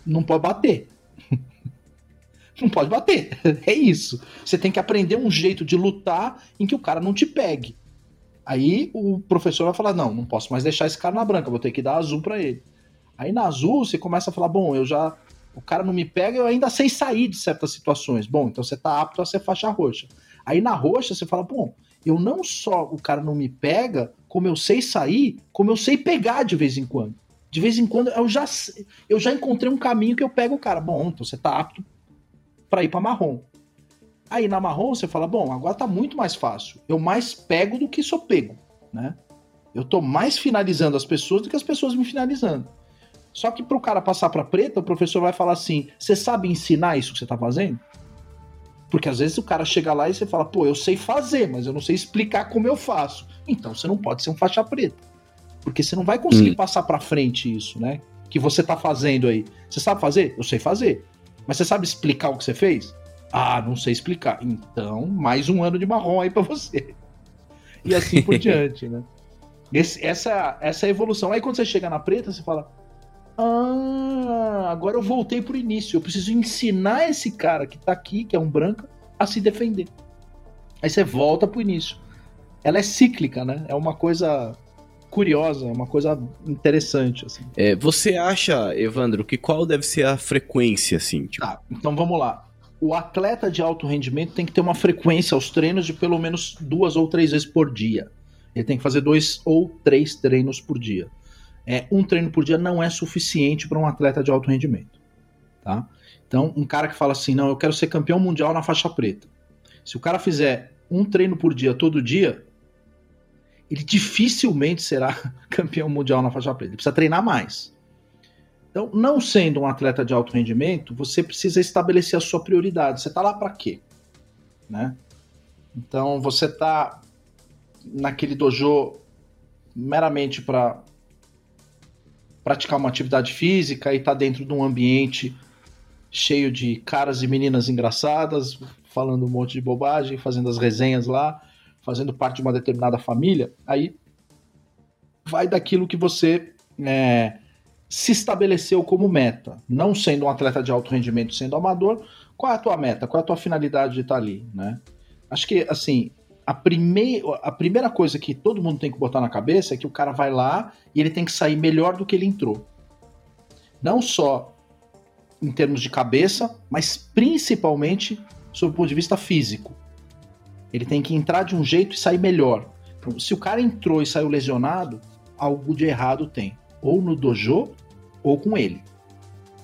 Não pode bater. não pode bater. É isso. Você tem que aprender um jeito de lutar em que o cara não te pegue. Aí o professor vai falar: não, não posso mais deixar esse cara na branca, vou ter que dar azul para ele. Aí na azul você começa a falar: bom, eu já. O cara não me pega, eu ainda sei sair de certas situações. Bom, então você tá apto a ser faixa roxa. Aí na roxa você fala: bom, eu não só o cara não me pega, como eu sei sair, como eu sei pegar de vez em quando. De vez em quando eu já, eu já encontrei um caminho que eu pego o cara. Bom, então você tá apto para ir para marrom. Aí na marrom você fala, bom, agora tá muito mais fácil. Eu mais pego do que sou pego, né? Eu tô mais finalizando as pessoas do que as pessoas me finalizando. Só que pro cara passar para preta, o professor vai falar assim: "Você sabe ensinar isso que você tá fazendo?" Porque às vezes o cara chega lá e você fala: "Pô, eu sei fazer, mas eu não sei explicar como eu faço". Então você não pode ser um faixa preta. Porque você não vai conseguir hum. passar para frente isso, né? Que você tá fazendo aí. Você sabe fazer? Eu sei fazer. Mas você sabe explicar o que você fez? Ah, não sei explicar. Então, mais um ano de marrom aí para você. E assim por diante, né? Esse, essa, essa é evolução. Aí quando você chega na preta, você fala: Ah, agora eu voltei pro início. Eu preciso ensinar esse cara que tá aqui, que é um branco, a se defender. Aí você volta pro início. Ela é cíclica, né? É uma coisa curiosa, é uma coisa interessante, assim. É, você acha, Evandro, que qual deve ser a frequência, assim? Tipo... Tá, então vamos lá o atleta de alto rendimento tem que ter uma frequência aos treinos de pelo menos duas ou três vezes por dia. Ele tem que fazer dois ou três treinos por dia. É, um treino por dia não é suficiente para um atleta de alto rendimento. Tá? Então, um cara que fala assim, não, eu quero ser campeão mundial na faixa preta. Se o cara fizer um treino por dia todo dia, ele dificilmente será campeão mundial na faixa preta. Ele precisa treinar mais. Então, não sendo um atleta de alto rendimento, você precisa estabelecer a sua prioridade. Você está lá para quê? Né? Então, você está naquele dojo meramente para praticar uma atividade física e está dentro de um ambiente cheio de caras e meninas engraçadas, falando um monte de bobagem, fazendo as resenhas lá, fazendo parte de uma determinada família, aí vai daquilo que você é, se estabeleceu como meta, não sendo um atleta de alto rendimento, sendo amador, qual é a tua meta? Qual é a tua finalidade de estar ali, né? Acho que, assim, a, primei a primeira coisa que todo mundo tem que botar na cabeça é que o cara vai lá e ele tem que sair melhor do que ele entrou. Não só em termos de cabeça, mas principalmente sob o ponto de vista físico. Ele tem que entrar de um jeito e sair melhor. Então, se o cara entrou e saiu lesionado, algo de errado tem ou no dojo, ou com ele,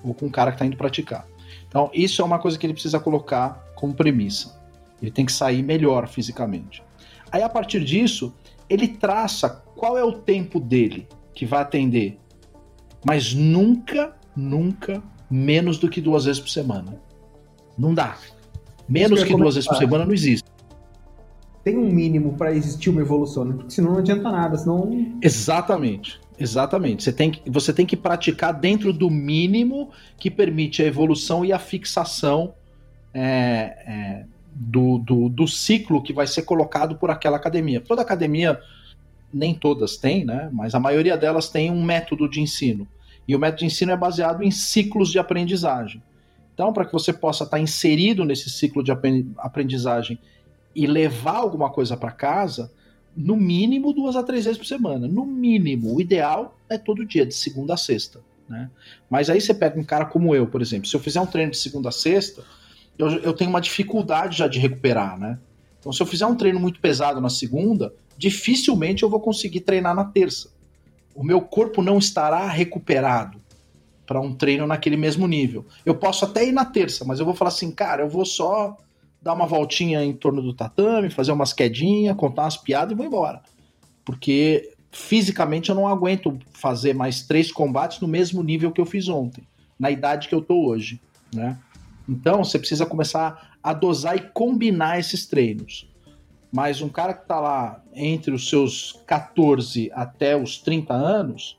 ou com o cara que está indo praticar. Então, isso é uma coisa que ele precisa colocar como premissa. Ele tem que sair melhor fisicamente. Aí, a partir disso, ele traça qual é o tempo dele que vai atender, mas nunca, nunca menos do que duas vezes por semana. Não dá. Menos que duas vezes por semana não existe. Tem um mínimo para existir uma evolução, né? porque senão não adianta nada, senão. Exatamente. Exatamente. Você tem, que, você tem que praticar dentro do mínimo que permite a evolução e a fixação é, é, do, do, do, ciclo que vai ser colocado por aquela academia. Toda academia, nem todas têm, né? mas a maioria delas tem um método de ensino. E o método de ensino é baseado em ciclos de aprendizagem. Então, para que você possa estar inserido nesse ciclo de aprendizagem e levar alguma coisa para casa, no mínimo duas a três vezes por semana. No mínimo. O ideal é todo dia, de segunda a sexta. Né? Mas aí você pega um cara como eu, por exemplo. Se eu fizer um treino de segunda a sexta, eu, eu tenho uma dificuldade já de recuperar, né? Então, se eu fizer um treino muito pesado na segunda, dificilmente eu vou conseguir treinar na terça. O meu corpo não estará recuperado para um treino naquele mesmo nível. Eu posso até ir na terça, mas eu vou falar assim, cara, eu vou só dar uma voltinha em torno do tatame, fazer umas quedinhas, contar umas piadas e vou embora. Porque fisicamente eu não aguento fazer mais três combates no mesmo nível que eu fiz ontem, na idade que eu tô hoje, né? Então você precisa começar a dosar e combinar esses treinos. Mas um cara que tá lá entre os seus 14 até os 30 anos,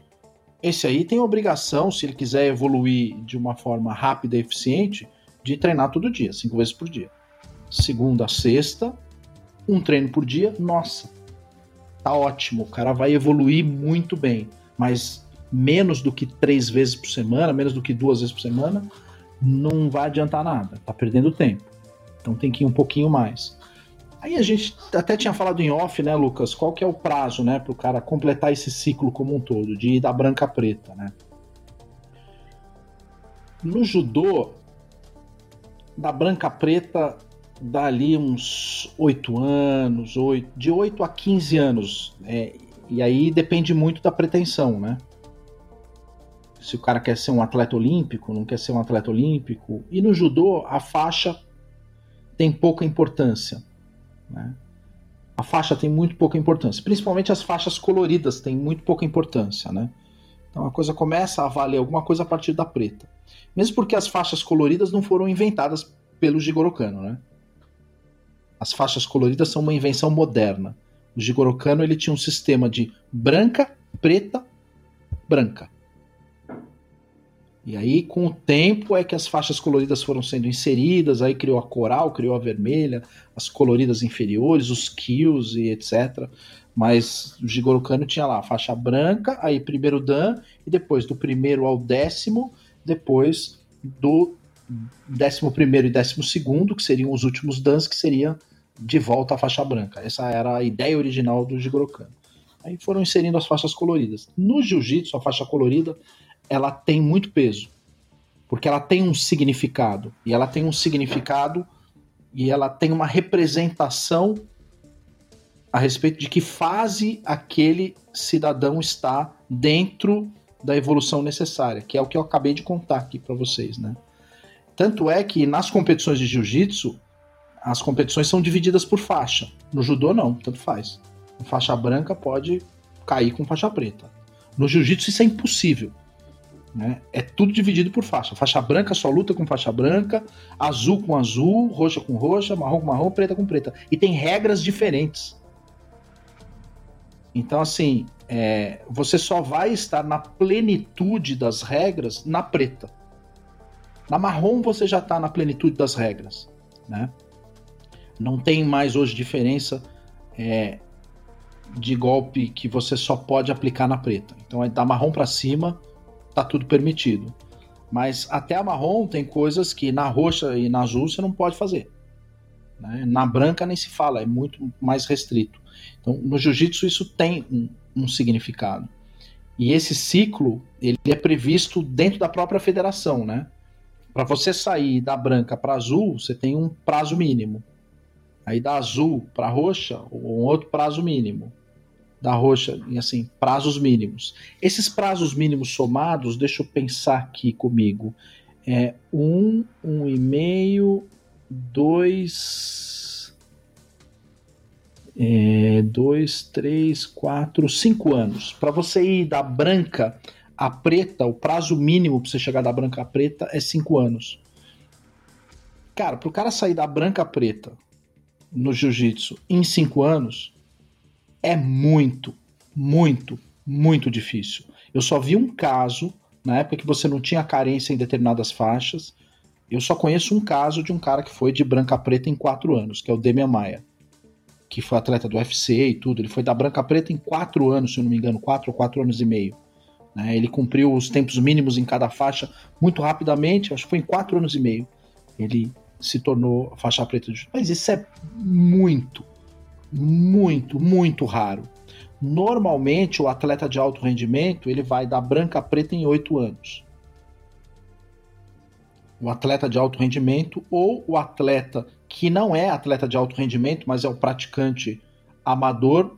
esse aí tem obrigação, se ele quiser evoluir de uma forma rápida e eficiente, de treinar todo dia, cinco vezes por dia segunda a sexta, um treino por dia, nossa, tá ótimo, o cara vai evoluir muito bem, mas menos do que três vezes por semana, menos do que duas vezes por semana, não vai adiantar nada, tá perdendo tempo. Então tem que ir um pouquinho mais. Aí a gente até tinha falado em off, né, Lucas? Qual que é o prazo, né, para o cara completar esse ciclo como um todo, de ir da branca a preta, né? No judô, da branca a preta, dali uns 8 anos, 8, de 8 a 15 anos. É, e aí depende muito da pretensão, né? Se o cara quer ser um atleta olímpico, não quer ser um atleta olímpico. E no judô, a faixa tem pouca importância. Né? A faixa tem muito pouca importância. Principalmente as faixas coloridas têm muito pouca importância, né? Então a coisa começa a valer alguma coisa a partir da preta. Mesmo porque as faixas coloridas não foram inventadas pelo Jigoro Kano, né? As faixas coloridas são uma invenção moderna. O Jigoro Kano ele tinha um sistema de branca, preta, branca. E aí, com o tempo, é que as faixas coloridas foram sendo inseridas, aí criou a coral, criou a vermelha, as coloridas inferiores, os kills e etc. Mas o Jigoro Kano tinha lá a faixa branca, aí primeiro Dan, e depois do primeiro ao décimo, depois do décimo primeiro e décimo segundo, que seriam os últimos Dans, que seria de volta à faixa branca. Essa era a ideia original do Jigoro Kano. Aí foram inserindo as faixas coloridas. No jiu-jitsu, a faixa colorida ela tem muito peso. Porque ela tem um significado. E ela tem um significado e ela tem uma representação a respeito de que fase aquele cidadão está dentro da evolução necessária, que é o que eu acabei de contar aqui para vocês, né? Tanto é que nas competições de jiu-jitsu, as competições são divididas por faixa. No judô não, tanto faz. faixa branca pode cair com faixa preta. No jiu-jitsu isso é impossível. Né? É tudo dividido por faixa. Faixa branca só luta com faixa branca, azul com azul, roxa com roxa, marrom com marrom, preta com preta. E tem regras diferentes. Então, assim, é, você só vai estar na plenitude das regras na preta. Na marrom você já está na plenitude das regras. Né? Não tem mais hoje diferença é, de golpe que você só pode aplicar na preta. Então é da marrom para cima, tá tudo permitido. Mas até a marrom tem coisas que na roxa e na azul você não pode fazer. Né? Na branca nem se fala, é muito mais restrito. Então no jiu-jitsu isso tem um, um significado. E esse ciclo ele é previsto dentro da própria federação, né? Para você sair da branca para azul, você tem um prazo mínimo. Aí da azul para roxa, um outro prazo mínimo da roxa, assim, prazos mínimos. Esses prazos mínimos somados, deixa eu pensar aqui comigo, é um, um e meio, dois, é, dois, três, quatro, cinco anos. Para você ir da branca à preta, o prazo mínimo para você chegar da branca à preta é cinco anos. Cara, para o cara sair da branca à preta no jiu-jitsu em cinco anos, é muito, muito, muito difícil. Eu só vi um caso, na época que você não tinha carência em determinadas faixas, eu só conheço um caso de um cara que foi de branca preta em quatro anos, que é o Demian Maia, que foi atleta do UFC e tudo. Ele foi da branca preta em quatro anos, se eu não me engano, quatro ou quatro anos e meio. Né? Ele cumpriu os tempos mínimos em cada faixa muito rapidamente, acho que foi em quatro anos e meio. Ele se tornou faixa preta de Mas isso é muito, muito, muito raro. Normalmente, o atleta de alto rendimento ele vai da branca a preta em oito anos. O atleta de alto rendimento ou o atleta que não é atleta de alto rendimento, mas é o praticante amador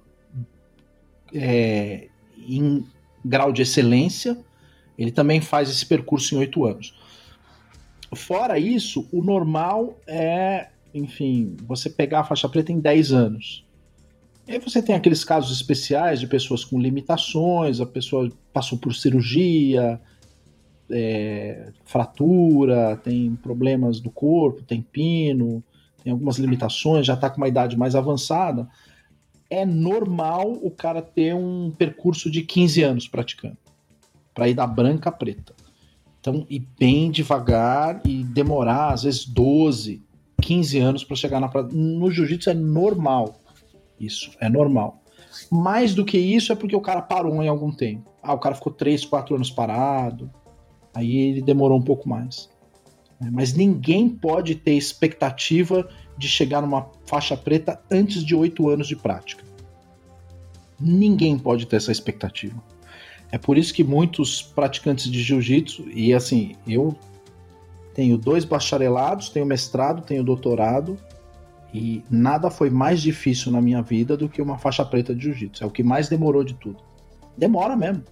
é, em grau de excelência, ele também faz esse percurso em oito anos. Fora isso, o normal é, enfim, você pegar a faixa preta em 10 anos. E aí você tem aqueles casos especiais de pessoas com limitações, a pessoa passou por cirurgia, é, fratura, tem problemas do corpo, tem pino, tem algumas limitações, já está com uma idade mais avançada. É normal o cara ter um percurso de 15 anos praticando, para ir da branca à preta. Então, ir bem devagar e demorar, às vezes, 12, 15 anos para chegar na prata. No jiu-jitsu é normal isso é normal. Mais do que isso é porque o cara parou em algum tempo. Ah, o cara ficou 3, 4 anos parado. Aí ele demorou um pouco mais. É, mas ninguém pode ter expectativa de chegar numa faixa preta antes de 8 anos de prática. Ninguém pode ter essa expectativa. É por isso que muitos praticantes de jiu-jitsu, e assim, eu tenho dois bacharelados, tenho mestrado, tenho doutorado, e nada foi mais difícil na minha vida do que uma faixa preta de jiu-jitsu. É o que mais demorou de tudo. Demora mesmo.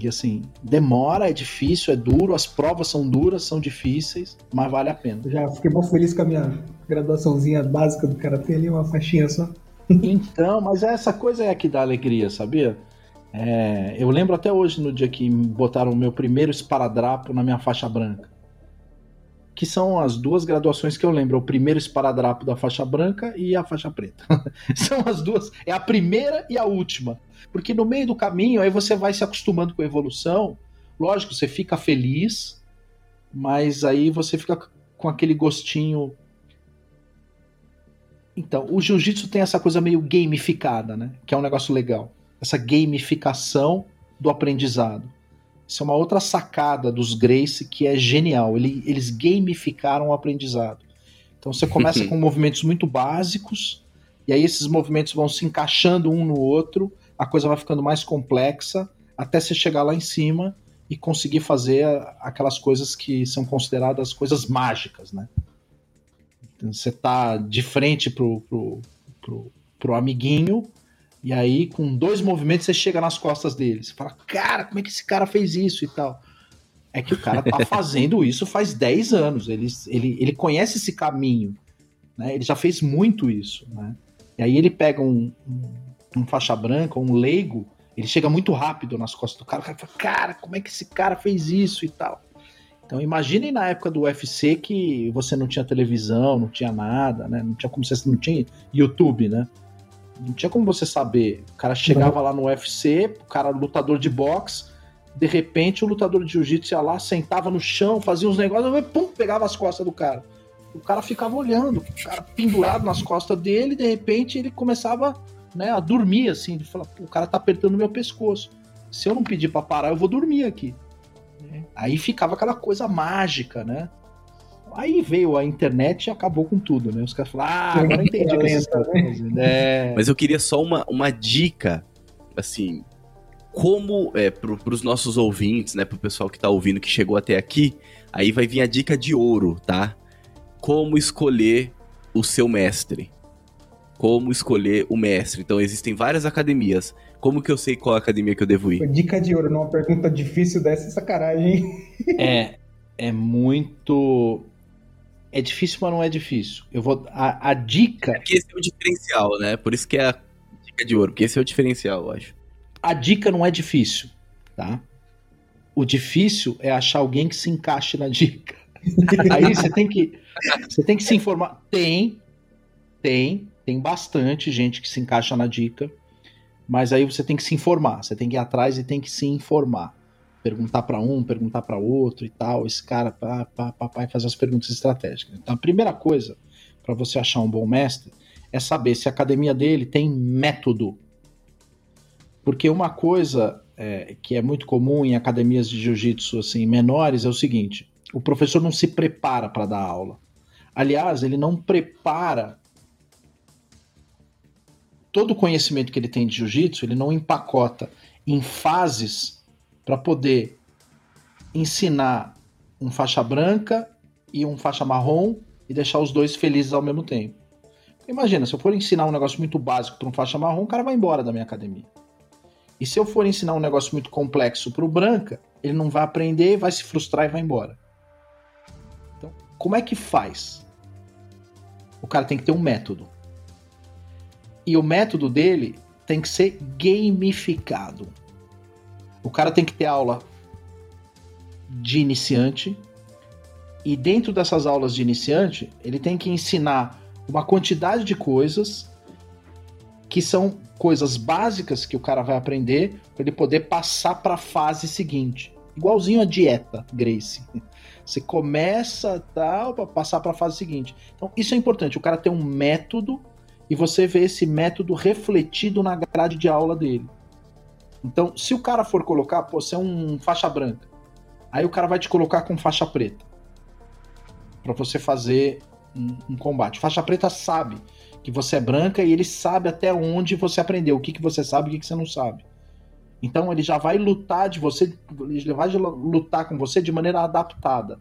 E assim, demora, é difícil, é duro, as provas são duras, são difíceis, mas vale a pena. já fiquei muito feliz com a minha graduaçãozinha básica do karatê ali, uma faixinha só. Então, mas essa coisa é que dá alegria, sabia? É, eu lembro até hoje no dia que botaram o meu primeiro esparadrapo na minha faixa branca que são as duas graduações que eu lembro. O primeiro esparadrapo da faixa branca e a faixa preta. são as duas. É a primeira e a última. Porque no meio do caminho, aí você vai se acostumando com a evolução. Lógico, você fica feliz, mas aí você fica com aquele gostinho. Então, o jiu-jitsu tem essa coisa meio gamificada, né? Que é um negócio legal. Essa gamificação do aprendizado. Isso é uma outra sacada dos Grace que é genial. Ele, eles gamificaram o aprendizado. Então você começa com movimentos muito básicos, e aí esses movimentos vão se encaixando um no outro, a coisa vai ficando mais complexa, até você chegar lá em cima e conseguir fazer aquelas coisas que são consideradas coisas mágicas, né? Então, você tá de frente pro, pro, pro, pro amiguinho e aí com dois movimentos você chega nas costas dele. Você fala, cara, como é que esse cara fez isso e tal? É que o cara tá fazendo isso faz 10 anos. Ele, ele, ele conhece esse caminho. Né? Ele já fez muito isso. Né? E aí ele pega um, um, um faixa branca, um leigo, ele chega muito rápido nas costas do cara. O cara fala, cara, como é que esse cara fez isso e tal? Então imaginem na época do UFC que você não tinha televisão, não tinha nada, né? Não tinha como você não tinha YouTube, né? Não tinha como você saber. O cara chegava lá no UFC, o cara lutador de boxe, de repente o lutador de jiu-jitsu ia lá, sentava no chão, fazia uns negócios, e pum, pegava as costas do cara. O cara ficava olhando, o cara pendurado nas costas dele, e de repente ele começava né, a dormir assim, de falar, o cara tá apertando meu pescoço. Se eu não pedir para parar, eu vou dormir aqui. Aí ficava aquela coisa mágica, né? Aí veio a internet e acabou com tudo, né? Os caras falaram, ah, agora entendi o que vocês estão fazendo. É. Mas eu queria só uma, uma dica, assim, como é, para os nossos ouvintes, né, para o pessoal que está ouvindo, que chegou até aqui, aí vai vir a dica de ouro, tá? Como escolher o seu mestre. Como escolher o mestre. Então existem várias academias. Como que eu sei qual academia que eu devo ir? Dica de ouro, numa pergunta difícil dessa, sacanagem. é, é muito. É difícil, mas não é difícil. Eu vou. A, a dica. É que esse é o diferencial, né? Por isso que é a dica de ouro, porque esse é o diferencial, eu acho. A dica não é difícil, tá? O difícil é achar alguém que se encaixe na dica. Aí você tem que você tem que se informar. Tem, tem, tem bastante gente que se encaixa na dica, mas aí você tem que se informar. Você tem que ir atrás e tem que se informar. Perguntar para um, perguntar para outro e tal. Esse cara, pá, pá, fazer as perguntas estratégicas. Então, a primeira coisa para você achar um bom mestre é saber se a academia dele tem método porque uma coisa é, que é muito comum em academias de jiu-jitsu assim, menores é o seguinte: o professor não se prepara para dar aula. Aliás, ele não prepara todo o conhecimento que ele tem de jiu-jitsu, ele não empacota em fases para poder ensinar um faixa branca e um faixa marrom e deixar os dois felizes ao mesmo tempo. Imagina, se eu for ensinar um negócio muito básico para um faixa marrom, o cara vai embora da minha academia. E se eu for ensinar um negócio muito complexo para o branca, ele não vai aprender, vai se frustrar e vai embora. Então, como é que faz? O cara tem que ter um método. E o método dele tem que ser gamificado. O cara tem que ter aula de iniciante. E dentro dessas aulas de iniciante, ele tem que ensinar uma quantidade de coisas que são coisas básicas que o cara vai aprender para ele poder passar para a fase seguinte. Igualzinho a dieta, Grace. Você começa tal para passar para a fase seguinte. Então, isso é importante. O cara tem um método e você vê esse método refletido na grade de aula dele. Então, se o cara for colocar, pô, você é um faixa branca. Aí o cara vai te colocar com faixa preta. para você fazer um, um combate. Faixa preta sabe que você é branca e ele sabe até onde você aprendeu, o que, que você sabe e o que, que você não sabe. Então ele já vai lutar de você, ele vai lutar com você de maneira adaptada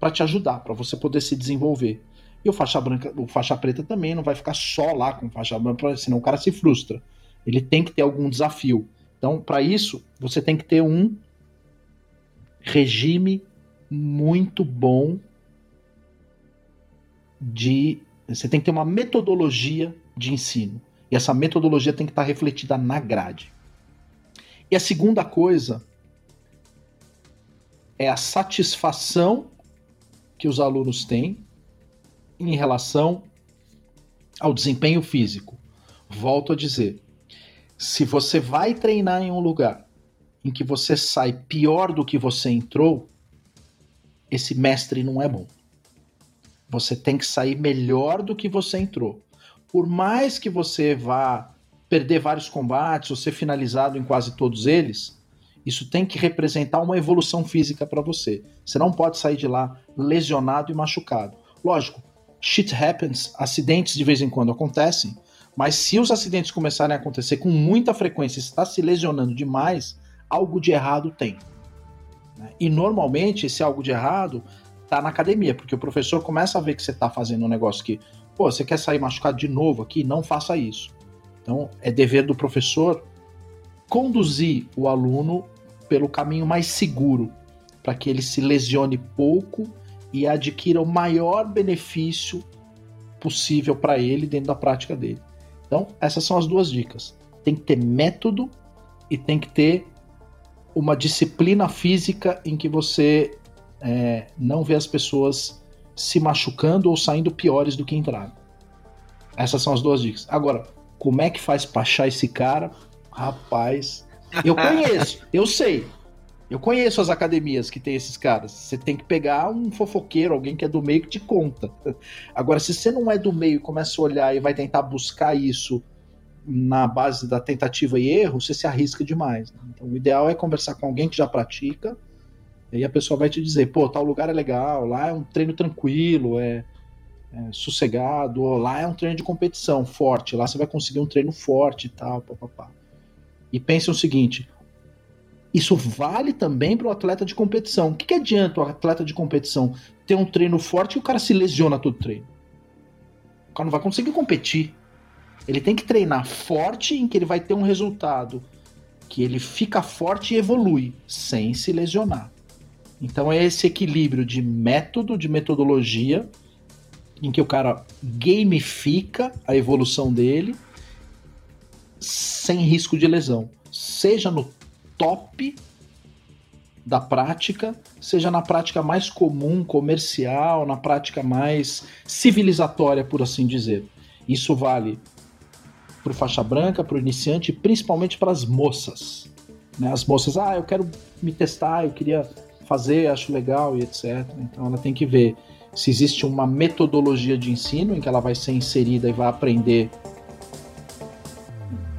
para te ajudar, para você poder se desenvolver. E o faixa branca, o faixa preta também não vai ficar só lá com faixa branca, senão o cara se frustra. Ele tem que ter algum desafio. Então, para isso, você tem que ter um regime muito bom de você tem que ter uma metodologia de ensino. E essa metodologia tem que estar refletida na grade. E a segunda coisa é a satisfação que os alunos têm em relação ao desempenho físico. Volto a dizer, se você vai treinar em um lugar em que você sai pior do que você entrou, esse mestre não é bom. Você tem que sair melhor do que você entrou. Por mais que você vá perder vários combates ou ser finalizado em quase todos eles, isso tem que representar uma evolução física para você. Você não pode sair de lá lesionado e machucado. Lógico, shit happens, acidentes de vez em quando acontecem, mas se os acidentes começarem a acontecer com muita frequência está se lesionando demais, algo de errado tem. Né? E normalmente esse algo de errado tá na academia, porque o professor começa a ver que você tá fazendo um negócio que, pô, você quer sair machucado de novo aqui? Não faça isso. Então, é dever do professor conduzir o aluno pelo caminho mais seguro, para que ele se lesione pouco e adquira o maior benefício possível para ele dentro da prática dele. Então, essas são as duas dicas. Tem que ter método e tem que ter uma disciplina física em que você é, não vê as pessoas se machucando ou saindo piores do que entraram. Essas são as duas dicas. Agora, como é que faz pra achar esse cara? Rapaz, eu conheço, eu sei. Eu conheço as academias que tem esses caras. Você tem que pegar um fofoqueiro, alguém que é do meio que te conta. Agora, se você não é do meio e começa a olhar e vai tentar buscar isso na base da tentativa e erro, você se arrisca demais. Né? Então, o ideal é conversar com alguém que já pratica, e aí a pessoa vai te dizer: pô, tal lugar é legal, lá é um treino tranquilo, é, é sossegado, lá é um treino de competição forte, lá você vai conseguir um treino forte e tal, papapá. E pense o seguinte: isso vale também para o atleta de competição. O que, que adianta o atleta de competição ter um treino forte e o cara se lesiona todo treino? O cara não vai conseguir competir. Ele tem que treinar forte em que ele vai ter um resultado que ele fica forte e evolui sem se lesionar. Então é esse equilíbrio de método, de metodologia, em que o cara gamifica a evolução dele sem risco de lesão. Seja no top da prática, seja na prática mais comum, comercial, na prática mais civilizatória, por assim dizer. Isso vale para o faixa branca, para o iniciante principalmente para as moças. Né? As moças, ah, eu quero me testar, eu queria fazer, acho legal e etc. Então ela tem que ver se existe uma metodologia de ensino em que ela vai ser inserida e vai aprender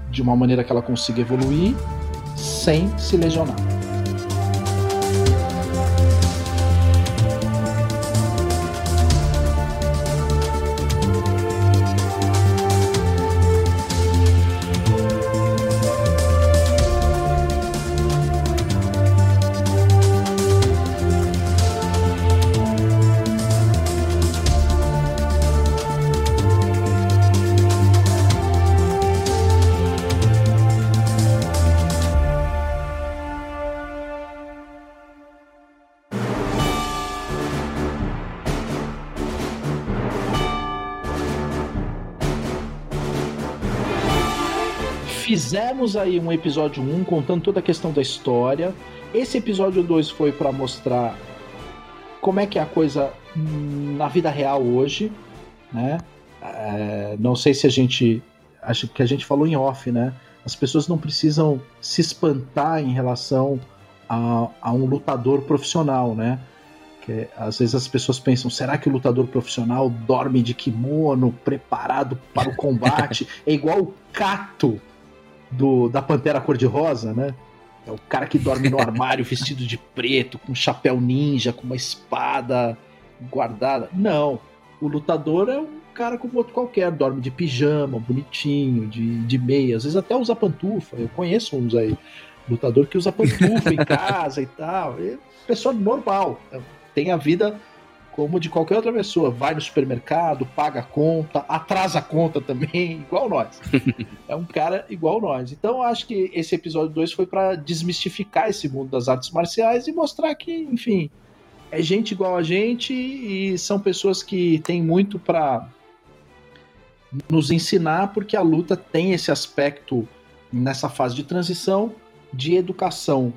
de uma maneira que ela consiga evoluir sem se lesionar. Fizemos aí um episódio 1 contando toda a questão da história. Esse episódio 2 foi para mostrar como é que é a coisa na vida real hoje, né? É, não sei se a gente. Acho que a gente falou em off, né? As pessoas não precisam se espantar em relação a, a um lutador profissional, né? Que às vezes as pessoas pensam: será que o lutador profissional dorme de kimono, preparado para o combate? é igual o Kato do, da Pantera Cor-de-Rosa, né? É o cara que dorme no armário vestido de preto, com um chapéu ninja, com uma espada guardada. Não. O lutador é um cara como outro qualquer, dorme de pijama, bonitinho, de, de meia, às vezes até usa pantufa. Eu conheço uns aí, lutador que usa pantufa em casa e tal. É pessoa normal. Tem a vida como de qualquer outra pessoa. Vai no supermercado, paga a conta, atrasa a conta também, igual nós. é um cara igual nós. Então eu acho que esse episódio 2 foi para desmistificar esse mundo das artes marciais e mostrar que, enfim, é gente igual a gente e são pessoas que têm muito para nos ensinar, porque a luta tem esse aspecto nessa fase de transição de educação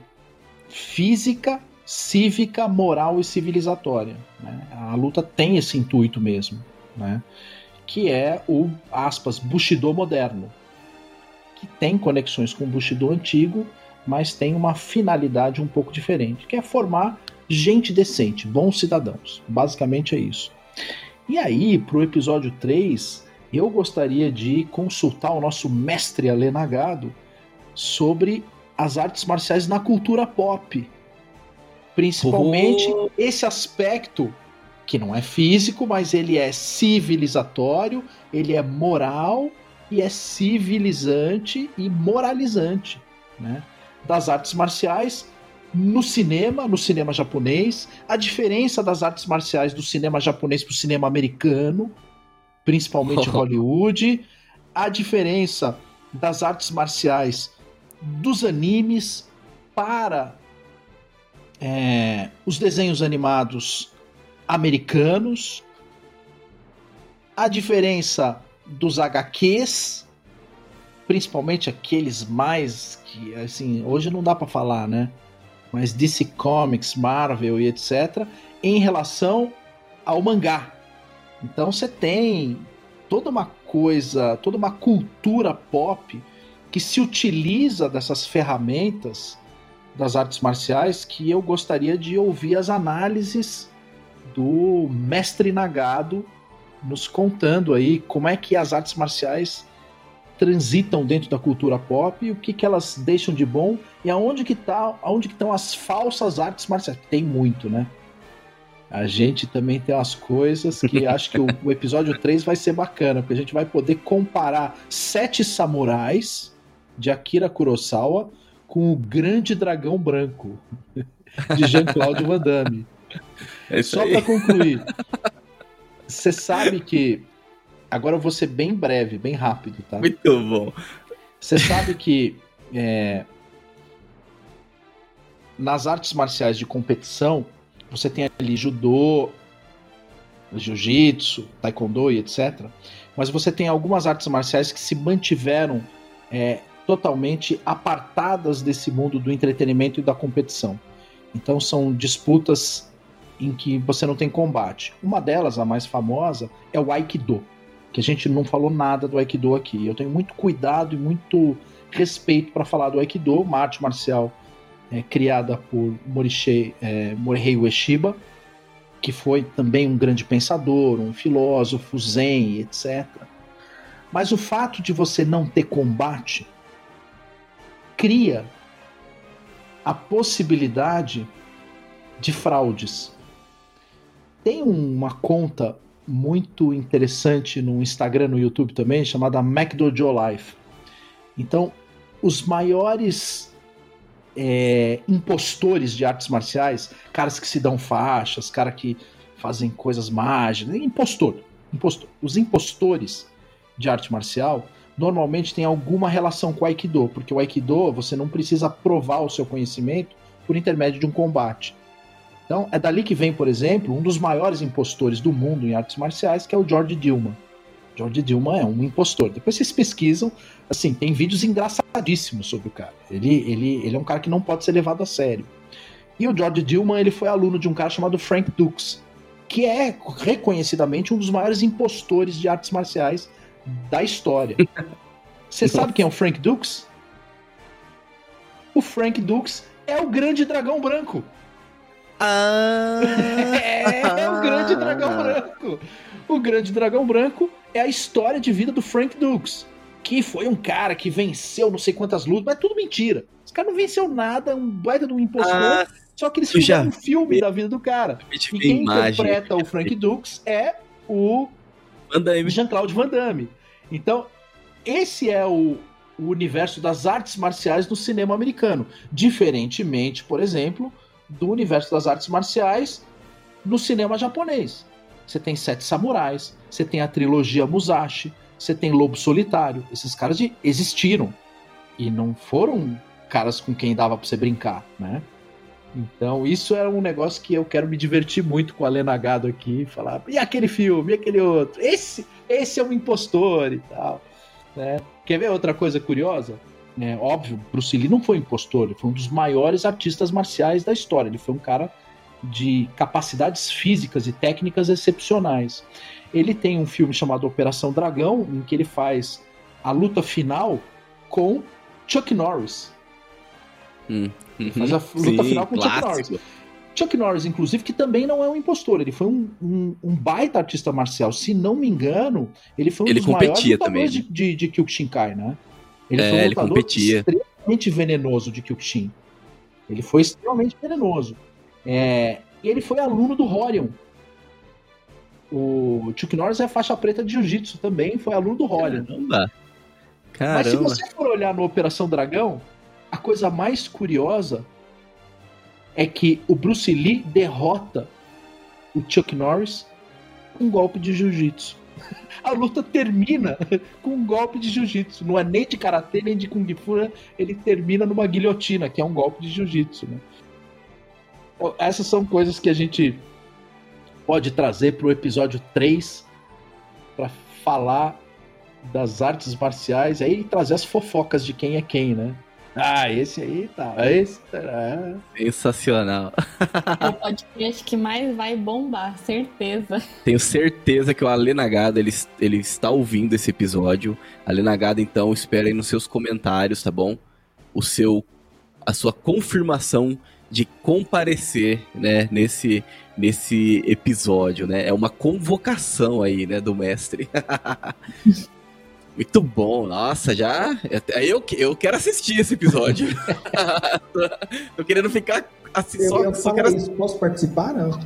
física cívica, moral e civilizatória. Né? A luta tem esse intuito mesmo, né? que é o, aspas, Bushido moderno, que tem conexões com o Bushido antigo, mas tem uma finalidade um pouco diferente, que é formar gente decente, bons cidadãos. Basicamente é isso. E aí, para o episódio 3, eu gostaria de consultar o nosso mestre Alenagado sobre as artes marciais na cultura pop Principalmente oh. esse aspecto que não é físico, mas ele é civilizatório, ele é moral e é civilizante e moralizante, né? Das artes marciais no cinema, no cinema japonês, a diferença das artes marciais do cinema japonês para o cinema americano, principalmente Hollywood, a diferença das artes marciais dos animes para é, os desenhos animados americanos, a diferença dos HQs, principalmente aqueles mais que assim hoje não dá para falar, né? Mas DC Comics, Marvel e etc. Em relação ao mangá. Então você tem toda uma coisa, toda uma cultura pop que se utiliza dessas ferramentas das artes marciais que eu gostaria de ouvir as análises do mestre Nagado nos contando aí como é que as artes marciais transitam dentro da cultura pop e o que, que elas deixam de bom e aonde que tá, aonde que estão as falsas artes marciais. Tem muito, né? A gente também tem umas coisas que acho que o, o, episódio 3 vai ser bacana, porque a gente vai poder comparar Sete Samurais de Akira Kurosawa com o Grande Dragão Branco de Jean-Claude Van Damme. É Só para concluir, você sabe que. Agora eu vou ser bem breve, bem rápido, tá? Muito bom. Você sabe que. É... Nas artes marciais de competição, você tem ali judô, jiu-jitsu, taekwondo e etc. Mas você tem algumas artes marciais que se mantiveram é, totalmente apartadas desse mundo do entretenimento e da competição. Então são disputas em que você não tem combate. Uma delas, a mais famosa, é o Aikido, que a gente não falou nada do Aikido aqui. Eu tenho muito cuidado e muito respeito para falar do Aikido, uma arte marcial é, criada por Morihei, é, Morihei Ueshiba, que foi também um grande pensador, um filósofo, zen, etc. Mas o fato de você não ter combate cria a possibilidade de fraudes. Tem uma conta muito interessante no Instagram, no YouTube também, chamada MacDojo Life. Então, os maiores é, impostores de artes marciais, caras que se dão faixas, caras que fazem coisas mágicas, impostor, impostor. Os impostores de arte marcial normalmente têm alguma relação com o Aikido, porque o Aikido você não precisa provar o seu conhecimento por intermédio de um combate. Então, é dali que vem, por exemplo, um dos maiores impostores do mundo em artes marciais, que é o George Dillman. George Dillman é um impostor. Depois vocês pesquisam, assim, tem vídeos engraçadíssimos sobre o cara. Ele, ele, ele é um cara que não pode ser levado a sério. E o George Dillman, ele foi aluno de um cara chamado Frank Dux, que é reconhecidamente um dos maiores impostores de artes marciais da história. Você sabe quem é o Frank Dux? O Frank Dux é o grande dragão branco. Ah. é o grande dragão branco. O grande dragão branco é a história de vida do Frank Dukes, que foi um cara que venceu não sei quantas lutas, mas é tudo mentira. Esse cara não venceu nada, um baita de um impostor. Ah, só que eles fizeram um filme da vida do cara. E quem interpreta o Frank Dukes é o Jean-Claude Van Damme. Então, esse é o, o universo das artes marciais no cinema americano. Diferentemente, por exemplo, do universo das artes marciais no cinema japonês. Você tem Sete Samurais, você tem a trilogia Musashi, você tem Lobo Solitário. Esses caras de, existiram. E não foram caras com quem dava pra você brincar, né? Então, isso é um negócio que eu quero me divertir muito com o Alenagado aqui, falar, e aquele filme, e aquele outro, esse, esse é um impostor e tal, né? Quer ver outra coisa curiosa? É, óbvio, Bruce Lee não foi impostor, ele foi um dos maiores artistas marciais da história. Ele foi um cara de capacidades físicas e técnicas excepcionais. Ele tem um filme chamado Operação Dragão, em que ele faz a luta final com Chuck Norris. Hum, uhum, faz a luta sim, final com clássico. Chuck Norris. Chuck Norris, inclusive, que também não é um impostor, ele foi um, um, um baita artista marcial. Se não me engano, ele foi um ele dos maiores lutadores também, de, de, de Kyokushinkai, né? Ele é, foi um ele competia. extremamente venenoso de Kyokushin. Ele foi extremamente venenoso. É, e ele foi aluno do Horion. O Chuck Norris é faixa preta de Jiu-Jitsu também, foi aluno do Horion. Caramba. Caramba. Mas se você for olhar no Operação Dragão, a coisa mais curiosa é que o Bruce Lee derrota o Chuck Norris com um golpe de jiu-jitsu. A luta termina com um golpe de jiu-jitsu. Não é nem de karatê, nem de kung fu, né? ele termina numa guilhotina, que é um golpe de jiu-jitsu. Né? Essas são coisas que a gente pode trazer para o episódio 3 para falar das artes marciais aí trazer as fofocas de quem é quem, né? Ah, esse aí tá. Esse tá. Sensacional. É o podcast que mais vai bombar, certeza. Tenho certeza que o Ale Nagada, ele, ele está ouvindo esse episódio. Ale Nagada, então, espera aí nos seus comentários, tá bom? O seu. a sua confirmação de comparecer, né, nesse, nesse episódio, né? É uma convocação aí, né, do mestre. Muito bom, nossa, já. Eu, eu quero assistir esse episódio. tô, tô, querendo ficar assim, eu, só, eu só quero... isso. Posso participar, não?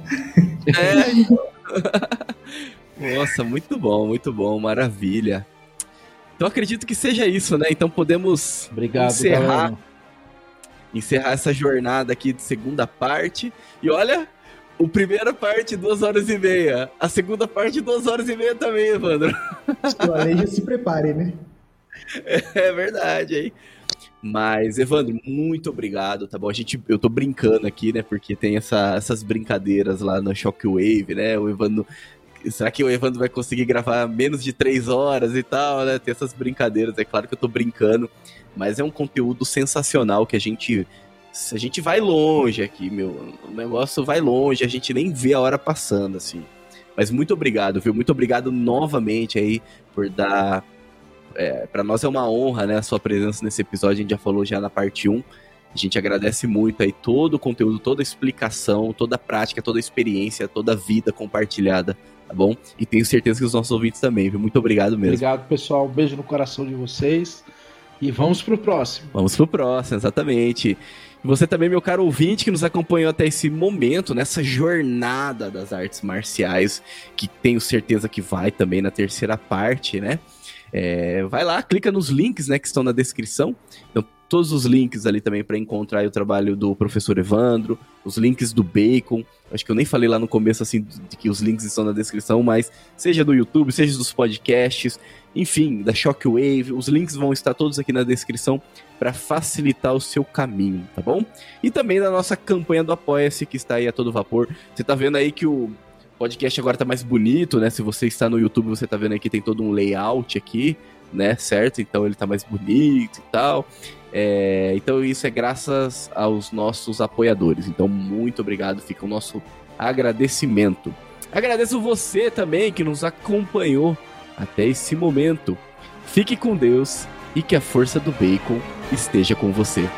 É. nossa, muito bom, muito bom, maravilha. Então acredito que seja isso, né? Então podemos Obrigado, encerrar, galera. encerrar essa jornada aqui de segunda parte. E olha, o primeira parte, duas horas e meia. A segunda parte, duas horas e meia também, Evandro. Ale já se prepare, né? É verdade, hein? Mas, Evandro, muito obrigado, tá bom? A gente, eu tô brincando aqui, né? Porque tem essa, essas brincadeiras lá no Shockwave, né? O Evandro. Será que o Evandro vai conseguir gravar menos de três horas e tal, né? Tem essas brincadeiras. É claro que eu tô brincando, mas é um conteúdo sensacional que a gente a gente vai longe aqui, meu. O negócio vai longe, a gente nem vê a hora passando, assim. Mas muito obrigado, viu? Muito obrigado novamente aí por dar. É, para nós é uma honra, né? A sua presença nesse episódio. A gente já falou já na parte 1. A gente agradece muito aí todo o conteúdo, toda a explicação, toda a prática, toda a experiência, toda a vida compartilhada, tá bom? E tenho certeza que os nossos ouvintes também, viu? Muito obrigado mesmo. Obrigado, pessoal. Um beijo no coração de vocês. E vamos pro próximo. Vamos pro próximo, exatamente. Você também, meu caro ouvinte, que nos acompanhou até esse momento, nessa jornada das artes marciais, que tenho certeza que vai também na terceira parte, né? É, vai lá, clica nos links né, que estão na descrição. Então, todos os links ali também para encontrar o trabalho do professor Evandro, os links do Bacon. Acho que eu nem falei lá no começo assim de que os links estão na descrição, mas seja do YouTube, seja dos podcasts, enfim, da Shockwave, os links vão estar todos aqui na descrição para facilitar o seu caminho, tá bom? E também da nossa campanha do Apoia-se que está aí a todo vapor. Você tá vendo aí que o podcast agora tá mais bonito, né? Se você está no YouTube, você tá vendo aí que tem todo um layout aqui, né? Certo? Então ele tá mais bonito e tal. É, então isso é graças aos nossos apoiadores. Então muito obrigado, fica o nosso agradecimento. Agradeço você também que nos acompanhou até esse momento. Fique com Deus e que a força do bacon esteja com você.